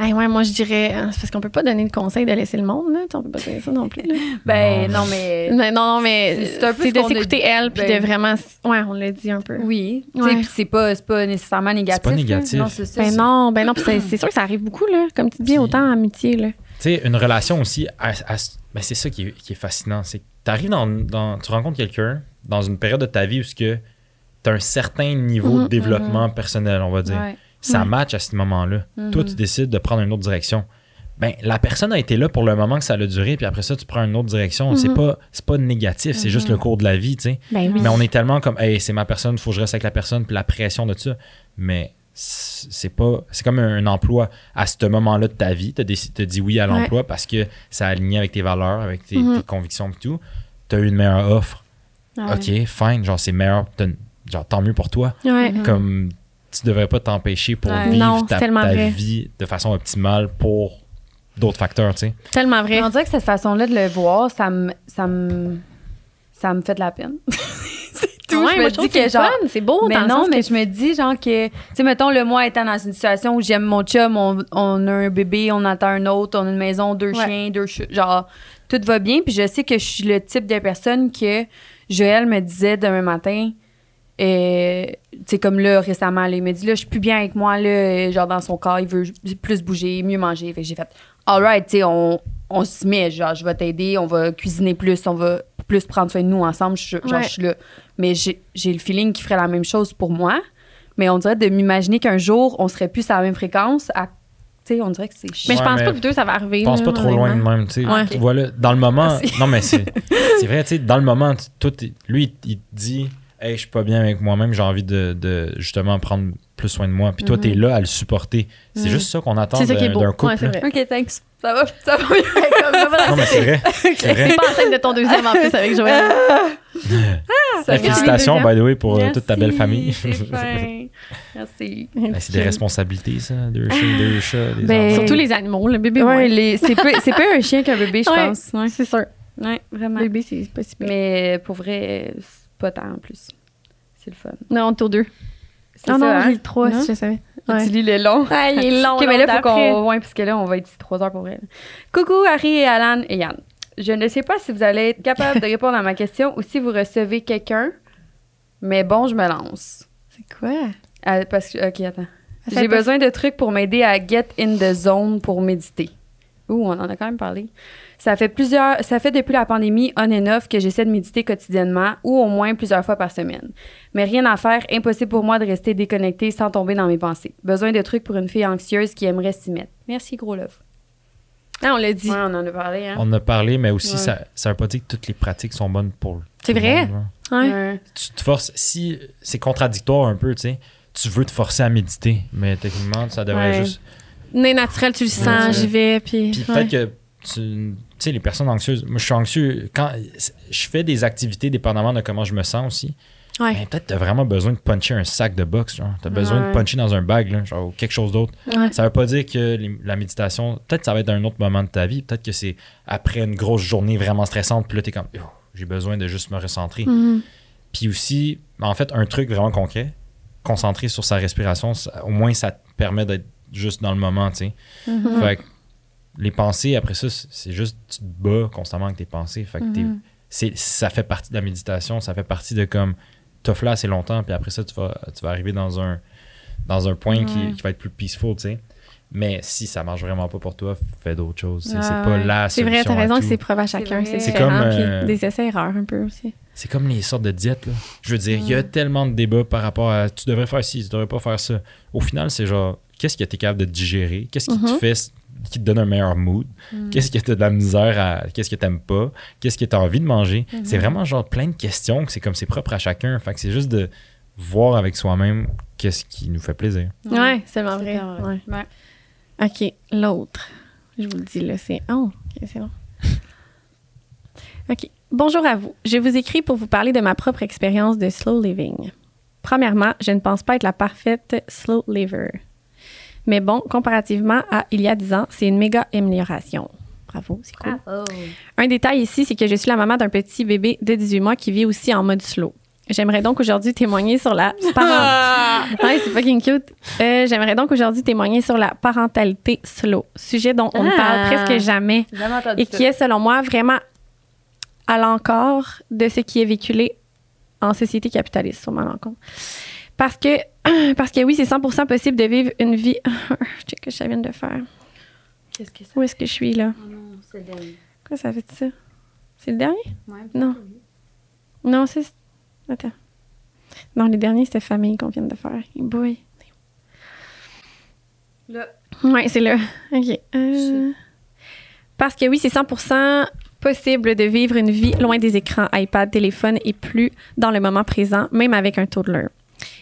Hey, ouais, moi, je dirais. euh, C'est parce qu'on peut pas donner le conseil de laisser le monde, là. On peut pas dire ça non plus, là. Ben, Non. non, mais. Mais non, non, mais C'est- c'est un peu c'est ce de s'écouter elle, puis ben- de vraiment. Ouais, on l'a dit un peu. Oui. Tu Ouais. sais, puis c'est pas, c'est pas nécessairement négatif. pas là. négatif. Non, c'est ça. Ben c'est- non, ben non, puis c'est- c'est sûr que ça arrive beaucoup, là. Comme tu dis, autant en amitié, là. Tu sais, une relation aussi, à- à- ben, c'est ça qui est, qui est fascinant. C'est que tu arrives dans, dans- Tu rencontres quelqu'un dans une période de ta vie où tu as un certain niveau Mhm, de développement personnel, on va dire. Ouais. Ça match à ce moment-là. Mhm. Toi, tu décides de prendre une autre direction. ben la personne a été là pour le moment que ça a duré, puis après ça, tu prends une autre direction. C'est Mhm. pas c'est pas négatif, c'est juste le cours de la vie, tu sais. Ben oui. Mais on est tellement comme, hey, c'est ma personne, faut que je reste avec la personne, puis la pression de ça. Mais c'est pas, c'est comme un emploi à ce moment-là de ta vie. Tu as dit oui à l'emploi parce que ça a aligné avec tes valeurs, avec tes, Mhm. tes convictions et tout. Tu as eu une meilleure offre. Ouais. Ok, fine, genre c'est meilleur, genre tant mieux pour toi. Ouais. Mhm. Comme tu devrais pas t'empêcher pour Ouais. vivre Non, ta, ta vie de façon optimale pour d'autres facteurs, tu sais. Tellement vrai. Mais on dirait que cette façon-là de le voir, ça me, ça me, ça me fait de la peine. c'est tout. Ouais, je me dis que genre. c'est beau. mais dans non, mais que- je me dis, genre, que, tu sais, mettons, le moi étant dans une situation où j'aime mon chum, on, on a un bébé, on attend un autre, on a une maison, deux Ouais. chiens, deux chats, genre, tout va bien. Puis je sais que je suis le type de personne que Joël me disait demain matin, euh, tu sais, comme là, récemment, là, il m'a dit, là, je suis plus bien avec moi, là, genre, dans son corps, il veut plus bouger, mieux manger. Fait que j'ai fait, all right, tu sais, on, on se met, genre, je vais t'aider, on va cuisiner plus, on va plus prendre soin de nous ensemble, je, genre, Ouais. je suis là. Mais j'ai j'ai le feeling qu'il ferait la même chose pour moi. Mais on dirait de m'imaginer qu'un jour, on serait plus à la même fréquence. À, tu sais, on dirait que c'est Mais je Ouais, pense mais pas que deux, ça va arriver. Je pense là, pas trop loin de même, tu sais. Ouais. Tu vois, là, dans le moment, Merci. non, mais c'est c'est vrai, tu sais, dans le moment, t'es- lui, il te dit, hey, je suis pas bien avec moi-même, j'ai envie de, de, justement prendre plus soin de moi. Puis toi, Mhm. t'es là à le supporter. C'est Mhm. juste ça qu'on attend C'est ça qui est d'un couple. Ouais, vrai. OK, thanks. Ça va, ça va bien. non, mais c'est vrai. C'est vrai. T'es pas enceinte de ton deuxième en plus avec Joël. Ça Eh, félicitations, by the way, pour euh, toute ta belle famille. Merci. Ben, c'est des responsabilités, ça. Deux chiens, deux chats, des Ben. Surtout les animaux, le bébé. Ouais, ouais. les- c'est pas, c'est pas un chien qu'un bébé, je pense. Ouais. C'est sûr. Ouais, vraiment. Le bébé, c'est pas si pire. Mais pour vrai, c'est pas tant en plus. C'est le fun. Non, on est. C'est Ah non, ça, j'ai hein? le 3, Non? si je savais. Ouais. Tu lis le long. Ah, il est long. OK, mais là, faut qu'on. Ouais, parce que là, on va être ici trois heures pour vrai. Coucou, Harry et Alan et Yann. Je ne sais pas si vous allez être capable de répondre à ma question ou si vous recevez quelqu'un, mais bon, je me lance. C'est quoi? Ah, parce que. OK, attends. J'ai besoin de trucs pour m'aider à get in the zone pour méditer. Ouh, on en a quand même parlé. Ça fait plusieurs, ça fait depuis la pandémie on and off que j'essaie de méditer quotidiennement ou au moins plusieurs fois par semaine. Mais rien à faire, impossible pour moi de rester déconnecté sans tomber dans mes pensées. Besoin de trucs pour une fille anxieuse qui aimerait s'y mettre. Merci, gros love. Ah, on l'a dit. Ouais, on en a parlé, hein. On en a parlé, mais aussi, Ouais. ça ça veut pas dire que toutes les pratiques sont bonnes pour. C'est tout le vrai? Ouais. Ouais. tu te forces, si c'est contradictoire un peu, tu sais, tu veux te forcer à méditer, mais techniquement, ça devrait Ouais. juste. Né naturel, tu le sens, j'y vais. Puis, Puis ouais. peut-être que, tu tu sais, les personnes anxieuses, moi je suis anxieux, quand je fais des activités dépendamment de comment je me sens aussi, Ouais. mais peut-être tu as vraiment besoin de puncher un sac de boxe, genre. Tu as besoin Ouais. de puncher dans un bag, là, genre, ou quelque chose d'autre. Ouais. Ça veut pas dire que les- la méditation, peut-être ça va être un autre moment de ta vie, peut-être que c'est après une grosse journée vraiment stressante, puis là tu es comme, Oh, j'ai besoin de juste me recentrer. Mhm. Puis aussi, en fait, un truc vraiment concret, concentrer sur sa respiration, ça- au moins ça te permet d'être juste dans le moment, tu sais. Mhm. Fait que les pensées, après ça, c'est juste, tu te bats constamment avec tes pensées. Fait que t'es- c'est- ça fait partie de la méditation, ça fait partie de comme, t'offres là assez longtemps, puis après ça, tu vas, tu vas arriver dans un, dans un point qui, qui va être plus peaceful, tu sais. Mais si ça marche vraiment pas pour toi, fais d'autres choses. Ah c'est pas la C'est vrai, t'as raison que c'est propre à chacun. C'est comme, euh, des essais-erreurs un peu aussi. C'est comme les sortes de diètes. Là. Je veux dire, il y a tellement de débats par rapport à tu devrais faire ci, tu devrais pas faire ça. Au final, c'est genre, qu'est-ce que tu es capable de digérer? Qu'est-ce qui te Mhm. fait, qui te donne un meilleur mood? Qu'est-ce que tu as de la misère à. Qu'est-ce que tu pas? Qu'est-ce que tu as envie de manger? C'est vraiment genre plein de questions que c'est comme c'est propre à chacun. Fait que c'est juste de voir avec soi-même qu'est-ce qui nous fait plaisir. Ouais, c'est vraiment vrai. Ouais. Ouais. OK, l'autre. Je vous le dis, là, c'est... Oh, OK, c'est bon. OK. Bonjour à vous. Je vous écris pour vous parler de ma propre expérience de slow living. Premièrement, je ne pense pas être la parfaite slow liver. Mais bon, comparativement à il y a 10 ans, c'est une méga amélioration. Bravo, c'est cool. Un détail ici, c'est que je suis la maman d'un petit bébé de 18 mois qui vit aussi en mode slow. J'aimerais donc aujourd'hui témoigner sur la parentalité. ouais, c'est fucking cute. Euh, J'aimerais donc aujourd'hui témoigner sur la parentalité slow, sujet dont on ne parle Ah. presque jamais et qui est, selon moi, vraiment à l'encore de ce qui est véhiculé en société capitaliste, sur ma rencontre. Parce que, parce que oui, c'est 100% possible de vivre une vie. Check que je viens de faire. Qu'est-ce que? Où est-ce que je suis là? Oh non, c'est le dernier. Quoi ça fait ça? C'est le dernier? Ouais, Non. Non, c'est. Attends. Non, les derniers, c'était famille qu'on vient de faire. Et boy. Là. Ouais, c'est là. OK. Euh, Parce que oui, c'est 100% possible de vivre une vie loin des écrans, iPad, téléphone et plus dans le moment présent, même avec un toddler.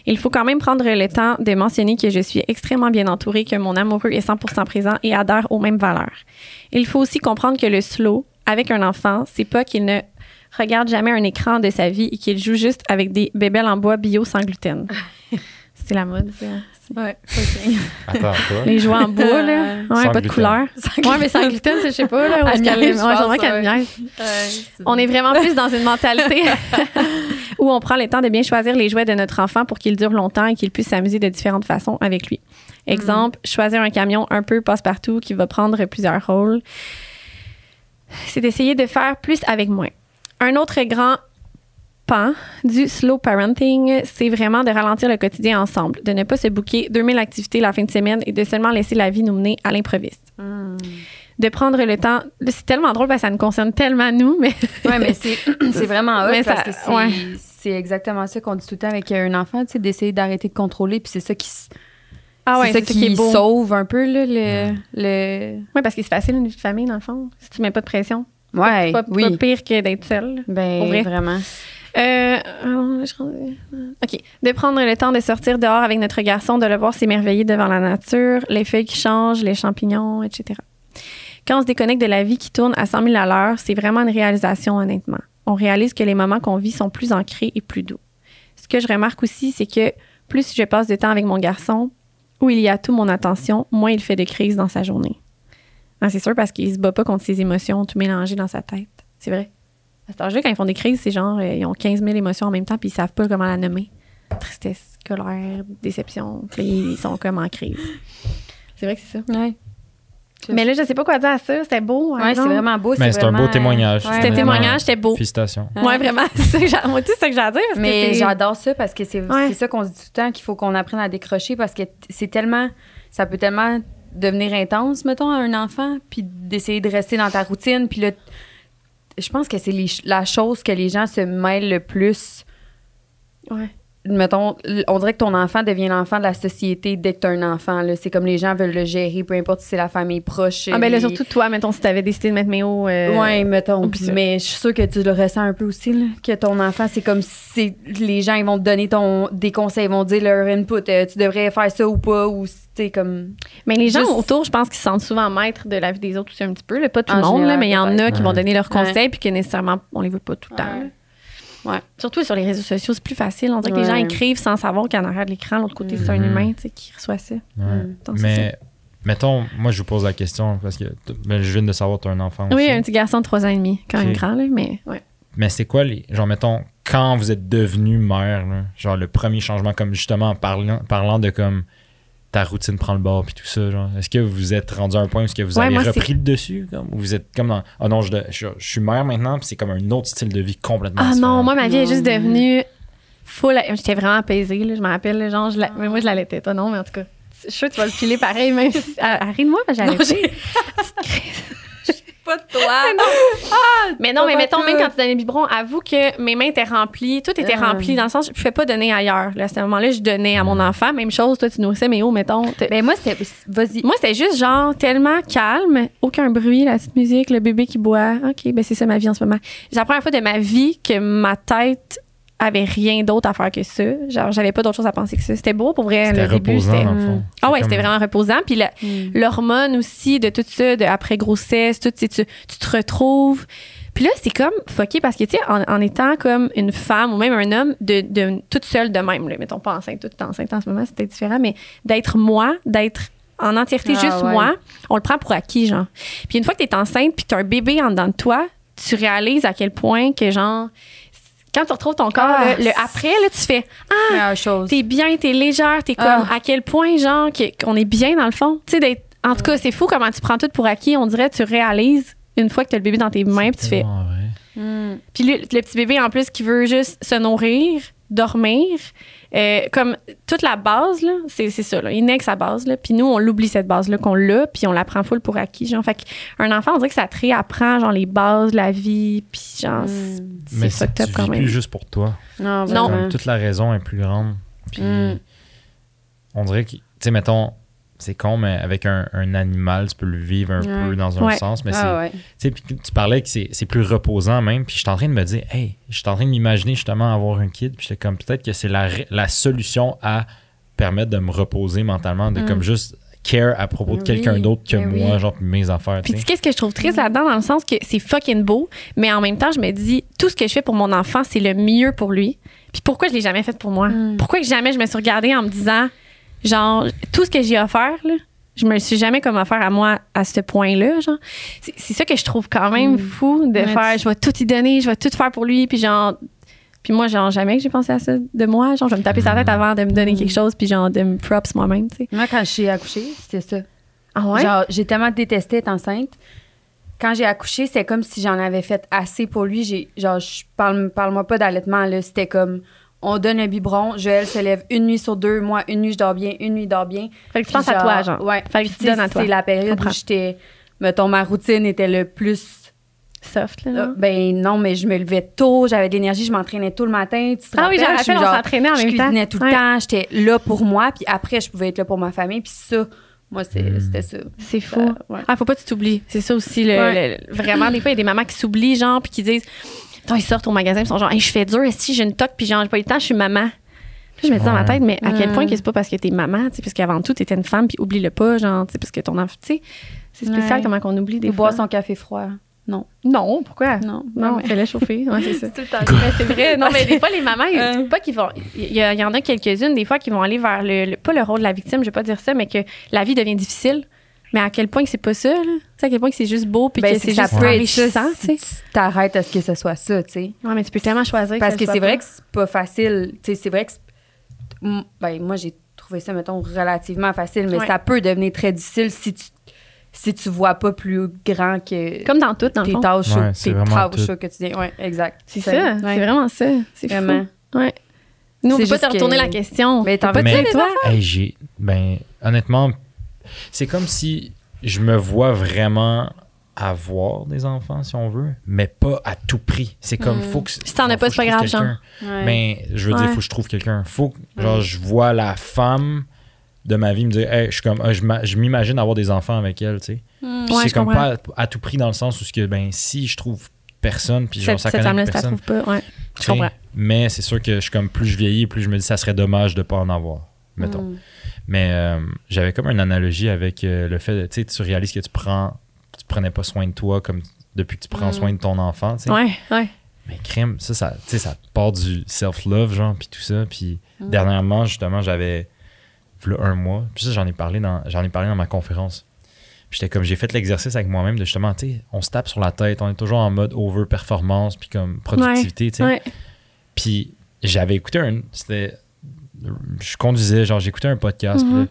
Il faut quand même prendre le temps de mentionner que je suis extrêmement bien entourée, que mon amoureux est 100% présent et adhère aux mêmes valeurs. Il faut aussi comprendre que le slow avec un enfant, c'est pas qu'il ne regarde jamais un écran de sa vie et qu'il joue juste avec des bébelles en bois bio sans gluten. c'est la mode, ça. Ouais. Attends, toi. Les jouets en bois, là. Ouais, Sans pas de couleur. Ouais, mais sans gluten, je sais pas, là. ouais, ouais. niaise. On est vraiment plus dans une mentalité où on prend le temps de bien choisir les jouets de notre enfant pour qu'ils durent longtemps et qu'il puisse s'amuser de différentes façons avec lui. Exemple, choisir un camion un peu passe-partout qui va prendre plusieurs rôles. C'est d'essayer de faire plus avec moins. Un autre grand pan du slow parenting, c'est vraiment de ralentir le quotidien ensemble, de ne pas se bouquer 2000 activités la fin de semaine et de seulement laisser la vie nous mener à l'improviste. De prendre le temps. C'est tellement drôle parce que ça nous concerne tellement nous, mais Ouais, mais c'est c'est vraiment hot Mais parce ça- que c'est ouais. c'est exactement ça qu'on dit tout le temps avec un enfant, tu sais, d'essayer d'arrêter de contrôler, puis c'est ça qui, ah ouais, c'est ça qui est qui beau. sauve un peu là, le, le... Oui, parce que c'est facile une vie de famille, dans le fond, si tu mets pas de pression. Ouais, Pas, oui. pas pire que d'être seul. Ben, vrai. vraiment. Euh, euh, OK. De prendre le temps de sortir dehors avec notre garçon, de le voir s'émerveiller devant la nature, les feuilles qui changent, les champignons, etc. Quand on se déconnecte de la vie qui tourne à 100 000 à l'heure, c'est vraiment une réalisation, honnêtement. On réalise que les moments qu'on vit sont plus ancrés et plus doux. Ce que je remarque aussi, c'est que plus je passe de temps avec mon garçon, où il y a toute mon attention, moins il fait de crise dans sa journée. Ah, c'est sûr parce qu'il se bat pas contre ses émotions tout mélangées dans sa tête. C'est vrai. À cet âge-là, quand ils font des crises, c'est genre, euh, ils ont 15 000 émotions en même temps, puis ils savent pas comment la nommer. Tristesse, colère, déception. Puis ils sont comme en crise. C'est vrai que c'est ça. Ouais. Mais là, je sais pas quoi dire à ça. C'était beau. par Ouais, c'est vraiment beau. Mais c'est un beau témoignage. ouais, C'était témoignage, c'était beau. Félicitations. Ouais, vraiment. C'est ça que j'ai- Moi, tout c'est ça que j'ai à dire. Parce Mais j'adore ça parce que c'est Ouais. c'est ça qu'on dit tout le temps qu'il faut qu'on apprenne à décrocher parce que c'est tellement ça peut tellement devenir intense mettons à un enfant puis d'essayer de rester dans ta routine puis là je pense que c'est la chose que les gens se mêlent le plus Ouais. Mettons on dirait que ton enfant devient l'enfant de la société dès que tu as un enfant là c'est comme les gens veulent le gérer peu importe si c'est la famille proche Ah, ben là, surtout toi, mettons, si t'avais décidé de mettre Méo. euh, Ouais, mettons. Mais je suis sûre que tu le ressens un peu aussi, là, que ton enfant, c'est comme si c'est- les gens ils vont te donner ton, des conseils, ils vont te dire leur input, euh, tu devrais faire ça ou pas, ou comme. Mais les gens Juste- autour, je pense qu'ils se sentent souvent maîtres de la vie des autres aussi un petit peu. là. Pas tout le monde, là, mais il y en a qui vont donner leurs conseils puis que nécessairement, on les veut pas tout le temps. Ouais. Ouais. Surtout sur les réseaux sociaux, c'est plus facile. On dirait que les gens écrivent sans savoir qu'en arrière de l'écran, l'autre côté, c'est un Mhm. humain tu sais, qui reçoit ça. Donc, c'est Mais, mettons, moi, je vous pose la question parce que ben, je viens de savoir que tu as un enfant Oui, aussi. un petit garçon de 3 ans et demi, quand même grand, là, mais ouais. Mais c'est quoi les. Genre, mettons, quand vous êtes devenu mère, là, genre le premier changement, comme justement en parlant, parlant de comme ta routine prend le bord puis tout ça, genre, est-ce que vous êtes rendu à un point où est-ce que vous Ouais, avez repris le dessus, comme, ou vous êtes comme dans. Ah non, je, je, je suis mère maintenant, puis c'est comme un autre style de vie complètement Ah différent. non, moi, ma vie est juste devenue full. J'étais vraiment apaisée, là, je me rappelle, genre, je la- mais moi, je l'allaitais, toi, non, mais en tout cas. Je suis sûre que tu vas le filer pareil, même si. Ah, Arrête de moi, j'allaitais. Pas de toi! Mais non, mais mettons, même quand tu donnais le biberon, avoue que mes mains étaient remplies, tout était Ah. rempli, dans le sens, je pouvais pas donner ailleurs. Là, à ce moment-là, je donnais à mon enfant. Même chose, toi, tu nourrissais mes hauts, mettons. T'es- Ben moi, c'était. Vas-y. Moi, c'était juste genre tellement calme, aucun bruit, la petite musique, le bébé qui boit. OK, ben c'est ça ma vie en ce moment. C'est la première fois de ma vie que ma tête avait rien d'autre à faire que ça. Genre, j'avais pas d'autre chose à penser que ça. C'était beau pour vrai. C'était le début, reposant, c'était- dans le fond. Ah ouais, c'était vraiment reposant. Puis la- Mm. l'hormone aussi de tout ça, de après grossesse, tout, tu, tu, tu te retrouves. Puis là, c'est comme fucké parce que, tu sais, en, en étant comme une femme ou même un homme, de, de toute seule de même, là, mettons pas enceinte, toute enceinte en ce moment, c'était différent, mais d'être moi, d'être en entièreté Ah, juste ouais. moi, on le prend pour acquis, genre. Puis une fois que t'es enceinte puis t'as un bébé en dedans de toi, tu réalises à quel point que, genre, quand tu retrouves ton corps, Ah, là, le après, là, tu fais Meilleure chose. t'es bien, t'es légère, t'es comme Ah. à quel point, genre, qu'on est bien dans le fond. Tu sais, d'être. En tout cas, c'est fou comment tu prends tout pour acquis. On dirait, tu réalises une fois que t'as le bébé dans tes mains, puis tu fais. Ah, ouais. Mm. Puis le, le petit bébé, en plus, qui veut juste se nourrir, dormir, euh, comme toute la base, là, c'est c'est ça, là. Il naît que sa base, là. Puis nous, on l'oublie, cette base-là, qu'on l'a, puis on la prend full pour acquis, genre. Fait qu'un enfant, on dirait que ça te réapprend, genre, les bases de la vie, puis genre, c'est- Mm. Mais c'est c'est fucked up tu quand vis même. plus juste pour toi. Non, Non. Comme toute la raison est plus grande. Puis Mm. on dirait que, tu sais, mettons, c'est con, mais avec un, un animal, tu peux le vivre un Ouais. peu dans un Ouais. sens, mais c'est Ah ouais. tu sais, puis tu parlais que c'est c'est plus reposant même, puis j'étais en train de me dire, hey, j'étais en train de m'imaginer justement avoir un kid, puis j'étais comme peut-être que c'est la, la solution à permettre de me reposer mentalement, de Mm. comme juste care à propos de Oui, quelqu'un d'autre que ben moi, oui. genre mes affaires, Puis qu'est-ce que je trouve triste là-dedans, dans le sens que c'est fucking beau, mais en même temps, je me dis, tout ce que je fais pour mon enfant, c'est le mieux pour lui. Puis pourquoi je l'ai jamais fait pour moi? Mm. Pourquoi que jamais je me suis regardée en me disant, genre, tout ce que j'ai offert, là, je me suis jamais comme offert à moi à ce point-là, genre. C'est ça que je trouve quand même Mm. fou de Ouais, faire, je vais tout y donner, je vais tout faire pour lui, puis genre. Puis moi, genre, jamais que j'ai pensé à ça de moi. Genre, je vais me taper sa tête avant de me donner Mm. quelque chose, puis genre, de me props moi-même, tu sais. Moi, quand je suis accouchée, c'était ça. Ah ouais? Genre, j'ai tellement détesté être enceinte. Quand j'ai accouché, c'est comme si j'en avais fait assez pour lui. J'ai, genre, je parle, parle-moi pas d'allaitement, là. C'était comme, on donne un biberon, Joël se lève une nuit sur deux, moi, une nuit, je dors bien, une nuit, il dort bien. Fait que tu penses à toi, genre. Ouais. Fait que tu donnes à toi. C'est la période Comprends. où j'étais, mettons, ma routine était le plus. Soft, là. euh, ben non, mais je me levais tôt, j'avais de l'énergie, je m'entraînais tôt le matin. Tu te Ah oui, je rappelles? suis rappelle, on s'entraînait en je même temps. cuisinais tout le Ouais. temps, j'étais là pour moi, puis après, je pouvais être là pour ma famille, puis ça, moi, c'est- Mm. c'était ça. C'est fou. Ça, ouais. Ah, faut pas que tu t'oublies. C'est ça aussi. Le, Ouais. le- vraiment, des fois, il y a des mamans qui s'oublient, genre, puis qui disent Attends, ils sortent au magasin, ils sont genre, Hey, je fais dur, si j'ai une toque, puis j'ai pas eu le temps, je suis maman. Puis je me dis dans ma tête, mais à quel point que c'est pas parce que t'es maman, tu sais, parce qu'avant tout, t'étais une femme, puis oublie-le pas, genre, tu sais, parce que ton enfant, tu sais, c'est spécial Ouais. comment qu'on oublie des Ou boire son café froid. Non. Non, pourquoi? Non. Non, fais-le chauffer. Ouais, c'est ça. tout le temps. C'est vrai. Non, mais des fois, les mamans, ils disent pas qu'ils vont. Il y, a- il y en a quelques-unes, des fois, qui vont aller vers le, le- Pas le rôle de la victime, je vais pas dire ça, mais que la vie devient difficile. Mais à quel point que c'est pas ça, là? Tu sais, à quel point que c'est juste beau, puis Ben, que c'est juste peut être enrichissant, ça tu sais? t'arrêtes à ce que ce soit ça, tu sais. Ouais, mais tu peux tellement choisir. Parce que c'est vrai que c'est pas facile. Tu sais, c'est vrai que. Ben, moi, j'ai trouvé ça, mettons, relativement facile, mais Ouais. ça peut devenir très difficile si tu, si tu vois pas plus grand que Comme dans tout, dans le tes fond. tâches, Ouais, tes tout. au quotidien. Ouais, exact. C'est ça. C'est vraiment ça. C'est Vraiment. Fou. Ouais. Nous, on peut pas te retourner que- la question. Mais t'en T'as pas veux dit, Mais- toi? Hey, j'ai. Ben, honnêtement, c'est comme si je me vois vraiment avoir des enfants, si on veut, mais pas à tout prix. C'est comme, Mm. faut que. Si t'en as pas, c'est pas grave, genre. quelqu'un. Ouais. Mais je veux dire, Ouais. faut que je trouve quelqu'un. Faut que, genre, je vois la femme de ma vie me dire, hey, je suis comme, ah, je m'a- je m'imagine avoir des enfants avec elle, tu sais. Mm. Ouais, c'est comme comprends. pas à, à tout prix dans le sens où ce que, ben, si je trouve personne, puis genre, ça cette connaît personne. pas. Ouais. Je comprends. Mais c'est sûr que je suis comme, plus je vieillis, plus je me dis, ça serait dommage de pas en avoir, mettons. Mm. Mais euh, j'avais comme une analogie avec euh, le fait de, tu sais, tu réalises que tu prends, tu prenais pas soin de toi comme depuis que tu prends Mm. soin de ton enfant, tu sais. Ouais, ouais. Mais crème, ça, ça, tu sais, ça part du self-love, genre, puis tout ça. Puis Mm. dernièrement, justement, j'avais, v'là un mois, puis ça, j'en ai parlé dans, j'en ai parlé dans ma conférence. J'étais comme, j'ai fait l'exercice avec moi-même de justement, tu sais, on se tape sur la tête, on est toujours en mode over-performance, puis comme productivité, tu sais. Ouais. Puis j'avais écouté un. C'était. Je conduisais, genre, j'écoutais un podcast. là- Mhm.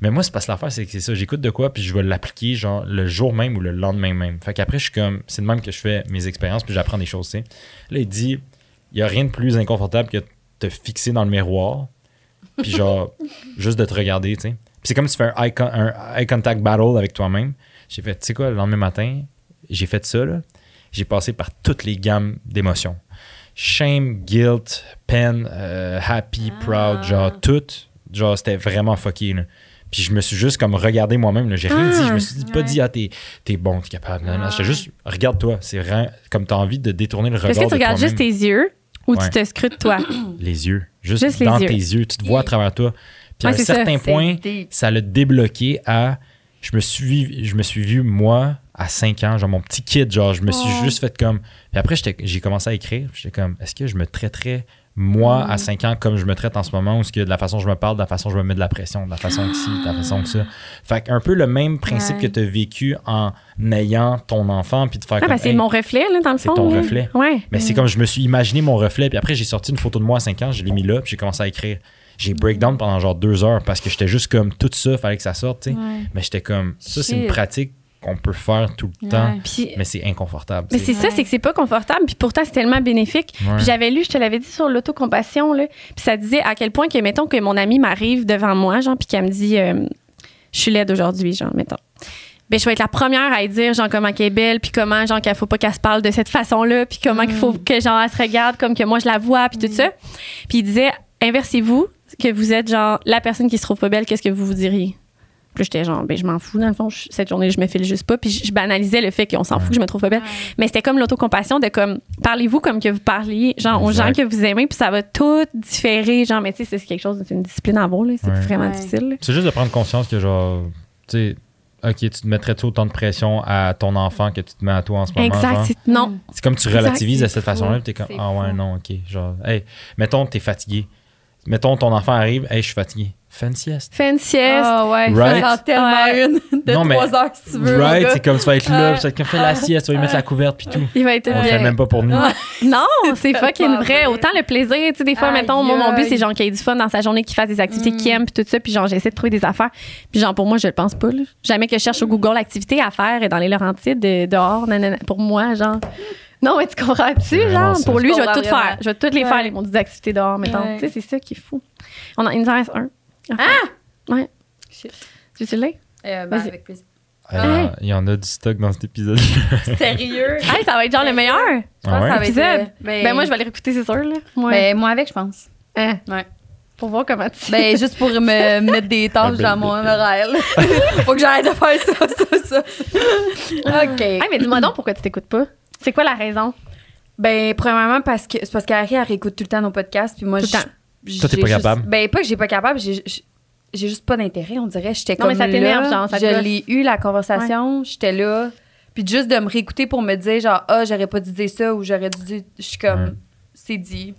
mais moi, c'est parce que l'affaire, c'est que c'est ça. J'écoute de quoi, puis je vais l'appliquer, genre, le jour même ou le lendemain même. Fait qu'après, je suis comme. C'est de même que je fais mes expériences, puis j'apprends des choses, tu sais. Là, il dit il n'y a rien de plus inconfortable que de te fixer dans le miroir, puis genre, juste de te regarder, tu sais. Puis c'est comme si tu fais un eye, con- un eye contact battle avec toi-même. J'ai fait, tu sais quoi, le lendemain matin, j'ai fait ça, là. J'ai passé par toutes les gammes d'émotions. Shame, guilt, peine, euh, happy, proud, genre tout. Genre, c'était vraiment fucké, là. Puis je me suis juste comme regardé moi-même. J'ai rien Ah, dit. Je me suis dit, pas dit, ah, t'es, t'es bon, t'es capable. Non, non, J'étais juste, regarde-toi. C'est vraiment comme t'as envie de détourner le regard Est-ce que tu de regardes juste tes yeux ou Ouais. tu te scrutes toi? Les yeux. Juste, Juste les dans yeux. tes yeux. Tu te vois à travers toi. Puis à un ça. certain C'est point, ça l'a débloqué à. Je me suis, je me suis vu, moi, à 5 ans, genre mon petit kid, genre, je me suis Oh. juste fait comme. Puis après, j'ai commencé à écrire. J'étais comme, est-ce que je me traiterais, moi, Mm. à 5 ans, comme je me traite en ce moment, ou est-ce que de la façon je me parle, de la façon je me mets de la pression, de la façon que ci, de la façon que ça? Fait un peu le même principe Ouais. que tu as vécu en ayant ton enfant, puis de faire Ah, comme. ben, c'est hey, mon reflet, là, dans le c'est fond. ton là. reflet. Ouais. mais c'est comme je me suis imaginé mon reflet, puis après j'ai sorti une photo de moi à 5 ans, je l'ai mis là, puis j'ai commencé à écrire. J'ai breakdown pendant genre deux heures parce que j'étais juste comme tout ça, fallait que ça sorte, tu sais. Ouais. Mais j'étais comme, ça c'est une pratique qu'on peut faire tout le temps. Puis, mais c'est inconfortable. mais c'est ça, c'est que c'est pas confortable, puis pourtant, c'est tellement bénéfique. Ouais. Puis j'avais lu, je te l'avais dit sur l'autocompassion, là, puis ça disait à quel point que, mettons, que mon amie m'arrive devant moi, genre, puis qu'elle me dit, euh, je suis laide aujourd'hui, genre, mettons. Ben, je vais être la première à lui dire, genre, comment qu'elle est belle, puis comment, genre, qu'il faut pas qu'elle se parle de cette façon-là, puis comment qu'il faut que, genre, elle se regarde comme que moi, je la vois, puis tout ça. Puis il disait, inversez-vous, que vous êtes, genre, la personne qui se trouve pas belle, qu'est-ce que vous vous diriez? Puis j'étais genre, ben, je m'en fous, dans le fond, je- cette journée, je me file juste pas. Puis je, je banalisais le fait qu'on s'en fout, que je me trouve pas belle. Mais c'était comme l'autocompassion de comme, parlez-vous comme que vous parliez, genre, aux gens que vous aimez, puis ça va tout différer. Genre, mais tu sais, c'est quelque chose, c'est une discipline à avoir, là. C'est Ouais. vraiment Ouais. difficile. C'est juste de prendre conscience que, genre, tu sais, OK, tu te mettrais-tu autant de pression à ton enfant que tu te mets à toi en ce moment? Exact. genre? c'est- Non. C'est comme tu Exact, relativises de cette façon-là, puis t'es comme, ah ouais, fou. non, OK. Genre, hey, mettons, t'es fatigué. Mettons, ton enfant arrive, hey, je suis fatigué. Une sieste. Une sieste. Ah ouais, Right. j'en tellement Ouais. une de Non, heures si tu veux. Right, c'est comme tu vas être là, comme, fais la sieste, tu vas lui mettre la couverte, puis tout. Il va être On le bien. fait même pas pour nous. Non, c'est fucking Pas vrai. vrai. Autant le plaisir, tu sais, des fois, Aïe, mettons, moi, mon but, c'est genre qu'il ait du fun dans sa journée, qu'il fasse des activités Mm. qu'il aime, puis tout ça, puis genre, j'essaie de trouver des affaires. Puis genre, pour moi, je le pense pas, là. Jamais que je cherche au Google l'activité à faire dans les Laurentides, de- dehors, nanana. Pour moi, genre. Non, mais tu comprends-tu, genre? Pour lui, Je vais tout faire. Je vais toutes les faire, les activités dehors, mettons. Tu sais, c'est ça qui est fou. On en, il nous en reste un. Ah! Ouais. Shit. Tu veux l'as? Euh, ben, Vas-y. avec plaisir. Euh, Il y en a du stock dans cet épisode. Sérieux? Hey, ça va être genre le meilleur. Je pense Ah que ouais? ça va être, Épisode. euh, ben, Ben, moi, je vais les réécouter, c'est sûr, là. Ouais. Ben, moi avec, je pense. Hein? Ouais. Pour voir comment tu. Ben, juste pour me mettre des tâches Ah, dans mon horaire. là. Faut que j'arrête de faire ça, ça, ça. OK. Hey, mais dis-moi donc pourquoi tu t'écoutes pas. C'est quoi la raison? Ben, premièrement, parce que c'est parce qu'Harry, elle réécoute tout le temps nos podcasts. Puis moi, Tout le je- temps. Toi, t'es pas juste- capable? Ben, pas que j'ai pas capable, j'ai j'ai juste pas d'intérêt, on dirait. J'étais Non, comme mais ça t'énerve, là, genre, ça Je l'ai eu, la conversation, j'étais là. Puis juste de me réécouter pour me dire, genre, ah, j'aurais pas dû dire ça ou j'aurais dû dire. Je suis comme, Ouais. c'est dit.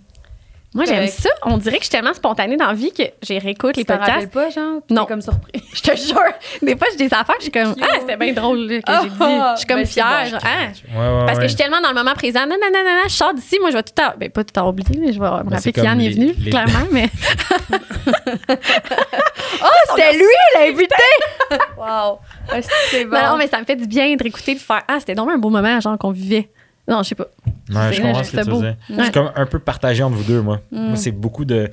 Moi, j'aime ça. On dirait que je suis tellement spontanée dans la vie que j'ai réécoute les podcasts. pas, genre? Non. comme surpris. Je te jure. Des fois, j'ai des affaires, puis je suis comme, ah, c'était bien drôle là, que j'ai dit. Je suis comme Ben, fière. bon. genre, ah. Ouais, ouais, Parce que je suis tellement dans le moment présent. Non, non, non, non, non, je sors d'ici. Moi, je vais tout à. Ben, pas tout à oublier, mais je vais me Ben, c'est rappeler qu'Yann est les- venu, les- clairement. Mais C'était lui, l'invité! wow. Ah, C'est bon. non, non, mais ça me fait du bien de réécouter, de faire, ah, c'était donc un beau moment, genre, qu'on vivait. Non, je sais pas. Ouais, je comprends je ce que tu veux dire. Ouais. C'est comme un peu partagé entre vous deux, moi. Mm. Moi, c'est beaucoup de.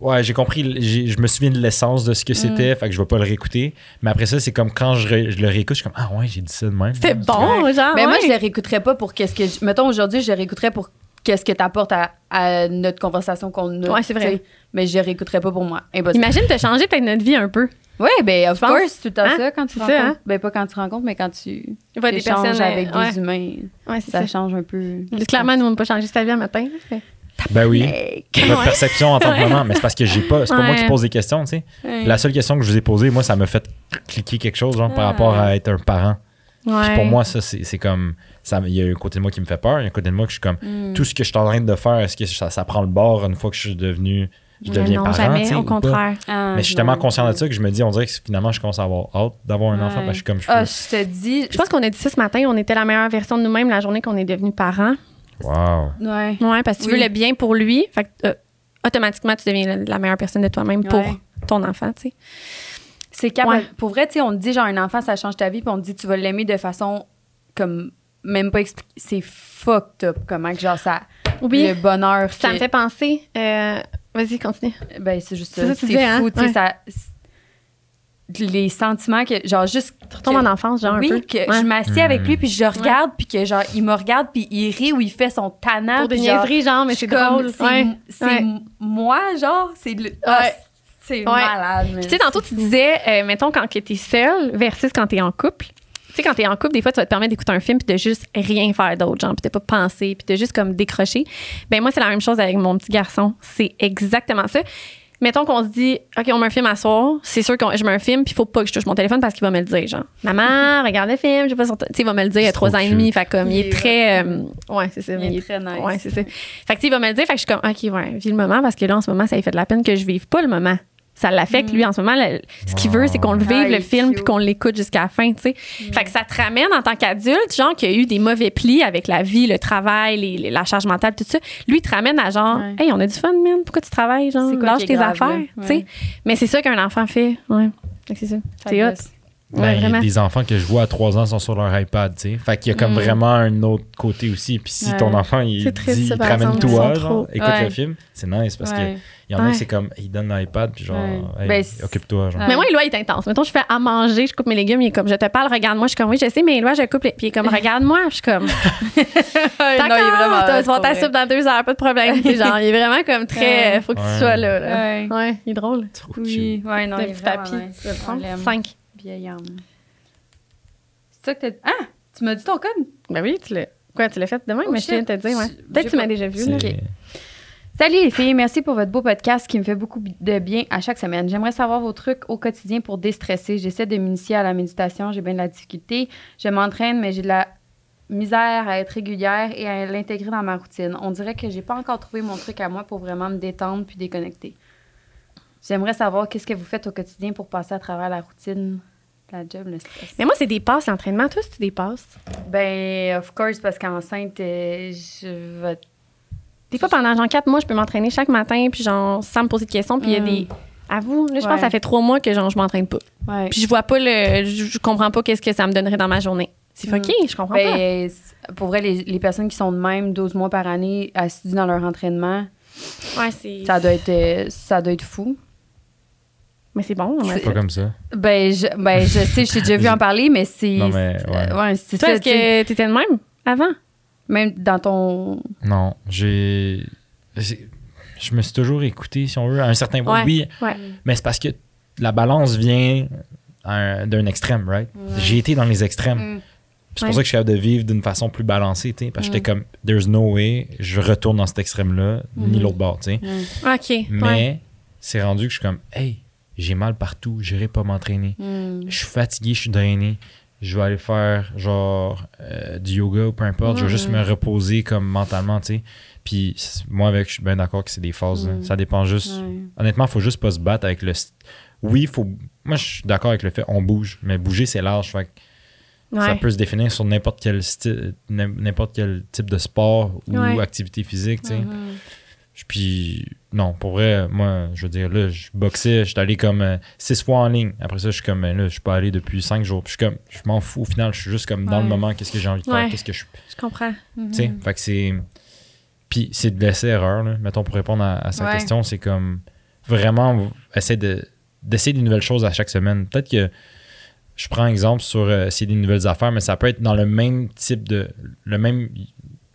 Ouais, j'ai compris, j'ai- je me souviens de l'essence de ce que Mm. c'était, fait que je vais pas le réécouter. Mais après ça, c'est comme quand je, je le réécoute, je suis comme Ah ouais, j'ai dit ça de même. C'était bon, genre. Mais moi, ouais. je le réécouterais pas pour qu'est-ce que. je- Mettons, aujourd'hui, je le réécouterais pour qu'est-ce que t'apportes à, à notre conversation qu'on a. Ouais, c'est vrai. tu. Mais je le réécouterais pas pour moi. Impossible. Imagine te changer peut-être notre vie un peu. Oui, ben, of Je pense. course, c'est tout le temps Hein? ça quand tu rencontres. ça, hein? Ben, pas quand tu rencontres, mais quand tu Il va des échanges personnes avec euh, ouais. des humains. Ouais, c'est Ça, ça. change un peu. Clairement, nous, on n'a pas changé sa vie un matin. Ben oui. Votre Ouais. perception en tant que maman, mais c'est parce que j'ai pas. C'est pas moi qui Ouais. pose des questions, tu sais. Ouais. La seule question que je vous ai posée, moi, ça m'a fait cliquer quelque chose, genre, par rapport à être un parent. Puis Ouais. pour moi, ça, c'est c'est comme. Ça- Il y a un côté de moi qui me fait peur, il y a un côté de moi que je suis comme. Mm. Tout ce que je suis en train de faire, est-ce que ça, ça prend le bord une fois que je suis devenu. Je Mais deviens non, parent, jamais, au ou pas? contraire. Ah, Mais je suis tellement conscient de ça que je me dis, on dirait que finalement, je commence à avoir hâte d'avoir un enfant. Ouais. parce que je suis comme je Ah, suis. je te dis. Je pense qu'on a dit ça ce matin, on était la meilleure version de nous-mêmes la journée qu'on est devenus parents. Wow. Ouais. Ouais, parce que tu Oui. veux le bien pour lui. Fait que, euh, automatiquement, tu deviens la, la meilleure personne de toi-même pour ton enfant, tu sais. C'est capable. Ouais. Pour vrai, tu sais, on te dit, genre, un enfant, ça change ta vie, puis on te dit, tu vas l'aimer de façon comme même pas expliquée. C'est fucked up, comment que, genre, ça. Oui. Le bonheur. Ça que- me fait penser. euh, Vas-y, continue. Ben, c'est juste ça. C'est hein? fou, tu sais, Ouais. ça. Les sentiments que, genre, juste. Tu retombes en enfance, genre oui, un peu. que Ouais. je m'assieds avec lui, puis je regarde, puis que, genre, il me regarde, puis il rit ou il fait son tannant. Pour des genre, niaiseries, genre, mais c'est drôle. C'est moi, genre, c'est le. ah, Ouais. c'est Ouais. malade. Tu sais, tantôt, tu disais, euh, mettons, quand tu es seule versus quand tu es en couple. Tu sais, quand tu es en couple, des fois, tu vas te permettre d'écouter un film puis de juste rien faire d'autre, genre, puis de pas penser, puis de juste comme décrocher. Ben moi, c'est la même chose avec mon petit garçon. C'est exactement ça. Mettons qu'on se dit, OK, on met un film à soir, c'est sûr que je mets un film, puis il faut pas que je touche mon téléphone parce qu'il va me le dire, genre, maman, regarde le film, je sais pas sur. Tu sais, il va me le dire, il a C'est trois trop ans et demi, fait comme, il est très. euh, ouais, c'est ça. Il est très nice. Ouais, c'est ça. Fait que, tu sais, il va me le dire, fait que je suis comme, OK, ouais, vis le moment parce que là, en ce moment, ça lui fait de la peine que je vive pas le moment. Ça l'affecte, lui, en ce moment. le- ce qu'il veut, c'est qu'on le vive, Ah, il le film, puis qu'on l'écoute jusqu'à la fin, tu sais. Fait que ça te ramène en tant qu'adulte, genre, qu'il y a eu des mauvais plis avec la vie, le travail, les- les- la charge mentale, tout ça. Lui, il te ramène à genre, Ouais. hey, on a du fun, man. Pourquoi tu travailles, genre? Lâche qui tes grave, affaires, tu sais. Mais c'est ça qu'un enfant fait. Ouais. C'est ça. Ça C'est hot. Ben, des enfants que je vois à 3 ans sont sur leur iPad, tu sais. Fait qu'il y a comme vraiment un autre côté aussi. Puis si ton enfant, il dit, ramène toi, écoute le film, c'est nice parce qu'il y en a c'est comme, il donne l'iPad, puis genre, occupe-toi. Mais moi, Éloi, il est intense. Mettons, je fais à manger, je coupe mes légumes, il est comme, je te parle, regarde-moi. Je suis comme, oui, je sais, mais Éloi, je coupe les. Puis il est comme, regarde-moi. Je suis comme, d'accord, tu vas ta soupe dans deux heures, pas de problème. genre, il est vraiment comme très, faut que tu sois là. Ouais, il est drôle. Oui, ouais, non, il est papy. 5 vieille âme. C'est ça que t'as. Ah! Tu m'as dit ton code? Ben oui, tu l'as. Quoi, tu l'as fait demain? Oh, mais je viens de te dire, ouais. Peut-être que tu m'as déjà vu, là. Salut les filles, merci pour votre beau podcast qui me fait beaucoup de bien à chaque semaine. J'aimerais savoir vos trucs au quotidien pour déstresser. J'essaie de m'initier à la méditation, j'ai bien de la difficulté. Je m'entraîne, mais j'ai de la misère à être régulière et à l'intégrer dans ma routine. On dirait que j'ai pas encore trouvé mon truc à moi pour vraiment me détendre puis déconnecter. J'aimerais savoir qu'est-ce que vous faites au quotidien pour passer à travers la routine, la job, le stress. Mais moi, c'est des passes, l'entraînement. Toi, c'est des passes? Ben, of course, parce qu'enceinte, euh, je vais. Des fois, pendant genre quatre mois, je peux m'entraîner chaque matin, puis genre, sans me poser de questions. Puis il y a Mm. des. À vous, là, je pense que ça fait trois mois que genre, je m'entraîne pas. Ouais. Puis je vois pas le. Je, je comprends pas qu'est-ce que ça me donnerait dans ma journée. C'est Mm. fucké, je comprends pas. Ben, c- pour vrai, les, les personnes qui sont de même 12 mois par année assidues dans leur entraînement, Ouais, ça doit être, euh, ça doit être fou. Mais c'est bon. ouais. Pas comme ça. Ben, je, ben, je sais, je t'ai déjà vu en parler, mais c'est. Non, mais, ouais. euh, ouais, c'est Toi, ça. est-ce que t'étais de même avant? Même dans ton. Non, j'ai. j'ai- Je me suis toujours écouté, si on veut, à un certain point. Ouais. Oui, Ouais. mais c'est parce que la balance vient un- d'un extrême, right? J'ai été dans les extrêmes. Mm. C'est pour Ouais. ça que je suis capable de vivre d'une façon plus balancée, tu sais. Parce que j'étais comme, there's no way, je retourne dans cet extrême-là, ni Mhm. l'autre bord, tu sais. OK. Mais ouais. c'est rendu que je suis comme, hey, j'ai mal partout, j'irai pas m'entraîner. Mm. Je suis fatigué, je suis drainé. Je vais aller faire genre euh, du yoga ou peu importe. Je vais juste me reposer comme mentalement, tu sais. Puis moi, avec, je suis bien d'accord que c'est des phases. là. Mhm. Ça dépend juste. Honnêtement, il faut juste pas se battre avec le. Oui, faut. Moi, je suis d'accord avec le fait on bouge, mais bouger, c'est large. Fait que ça peut se définir sur n'importe quel n'importe quel type de sport ou Ouais. activité physique, tu sais. Mhm. Puis, non, pour vrai, moi, je veux dire, là, je boxais, je suis allé comme euh, six fois en ligne. Après ça, je suis comme, ben là, je suis pas allé depuis cinq jours. Puis, je suis comme, je m'en fous. Au final, je suis juste comme dans Ouais. le moment, qu'est-ce que j'ai envie de faire, Ouais. qu'est-ce que je. Je comprends. Mhm. Tu sais, fait que c'est. Puis, c'est de laisser erreur, là. Mettons, pour répondre à, à sa Ouais. question, c'est comme vraiment essayer de d'essayer des nouvelles choses à chaque semaine. Peut-être que je prends exemple sur euh, essayer des nouvelles affaires, mais ça peut être dans le même type de. Le même.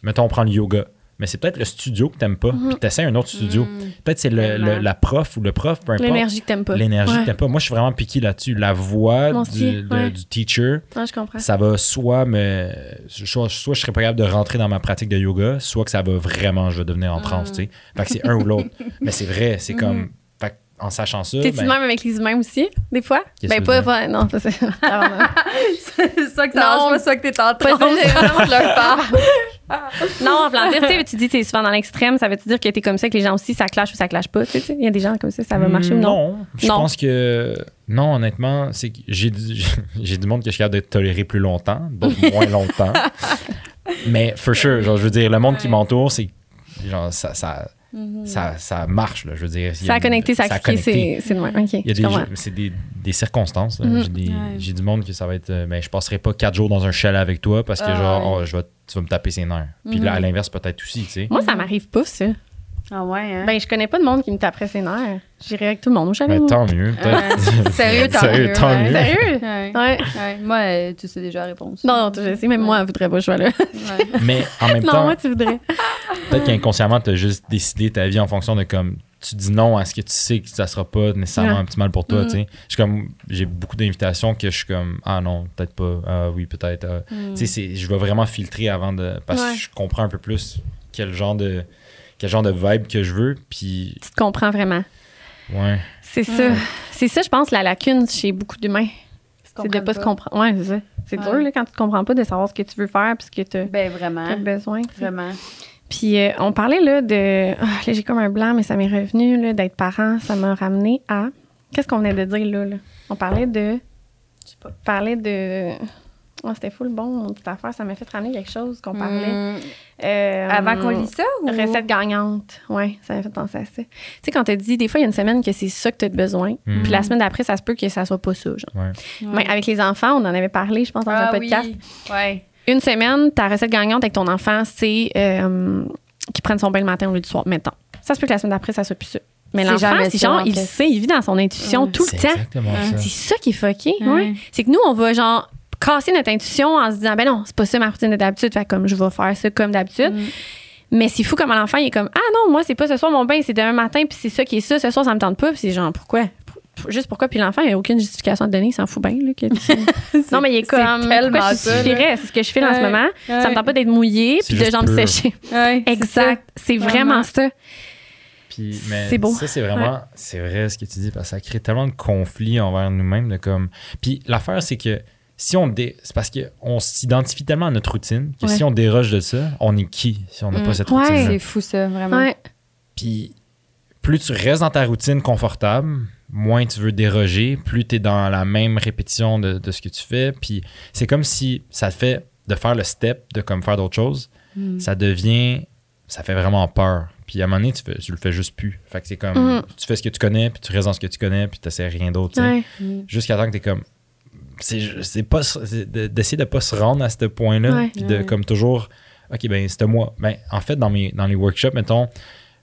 Mettons, on prend le yoga. Mais c'est peut-être le studio que t'aimes pas, puis t'essaies un autre studio. Mm. Peut-être c'est le, la prof ou le prof, peu importe. L'énergie que t'aimes pas. L'énergie Ouais. que t'aimes pas. Moi, je suis vraiment piqué là-dessus. La voix du, ouais. teacher, Ouais, je comprends. ça va soit me. Soit, soit je serais pas capable de rentrer dans ma pratique de yoga, soit que ça va vraiment, je vais devenir en transe, tu sais. Fait que c'est un ou l'autre. Mais c'est vrai, c'est comme. Que en sachant ça. T'es-tu ben, même avec les humains aussi, des fois? Ben, que pas, pas, non, pas ça. Ah, non. c'est ça que ça Non. pas, ça que t'es en Pas. Non, en plan dire, tu sais, tu dis que t'es souvent dans l'extrême, ça veut-tu dire que t'es comme ça avec les gens aussi, ça clash ou ça clash pas? Tu sais, tu sais, il y a des gens comme ça, ça va marcher ou non? Non, je Non. pense que non, honnêtement, c'est que j'ai du- j'ai du monde que je suis capable de tolérer plus longtemps, d'autres moins longtemps. Mais for sure, genre je veux dire le monde qui m'entoure, c'est genre ça ça, ça ça marche là, je veux dire. Ça a connecté, ça a cliqué, connecté. c'est comprends. c'est des, des circonstances. Mhm. J'ai, du monde que ça va être. euh, Ben, je passerai pas quatre jours dans un chalet avec toi parce que, Ah, genre, ouais. oh, je vais, tu vas me taper ses nerfs. Puis Mhm. là, à l'inverse, peut-être aussi, tu sais. Moi, ça m'arrive pas, ça. Ah ouais, hein? Ben, je connais pas de monde qui me taperait ses nerfs. J'irais avec tout le monde au chalet. Tant mieux. Sérieux, tant Sérieux, mieux. tant ouais. mieux. Sérieux? Ouais. Ouais. Ouais. Moi, euh, tu sais déjà la réponse. Non, non, je sais, même moi, elle voudrait pas que je sois là. Ouais. Mais en même non, temps, moi, tu voudrais. peut-être qu'inconsciemment, tu as juste décidé ta vie en fonction de comme. Tu dis non à ce que tu sais que ça sera pas nécessairement Ouais. un petit mal pour toi, tu sais. Je suis comme. J'ai beaucoup d'invitations que je suis comme. Ah non, peut-être pas. Ah oui, peut-être. ah. Mm. Tu sais, c'est- je vais vraiment filtrer avant de. Parce Ouais. que je comprends un peu plus quel genre de. Quel genre de vibe que je veux. Puis, Tu te comprends vraiment. Ouais. C'est ça. C'est ça, je pense, la lacune chez beaucoup d'humains. C'est de pas se comprendre. Ouais, c'est ça. C'est Ouais. dur, là, quand tu te comprends pas de savoir ce que tu veux faire puis ce que tu as Ben vraiment. besoin. Vraiment. Puis euh, on parlait là de. Ah, là, j'ai comme un blanc, mais ça m'est revenu là, d'être parent. Ça m'a ramené à. Qu'est-ce qu'on venait de dire là? là? On parlait de. Je sais pas. parlait de. Oh, c'était full bon, mon petite affaire. Ça m'a fait ramener quelque chose qu'on parlait. Mm. Euh, Avant qu'on lise ça ou? Recette gagnante. Oui, ça m'a fait penser à ça. Tu sais, quand tu dit, des fois, il y a une semaine que c'est ça que tu as besoin. Mhm. Puis la semaine d'après, ça se peut que ça soit pas ça. Genre. Ouais. Mais avec les enfants, on en avait parlé, je pense, dans ah, un podcast. Oui. Ouais. Une semaine, ta recette gagnante avec ton enfant, c'est euh, qu'il prenne son bain le matin au lieu du soir. Mettons. Ça se peut que la semaine d'après, ça soit plus ça. Mais C'est l'enfant, c'est genre, en il sait, il vit dans son intuition tout le C'est temps. exactement Ouais. ça. C'est ça qui est fucké. Ouais. ouais. C'est que nous, on va genre casser notre intuition en se disant, ben non, c'est pas ça ma routine de d'habitude. Fait comme je vais faire ça comme d'habitude. Mm. Mais c'est fou comme l'enfant, il est comme, ah non, moi, c'est pas ce soir mon bain, c'est demain matin, puis c'est ça qui est ça. Ce soir, ça me tente pas. Puis c'est genre, pourquoi? juste pourquoi? Puis l'enfant, il n'y a aucune justification à donner, il s'en fout bien. Là, que non, mais il est c'est comme. tellement pourquoi je justifierais? C'est ce que je fais en ce Ouais. moment. Ça me tente pas d'être mouillé C'est puis de jambes pur. séchées. Ouais, c'est Exact. C'est Vraiment. vraiment ça. Puis, mais C'est beau. Ça, c'est vraiment, c'est vrai ce que tu dis, parce que ça crée tellement de conflits envers nous-mêmes. De comme... Puis l'affaire, c'est que si on dé... c'est parce qu'on s'identifie tellement à notre routine que Ouais. si on déroge de ça, on est qui si on n'a Mm. pas cette Ouais. routine C'est fou, ça, vraiment. Ouais. Puis plus tu restes dans ta routine confortable, moins tu veux déroger, plus tu es dans la même répétition de, de ce que tu fais. Puis c'est comme si ça te fait de faire le step de comme faire d'autres choses, Mm. ça devient, ça fait vraiment peur. Puis à un moment donné, tu, fais, tu le fais juste plus. Fait que c'est comme, Mhm. tu fais ce que tu connais, puis tu restes dans ce que tu connais, puis tu rien d'autre. Mm. Jusqu'à temps que tu es comme, c'est pas d'essayer de pas se rendre à ce point-là Ouais. puis de Ouais. comme toujours ok ben c'était moi ben en fait dans mes dans les workshops mettons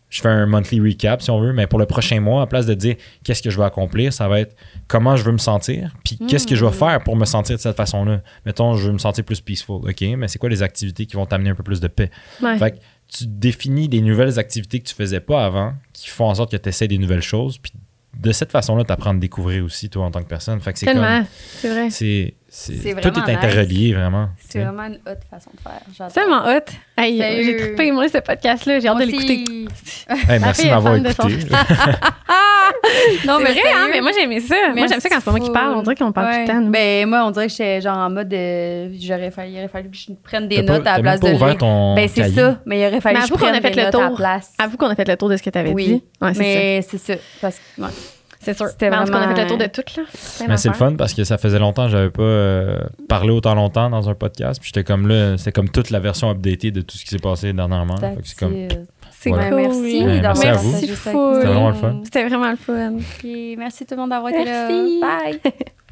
je fais un monthly recap si on veut mais pour le prochain mois à place de dire qu'est-ce que je veux accomplir ça va être comment je veux me sentir puis qu'est-ce que je vais faire pour me sentir de cette façon-là mettons je veux me sentir plus peaceful ok mais c'est quoi les activités qui vont t'amener un peu plus de paix? Ouais. fait que tu définis des nouvelles activités que tu faisais pas avant qui font en sorte que tu essaies des nouvelles choses puis de cette façon-là tu apprends à te découvrir aussi toi en tant que personne fait que c'est comme Tellement. C'est vrai. c'est, c'est, tout est interrelié, vraiment. C'est vraiment une haute façon de faire. J'adore. C'est tellement hot. Hey, j'ai trippé, moi, ce podcast-là. J'ai hâte de l'écouter. Hey, merci m'avoir écouté. Non, C'est vrai, hein, mais moi, j'aimais ça. Moi, j'aime ça quand c'est moi qui parle. On dirait qu'on parle tout le temps. nous. Ben, moi, on dirait que j'étais genre en mode. euh, j'aurais fallu, il aurait fallu que je prenne des T'as notes pas, à la place pas de ouvert ton Ben, c'est cahier. ça. Mais il aurait fallu Mais que je prenne des notes à la place. Avoue qu'on a fait le tour de ce que tu avais Oui. dit. Ouais, c'est ça. Mais c'est ça. C'est sûr. C'était Mais en tout cas, on a fait le vraiment- tour de tout, là. Mais c'est le fun parce que ça faisait longtemps que j'avais pas euh, parlé autant longtemps dans un podcast. Puis j'étais comme là, c'est comme toute la version updatée de tout ce qui s'est passé dernièrement. C'est comme. C'est Voilà. cool. Merci Ouais, merci à vous. C'était vraiment le fun. C'était vraiment le fun. Merci tout le monde d'avoir été là. Merci. Bye.